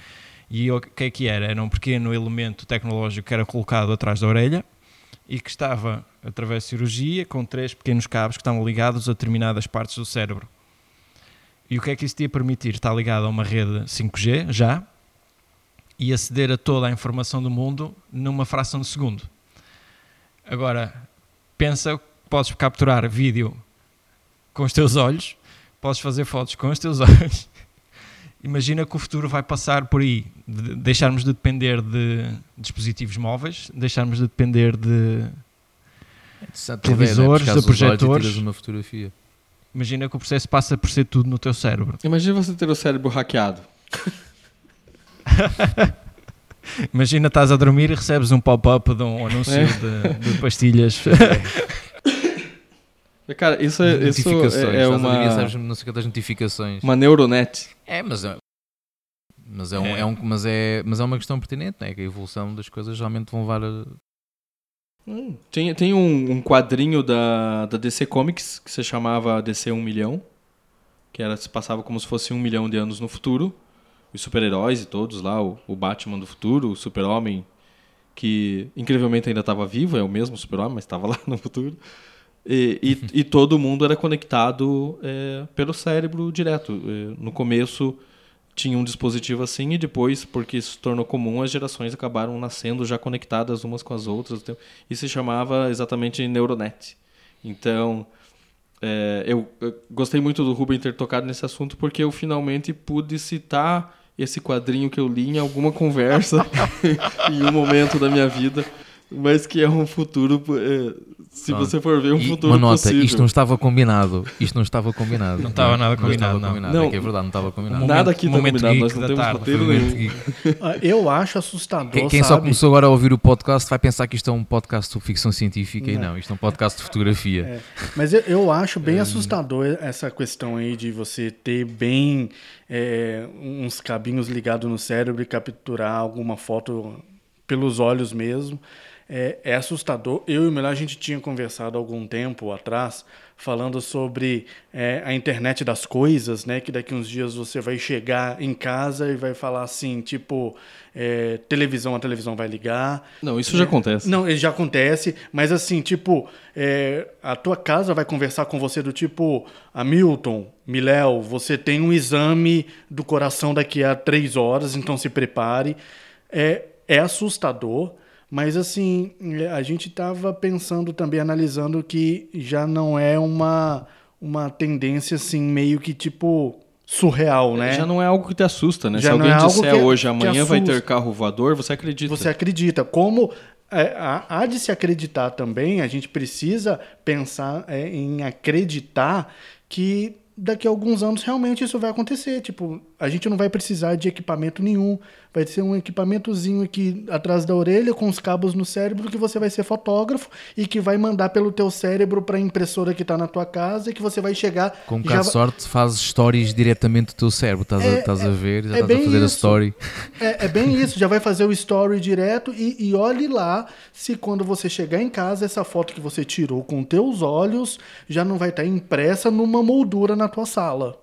E o que é que era? Era um pequeno elemento tecnológico que era colocado atrás da orelha e que estava, através de cirurgia, com três pequenos cabos que estavam ligados a determinadas partes do cérebro. E o que é que isso te ia permitir? Está ligado a uma rede 5G já e aceder a toda a informação do mundo numa fração de segundo. Agora, pensa que podes capturar vídeo com os teus olhos, podes fazer fotos com os teus olhos. Imagina que o futuro vai passar por aí, de deixarmos de depender de dispositivos móveis, deixarmos de depender de televisores, de projetores. uma fotografia. Imagina que o processo passa por ser tudo no teu cérebro. Imagina você ter o cérebro hackeado. Imagina estás a dormir e recebes um pop-up de um anúncio É. de, de pastilhas. Cara, isso é, isso notificações. é, é uma, não sei quantas notificações. uma neuronet. É, mas é, mas é, um, É. é um- mas é, mas é uma questão pertinente, não é? Que a evolução das coisas realmente vão levar a. Hum, Tem, tem um, um quadrinho da, da DC Comics que se chamava DC 1 milhão, que era, se passava como se fosse um milhão de anos no futuro. Os super-heróis e todos lá, o, o Batman do futuro, o Super-Homem, que incrivelmente ainda estava vivo, é o mesmo Super-Homem, mas estava lá no futuro. E, e, e todo mundo era conectado é, pelo cérebro direto. É, no começo tinha um dispositivo assim e depois, porque isso se tornou comum, as gerações acabaram nascendo já conectadas umas com as outras. Então, e se chamava exatamente Neuronet. Então, é, eu, eu gostei muito do Ruben ter tocado nesse assunto porque eu finalmente pude citar esse quadrinho que eu li em alguma conversa em um momento da minha vida, mas que é um futuro, é, se Pronto. você for ver, um E futuro uma nota, possível. isto não estava combinado. Isto não estava combinado. Não estava nada combinado, Não combinado. Não. É que é verdade, não estava combinado. Momento- Nada aqui está momento combinado, nós não temos tarde. roteiro nenhum. Ah, Eu acho assustador, Quem, quem só começou agora a ouvir o podcast vai pensar que isto é um podcast sobre ficção científica e Não. não, isto é um podcast de fotografia. É, mas eu, eu acho bem assustador essa questão aí de você ter bem é, uns cabinhos ligados no cérebro e capturar alguma foto pelos olhos mesmo. É, é assustador. Eu e o Melhor a gente tinha conversado algum tempo atrás falando sobre é, a internet das coisas, né? Que daqui uns dias você vai chegar em casa e vai falar assim, tipo, é, televisão, a televisão vai ligar. Não, isso já acontece. Não, já acontece, mas assim, tipo, é, a tua casa vai conversar com você do tipo, Hamilton, Miléo, você tem um exame do coração daqui a três horas, então se prepare. É, é assustador, mas assim, é, a gente estava pensando também, analisando que já não é uma, uma tendência assim, meio que tipo surreal, né? Já não é algo que te assusta, né? Já Se alguém é disser que- hoje, amanhã vai ter carro voador, você acredita. Você acredita. Como é, há, há de se acreditar também, a gente precisa pensar é, em acreditar que daqui a alguns anos realmente isso vai acontecer. Tipo, a gente não vai precisar de equipamento nenhum. Vai ser um equipamentozinho aqui atrás da orelha com os cabos no cérebro que você vai ser fotógrafo e que vai mandar pelo teu cérebro para a impressora que está na tua casa e que você vai chegar Com um bocado de sorte, fazes stories diretamente do teu cérebro. Estás, a, É, a ver, já é estás a fazer a isso. story. É, é bem isso, já vai fazer o story direto e, e olhe lá se quando você chegar em casa, essa foto que você tirou com teus olhos já não vai estar impressa numa moldura na tua sala.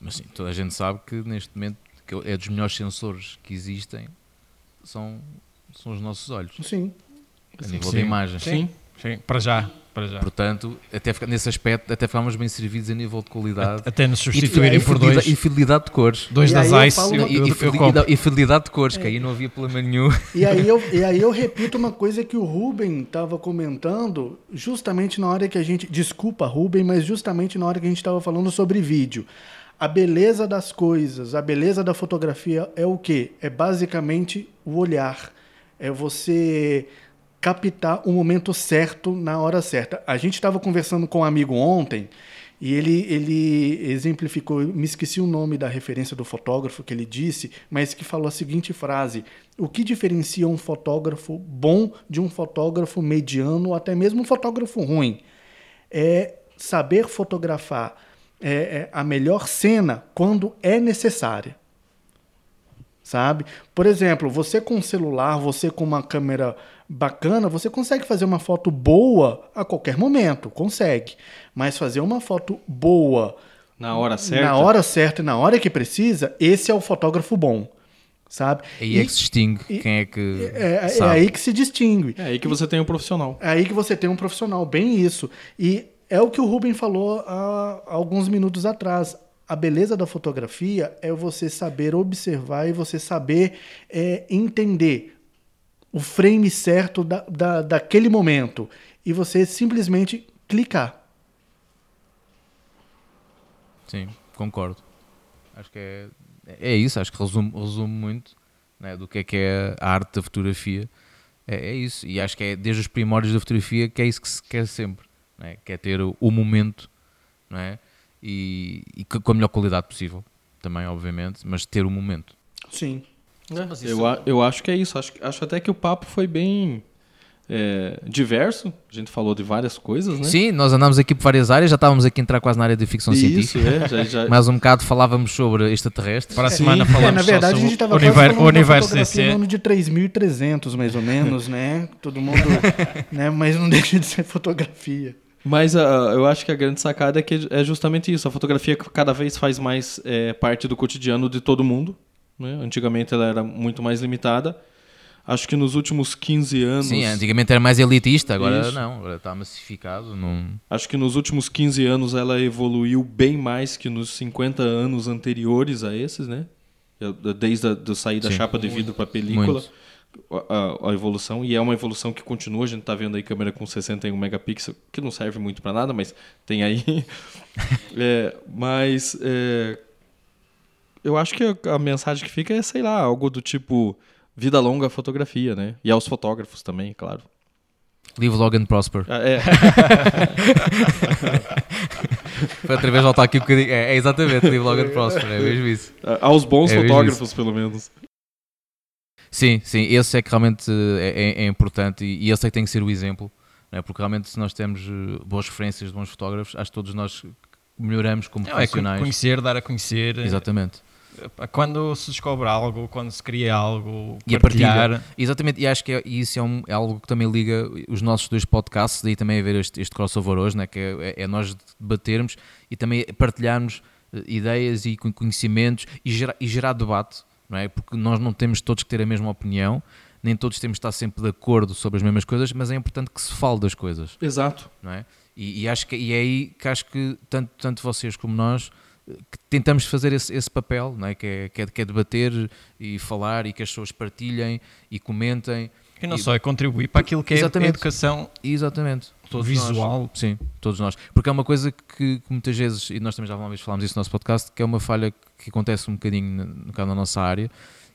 Mas sim, toda a gente sabe que neste momento que é dos melhores sensores que existem são, são os nossos olhos, Sim. a nível Sim. de imagem. Sim. Sim, para já. Para já. Portanto, até nesse aspecto, até ficámos bem servidos a nível de qualidade. Até nos substituírem e, por dois, e fidelidade de cores. dois E das ICE. E, eu, e, e fidelidade de cores, que aí não havia problema nenhum. E aí, eu, e aí eu repito uma coisa que o Ruben estava comentando, justamente na hora que a gente. Desculpa, Ruben, mas justamente na hora que a gente estava falando sobre vídeo. A beleza das coisas, a beleza da fotografia é o quê? É basicamente o olhar. É você captar o momento certo na hora certa. A gente estava conversando com um amigo ontem e ele, ele exemplificou, me esqueci o nome da referência do fotógrafo que ele disse, mas que falou a seguinte frase: O que diferencia um fotógrafo bom de um fotógrafo mediano ou até mesmo um fotógrafo ruim? É saber fotografar é, é, a melhor cena quando é necessária sabe? Por exemplo, você com um celular, você com uma câmera bacana, você consegue fazer uma foto boa a qualquer momento, consegue. Mas fazer uma foto boa Na hora certa. na hora certa e na hora que precisa, esse é o fotógrafo bom, sabe? Aí é E que se distingue e- quem é que é, é sabe. aí que se distingue. É aí que você tem um profissional. É aí que você tem um profissional, bem isso. E é o que o Ruben falou há alguns minutos atrás. A beleza da fotografia é você saber observar e você saber é, entender o frame certo da, da, daquele momento. E você simplesmente clicar. Sim, concordo. Acho que é, é isso, acho que resume, resume muito né, do que é que é a arte da fotografia. É, é isso, e acho que é desde os primórdios da fotografia que é isso que se quer sempre. é? que é ter o, o momento não é? e, e, com a melhor qualidade possível, também, obviamente, mas ter o momento. Sim. É, eu, eu acho que é isso. Acho, acho até que o papo foi bem é, diverso. A gente falou de várias coisas, né? Sim, nós andamos aqui por várias áreas, já estávamos aqui a entrar quase na área de ficção Isso, científica. É, já, já... Mais um bocado falávamos sobre extraterrestres. Para a semana falamos é, na verdade, a gente estava o universo, o universo DC. DC. no ano de 3300, mais ou menos, né? Todo mundo, né? Mas não deixa de ser fotografia. Mas uh, eu acho que a grande sacada é que é justamente isso. A fotografia cada vez faz mais é, parte do cotidiano de todo mundo. Né? Antigamente ela era muito mais limitada. Acho que nos últimos 15 anos. Sim, antigamente era mais elitista, agora Isso. não, agora está massificado. Não... Acho que nos últimos 15 anos ela evoluiu bem mais que nos 50 anos anteriores a esses, né? Desde a do sair da Sim. chapa de vidro para a película. A, a, evolução, e é uma evolução que continua. A gente está vendo aí câmera com 61 megapixels, que não serve muito para nada, mas tem aí. é, mas é, eu acho que a, mensagem que fica é, sei lá, algo do tipo vida longa à fotografia, né? E aos fotógrafos também, claro. Live long and prosper. Ah, é. Foi outra vez voltar aqui um bocadinho. É, é exatamente, live long and prosper, é mesmo isso. Ah, aos bons é fotógrafos, pelo menos. Sim, sim, esse é que realmente é, é, é importante e, e, esse é que tem que ser o exemplo, né? porque realmente se nós temos eh, boas referências de bons fotógrafos, acho que todos nós melhoramos como Não, profissionais. É conhecer, dar a conhecer. Exatamente quando se descobre algo, quando se cria algo, e partilhar. a partilha. Exatamente, e acho que é, isso é, um, é, algo que também liga os nossos dois podcasts, daí também haver este, este crossover hoje, né, que é, é, é nós debatermos e também partilharmos uh, ideias e conhecimentos e gerar, e gerar debate, não é? porque nós não temos todos que ter a mesma opinião, nem todos temos que estar sempre de acordo sobre as mesmas coisas, mas é importante que se fale das coisas. Exato. Não é? E, e acho que, e é aí que acho que tanto, tanto vocês como nós tentamos fazer esse, esse papel, não é? Que, é, que, é, que é debater e falar e que as pessoas partilhem e comentem. E não e, só é contribuir para aquilo que é a educação exatamente. Todos visual. Nós. Sim, todos nós. Porque é uma coisa que, que, muitas vezes, e nós também já uma vez falámos isso no nosso podcast, que é uma falha que acontece um bocadinho no, na nossa área,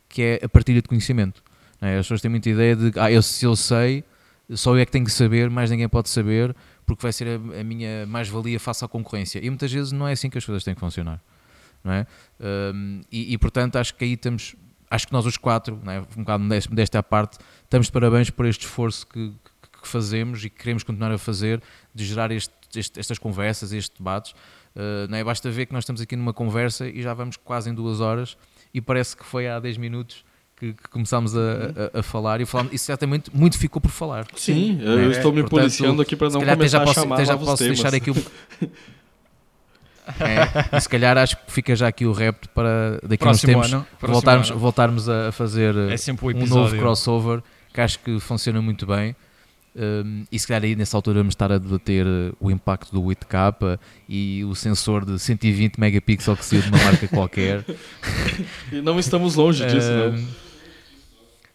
que é a partilha de conhecimento. É? As pessoas têm muita ideia de, ah, eu, se eu sei, só eu é que tenho que saber, mais ninguém pode saber, porque vai ser a, a minha mais-valia face à concorrência. E muitas vezes não é assim que as coisas têm que funcionar. Não é? Um, e, e, portanto acho que aí estamos, acho que nós os quatro, não é? um bocado desta parte, estamos de parabéns por este esforço que, que, que fazemos e que queremos continuar a fazer de gerar este, este, estas conversas, estes debates. Uh, não é? Basta ver que nós estamos aqui numa conversa e já vamos quase em duas horas e parece que foi há 10 minutos que, que começámos a, a, a, falar e falamos, isso certamente muito ficou por falar. Sim, eu é, estou me portanto, policiando aqui para não começar já posso, a chamar já posso temas. deixar aqui o... é, e se calhar acho que fica já aqui o repto para daqui próximo a uns tempos voltarmos, ano. voltarmos a fazer é um, um novo crossover que acho que funciona muito bem. Um, e se calhar aí nessa altura vamos estar a debater o impacto do 8K e o sensor de 120 megapixels que saiu de uma marca qualquer. E não estamos longe disso, um, não.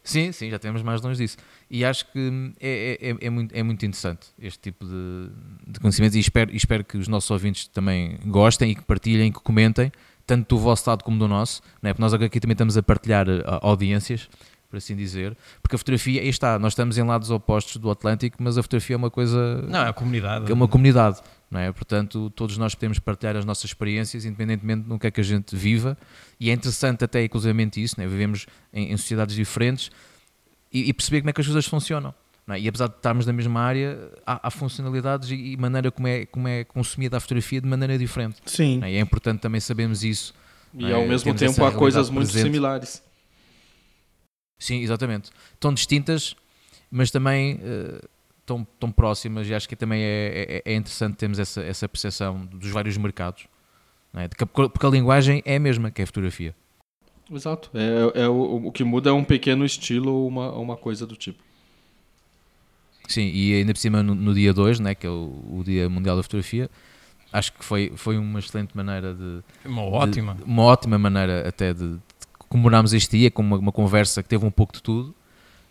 Sim, sim, já temos mais longe disso. E acho que é, é, é, é muito, é muito interessante este tipo de, de conhecimentos e espero, espero que os nossos ouvintes também gostem e que partilhem, que comentem, tanto do vosso lado como do nosso, não é? porque nós aqui também estamos a partilhar uh, audiências, por assim dizer, porque a fotografia, aí está, nós estamos em lados opostos do Atlântico, mas a fotografia é uma coisa... Não, é a comunidade. É uma comunidade, não é? Portanto, todos nós podemos partilhar as nossas experiências, independentemente do que é que a gente viva, e é interessante até inclusivamente isso, né? vivemos em, em sociedades diferentes e, e, perceber como é que as coisas funcionam. É? E apesar de estarmos na mesma área, há, há funcionalidades e, e, maneira como é, como é consumida a fotografia de maneira diferente. Sim. É? E é importante também sabermos isso. E é? ao mesmo tempo há coisas muito presente. similares. Sim, exatamente. Tão distintas, mas também uh, tão, tão próximas, e acho que também é, é, é interessante termos essa, essa percepção dos vários mercados. É? Porque a linguagem é a mesma que é a fotografia. Exato. É, é o, o que muda é um pequeno estilo ou uma, uma coisa do tipo. Sim, e ainda por cima no, no dia 2, né, que é o, o, Dia Mundial da Fotografia, acho que foi, foi uma excelente maneira de. Uma ótima. De, uma ótima maneira até de, de comemorarmos este dia com uma, uma, conversa que teve um pouco de tudo,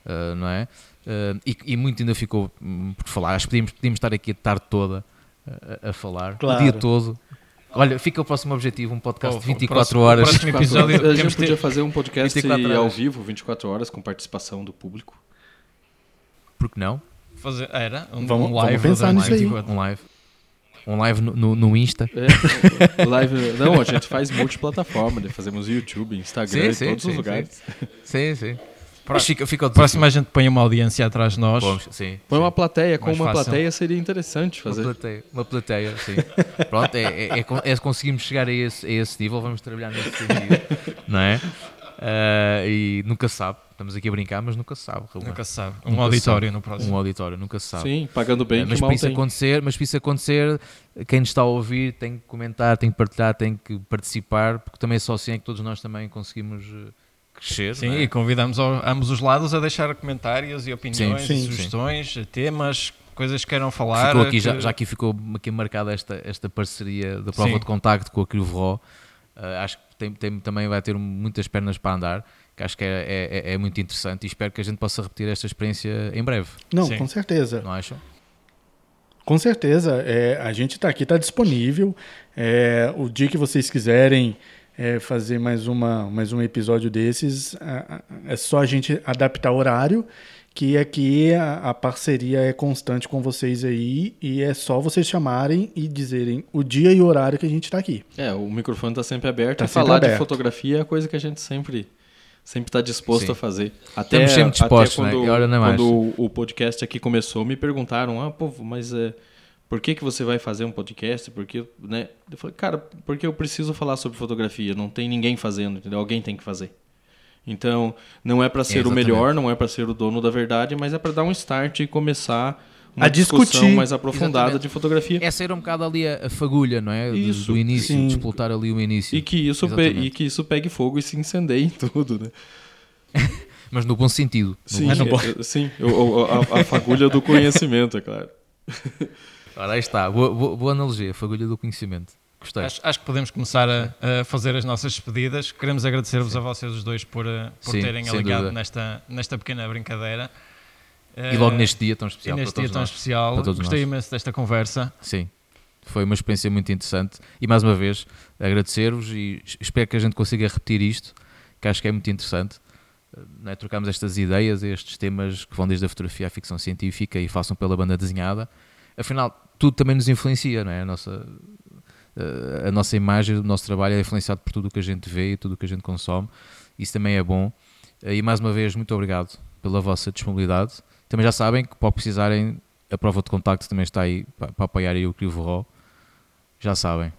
uh, não é? Uh, e, e, muito ainda ficou hum, por falar. Acho que podíamos, podíamos estar aqui a tarde toda a, a falar, claro. o dia todo, Olha, fica o próximo objetivo, um podcast oh, de 24 próximo, horas. O próximo episódio, a gente podia fazer um podcast ao vivo, 24 horas, com participação do público. Por que não? Fazer, era um, Vamos- um vamos live. pensar da nisso aí. 24. Um live. Um live no, no, no Insta. É, live, não, a gente faz multiplataforma, né? fazemos YouTube, Instagram, Sim, sim, todos os sim, lugares. Sim, sim. Mas fica, fica o Próximo a gente põe uma audiência atrás de nós. Vamos, sim. Põe uma plateia, com Mais uma fácil. plateia seria interessante Uma fazer. plateia, uma plateia, sim. Pronto, é, é, é, é se conseguimos chegar a esse, a esse nível, vamos trabalhar nesse sentido, não é? Ah, e nunca sabe, estamos aqui a brincar, mas nunca sabe. Nunca sabe. Um Nunca auditório sabe. no próximo. Um auditório, nunca se sabe. Sim, pagando bem, que mas, para isso tem. acontecer, mas para isso acontecer, quem nos está a ouvir tem que comentar, tem que partilhar, tem que participar, porque também só assim é que todos nós também conseguimos eh, crescer. Sim, não é? e convidamos ao- ambos os lados a deixar comentários e opiniões, Sim, e sim. sugestões, temas, coisas que queiram falar. Ficou aqui, já, que- já aqui ficou aqui marcada esta, esta parceria da prova Sim. de contacto com a Crivo Ró. Uh, acho que tem, tem- também vai ter muitas pernas para andar, que acho que é, é- é muito interessante e espero que a gente possa repetir esta experiência em breve, Não, Sim. com certeza. não acham? Com certeza. É, a gente está aqui, está disponível. É, o dia que vocês quiserem é, fazer mais, uma, mais um episódio desses, a- a- é só a gente adaptar o horário, que aqui a, a parceria é constante com vocês aí e é só vocês chamarem e dizerem o dia e o horário que a gente está aqui. É, o microfone está sempre aberto. Tá e sempre falar de aberto. fotografia é a coisa que a gente sempre sempre está disposto Sim. a fazer. Até, Estamos sempre dispostos, até né? quando, E olha, não é mais. quando o, o podcast aqui começou, me perguntaram, ah, pô, mas é, por que, que você vai fazer um podcast? Porque, né? Eu falei, cara, porque eu preciso falar sobre fotografia. Não tem ninguém fazendo, entendeu? Alguém tem que fazer. Então, não é para ser o melhor, não é para ser o dono da verdade, mas é para dar um start e começar uma A discussão discutir. mais aprofundada Exatamente. de fotografia. Essa era um bocado ali a, fagulha, não é? Do- Isso, do início, sim. de explotar ali o início. E que, isso Exatamente. e que isso pegue fogo e se incendeie em tudo, né? Mas no bom sentido. no Sim, é- é- sim a, a fagulha do conhecimento, é claro. Ora, aí está, boa, boa, boa analogia, fagulha do conhecimento. Gostei. Acho, acho que podemos começar a, a fazer as nossas despedidas. Queremos agradecer-vos a vocês os dois por, eh, por Sim, terem dúvida. nesta, nesta pequena brincadeira. E logo Eh, neste dia tão e especial para neste dia tão nós. especial. Gostei nós. imenso desta conversa. Sim, foi uma experiência muito interessante e mais uma vez agradecer-vos e es- espero que a gente consiga repetir isto, que acho que é muito interessante. eh, é? Trocarmos estas ideias, estes temas que vão desde a fotografia à ficção científica e façam pela banda desenhada. Afinal, tudo também nos influencia, não é? A nossa, eh, a nossa imagem, o nosso trabalho é influenciado por tudo o que a gente vê e tudo o que a gente consome. Isso também é bom. Eh, E mais uma vez, muito obrigado pela vossa disponibilidade. Também já sabem que, para precisarem, a prova de contacto também está aí para, para apoiar aí o Crivo Raw. Já sabem.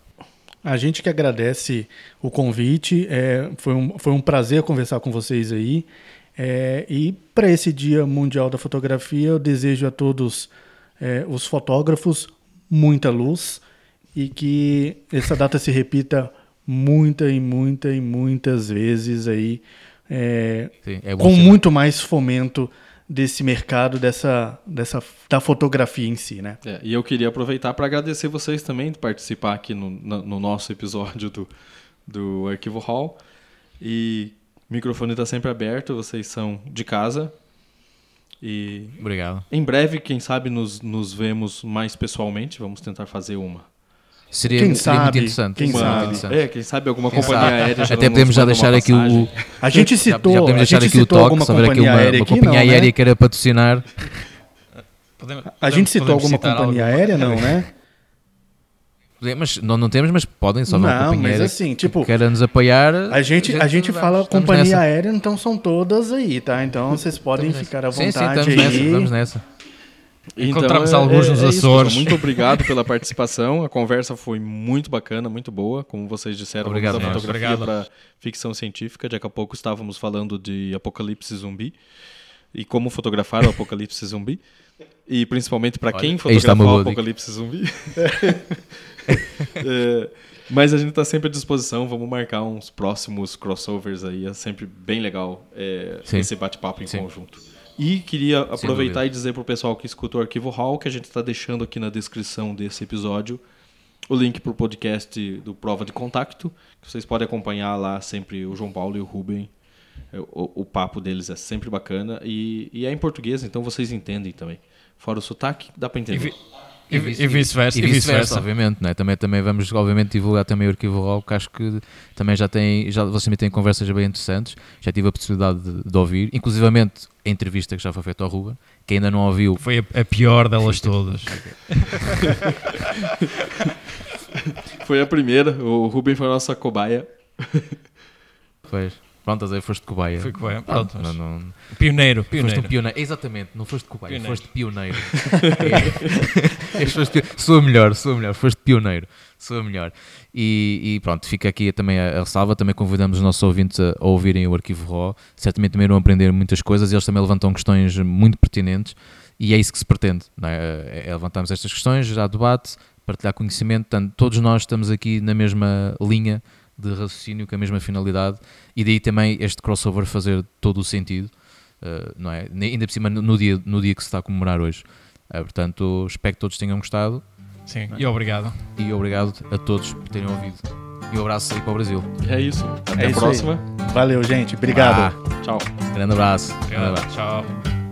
A gente que agradece o convite, é, foi, um, foi um prazer conversar com vocês aí. É, e para esse Dia Mundial da Fotografia, eu desejo a todos é, os fotógrafos muita luz e que essa data se repita muita e muita e muitas vezes aí, é, Sim, é com ser- muito mais fomento desse mercado, dessa, dessa, da fotografia em si, né? É, e eu queria aproveitar para agradecer vocês também de participar aqui no, no nosso episódio do, do Arquivo Hall. E o microfone está sempre aberto, vocês são de casa. E Obrigado. em breve, quem sabe, nos, nos vemos mais pessoalmente. Vamos tentar fazer uma. Seria, Quem seria muito sabe, interessante. quem sabe. interessante. É, quem sabe alguma Quem companhia sabe. aérea. já Até podemos já deixar aqui o. A gente citou, já podemos a deixar aqui o toque. alguma Se houver aqui companhia uma, aérea uma aqui, companhia não, né? aérea que queira patrocinar, Podemos- A podemos- gente citou alguma companhia alguma. aérea, não, né? mas não, não temos, mas podem, só uma Não, companhia mas assim, que tipo, queira nos apoiar. A gente, a gente fala estamos companhia nessa. aérea, então são todas aí, tá? Então vocês podem Estamos ficar à Sim, sim, vontade estamos nessa, aí. vamos nessa. Encontramos alguns nos Então, é isso, Açores. Muito obrigado pela participação. A conversa foi muito bacana, muito boa. Como vocês disseram, Obrigado, vamos da fotografia Obrigado. para ficção científica. Daqui a pouco estávamos falando de apocalipse zumbi e como fotografar o apocalipse zumbi. E principalmente para quem uma o apocalipse zumbi. É, mas a gente está sempre à disposição. Vamos marcar uns próximos crossovers aí. É sempre bem legal é, esse bate-papo em Sim. conjunto. E queria aproveitar e dizer para o pessoal que escuta o Arquivo Hall que a gente está deixando aqui na descrição desse episódio o link para o podcast do Prova de Contacto, que vocês podem acompanhar lá sempre o João Paulo e o Ruben. É, O, o papo deles é sempre bacana e, e é em português, então vocês entendem também. Fora o sotaque, dá para E, entender. vi- E, e vice-versa. E vice-versa, obviamente. Né? Também, também vamos, obviamente, divulgar também o Arquivo RAW, que acho que também já tem, já, vocês também têm conversas bem interessantes. Já tive a possibilidade de, de ouvir, inclusivamente a entrevista que já foi feita ao Ruben, que ainda não ouviu. Foi a, a pior delas todas. foi a primeira, o Ruben foi a nossa cobaia. Pois. Pronto, aí foste cobaia. Fui cobaia, pronto. Não, não... Pioneiro, pioneiro. Foste um pioneiro. Exatamente, não foste cobaia, pioneiro. foste pioneiro. é. sou melhor, sou melhor, foste pioneiro, sou melhor. E, e, pronto, fica aqui também a, a ressalva. Também convidamos os nossos ouvintes a, a ouvirem o arquivo RAW. Certamente também vão aprender muitas coisas. Eles também levantam questões muito pertinentes e é isso que se pretende. Não é? é, é levantarmos estas questões, já debate, partilhar conhecimento. Portanto, todos nós estamos aqui na mesma linha de raciocínio, com a mesma finalidade, e daí também este crossover fazer todo o sentido, uh, não é? Ainda por cima no dia, no dia que se está a comemorar hoje. Uh, portanto, espero que todos tenham gostado. Sim, é? e obrigado. E obrigado a todos por terem ouvido. E um abraço aí para o Brasil. É isso. Até é a próxima. Aí. Valeu, gente. Obrigado. Ah, tchau. Grande abraço. Grande abraço. Tchau.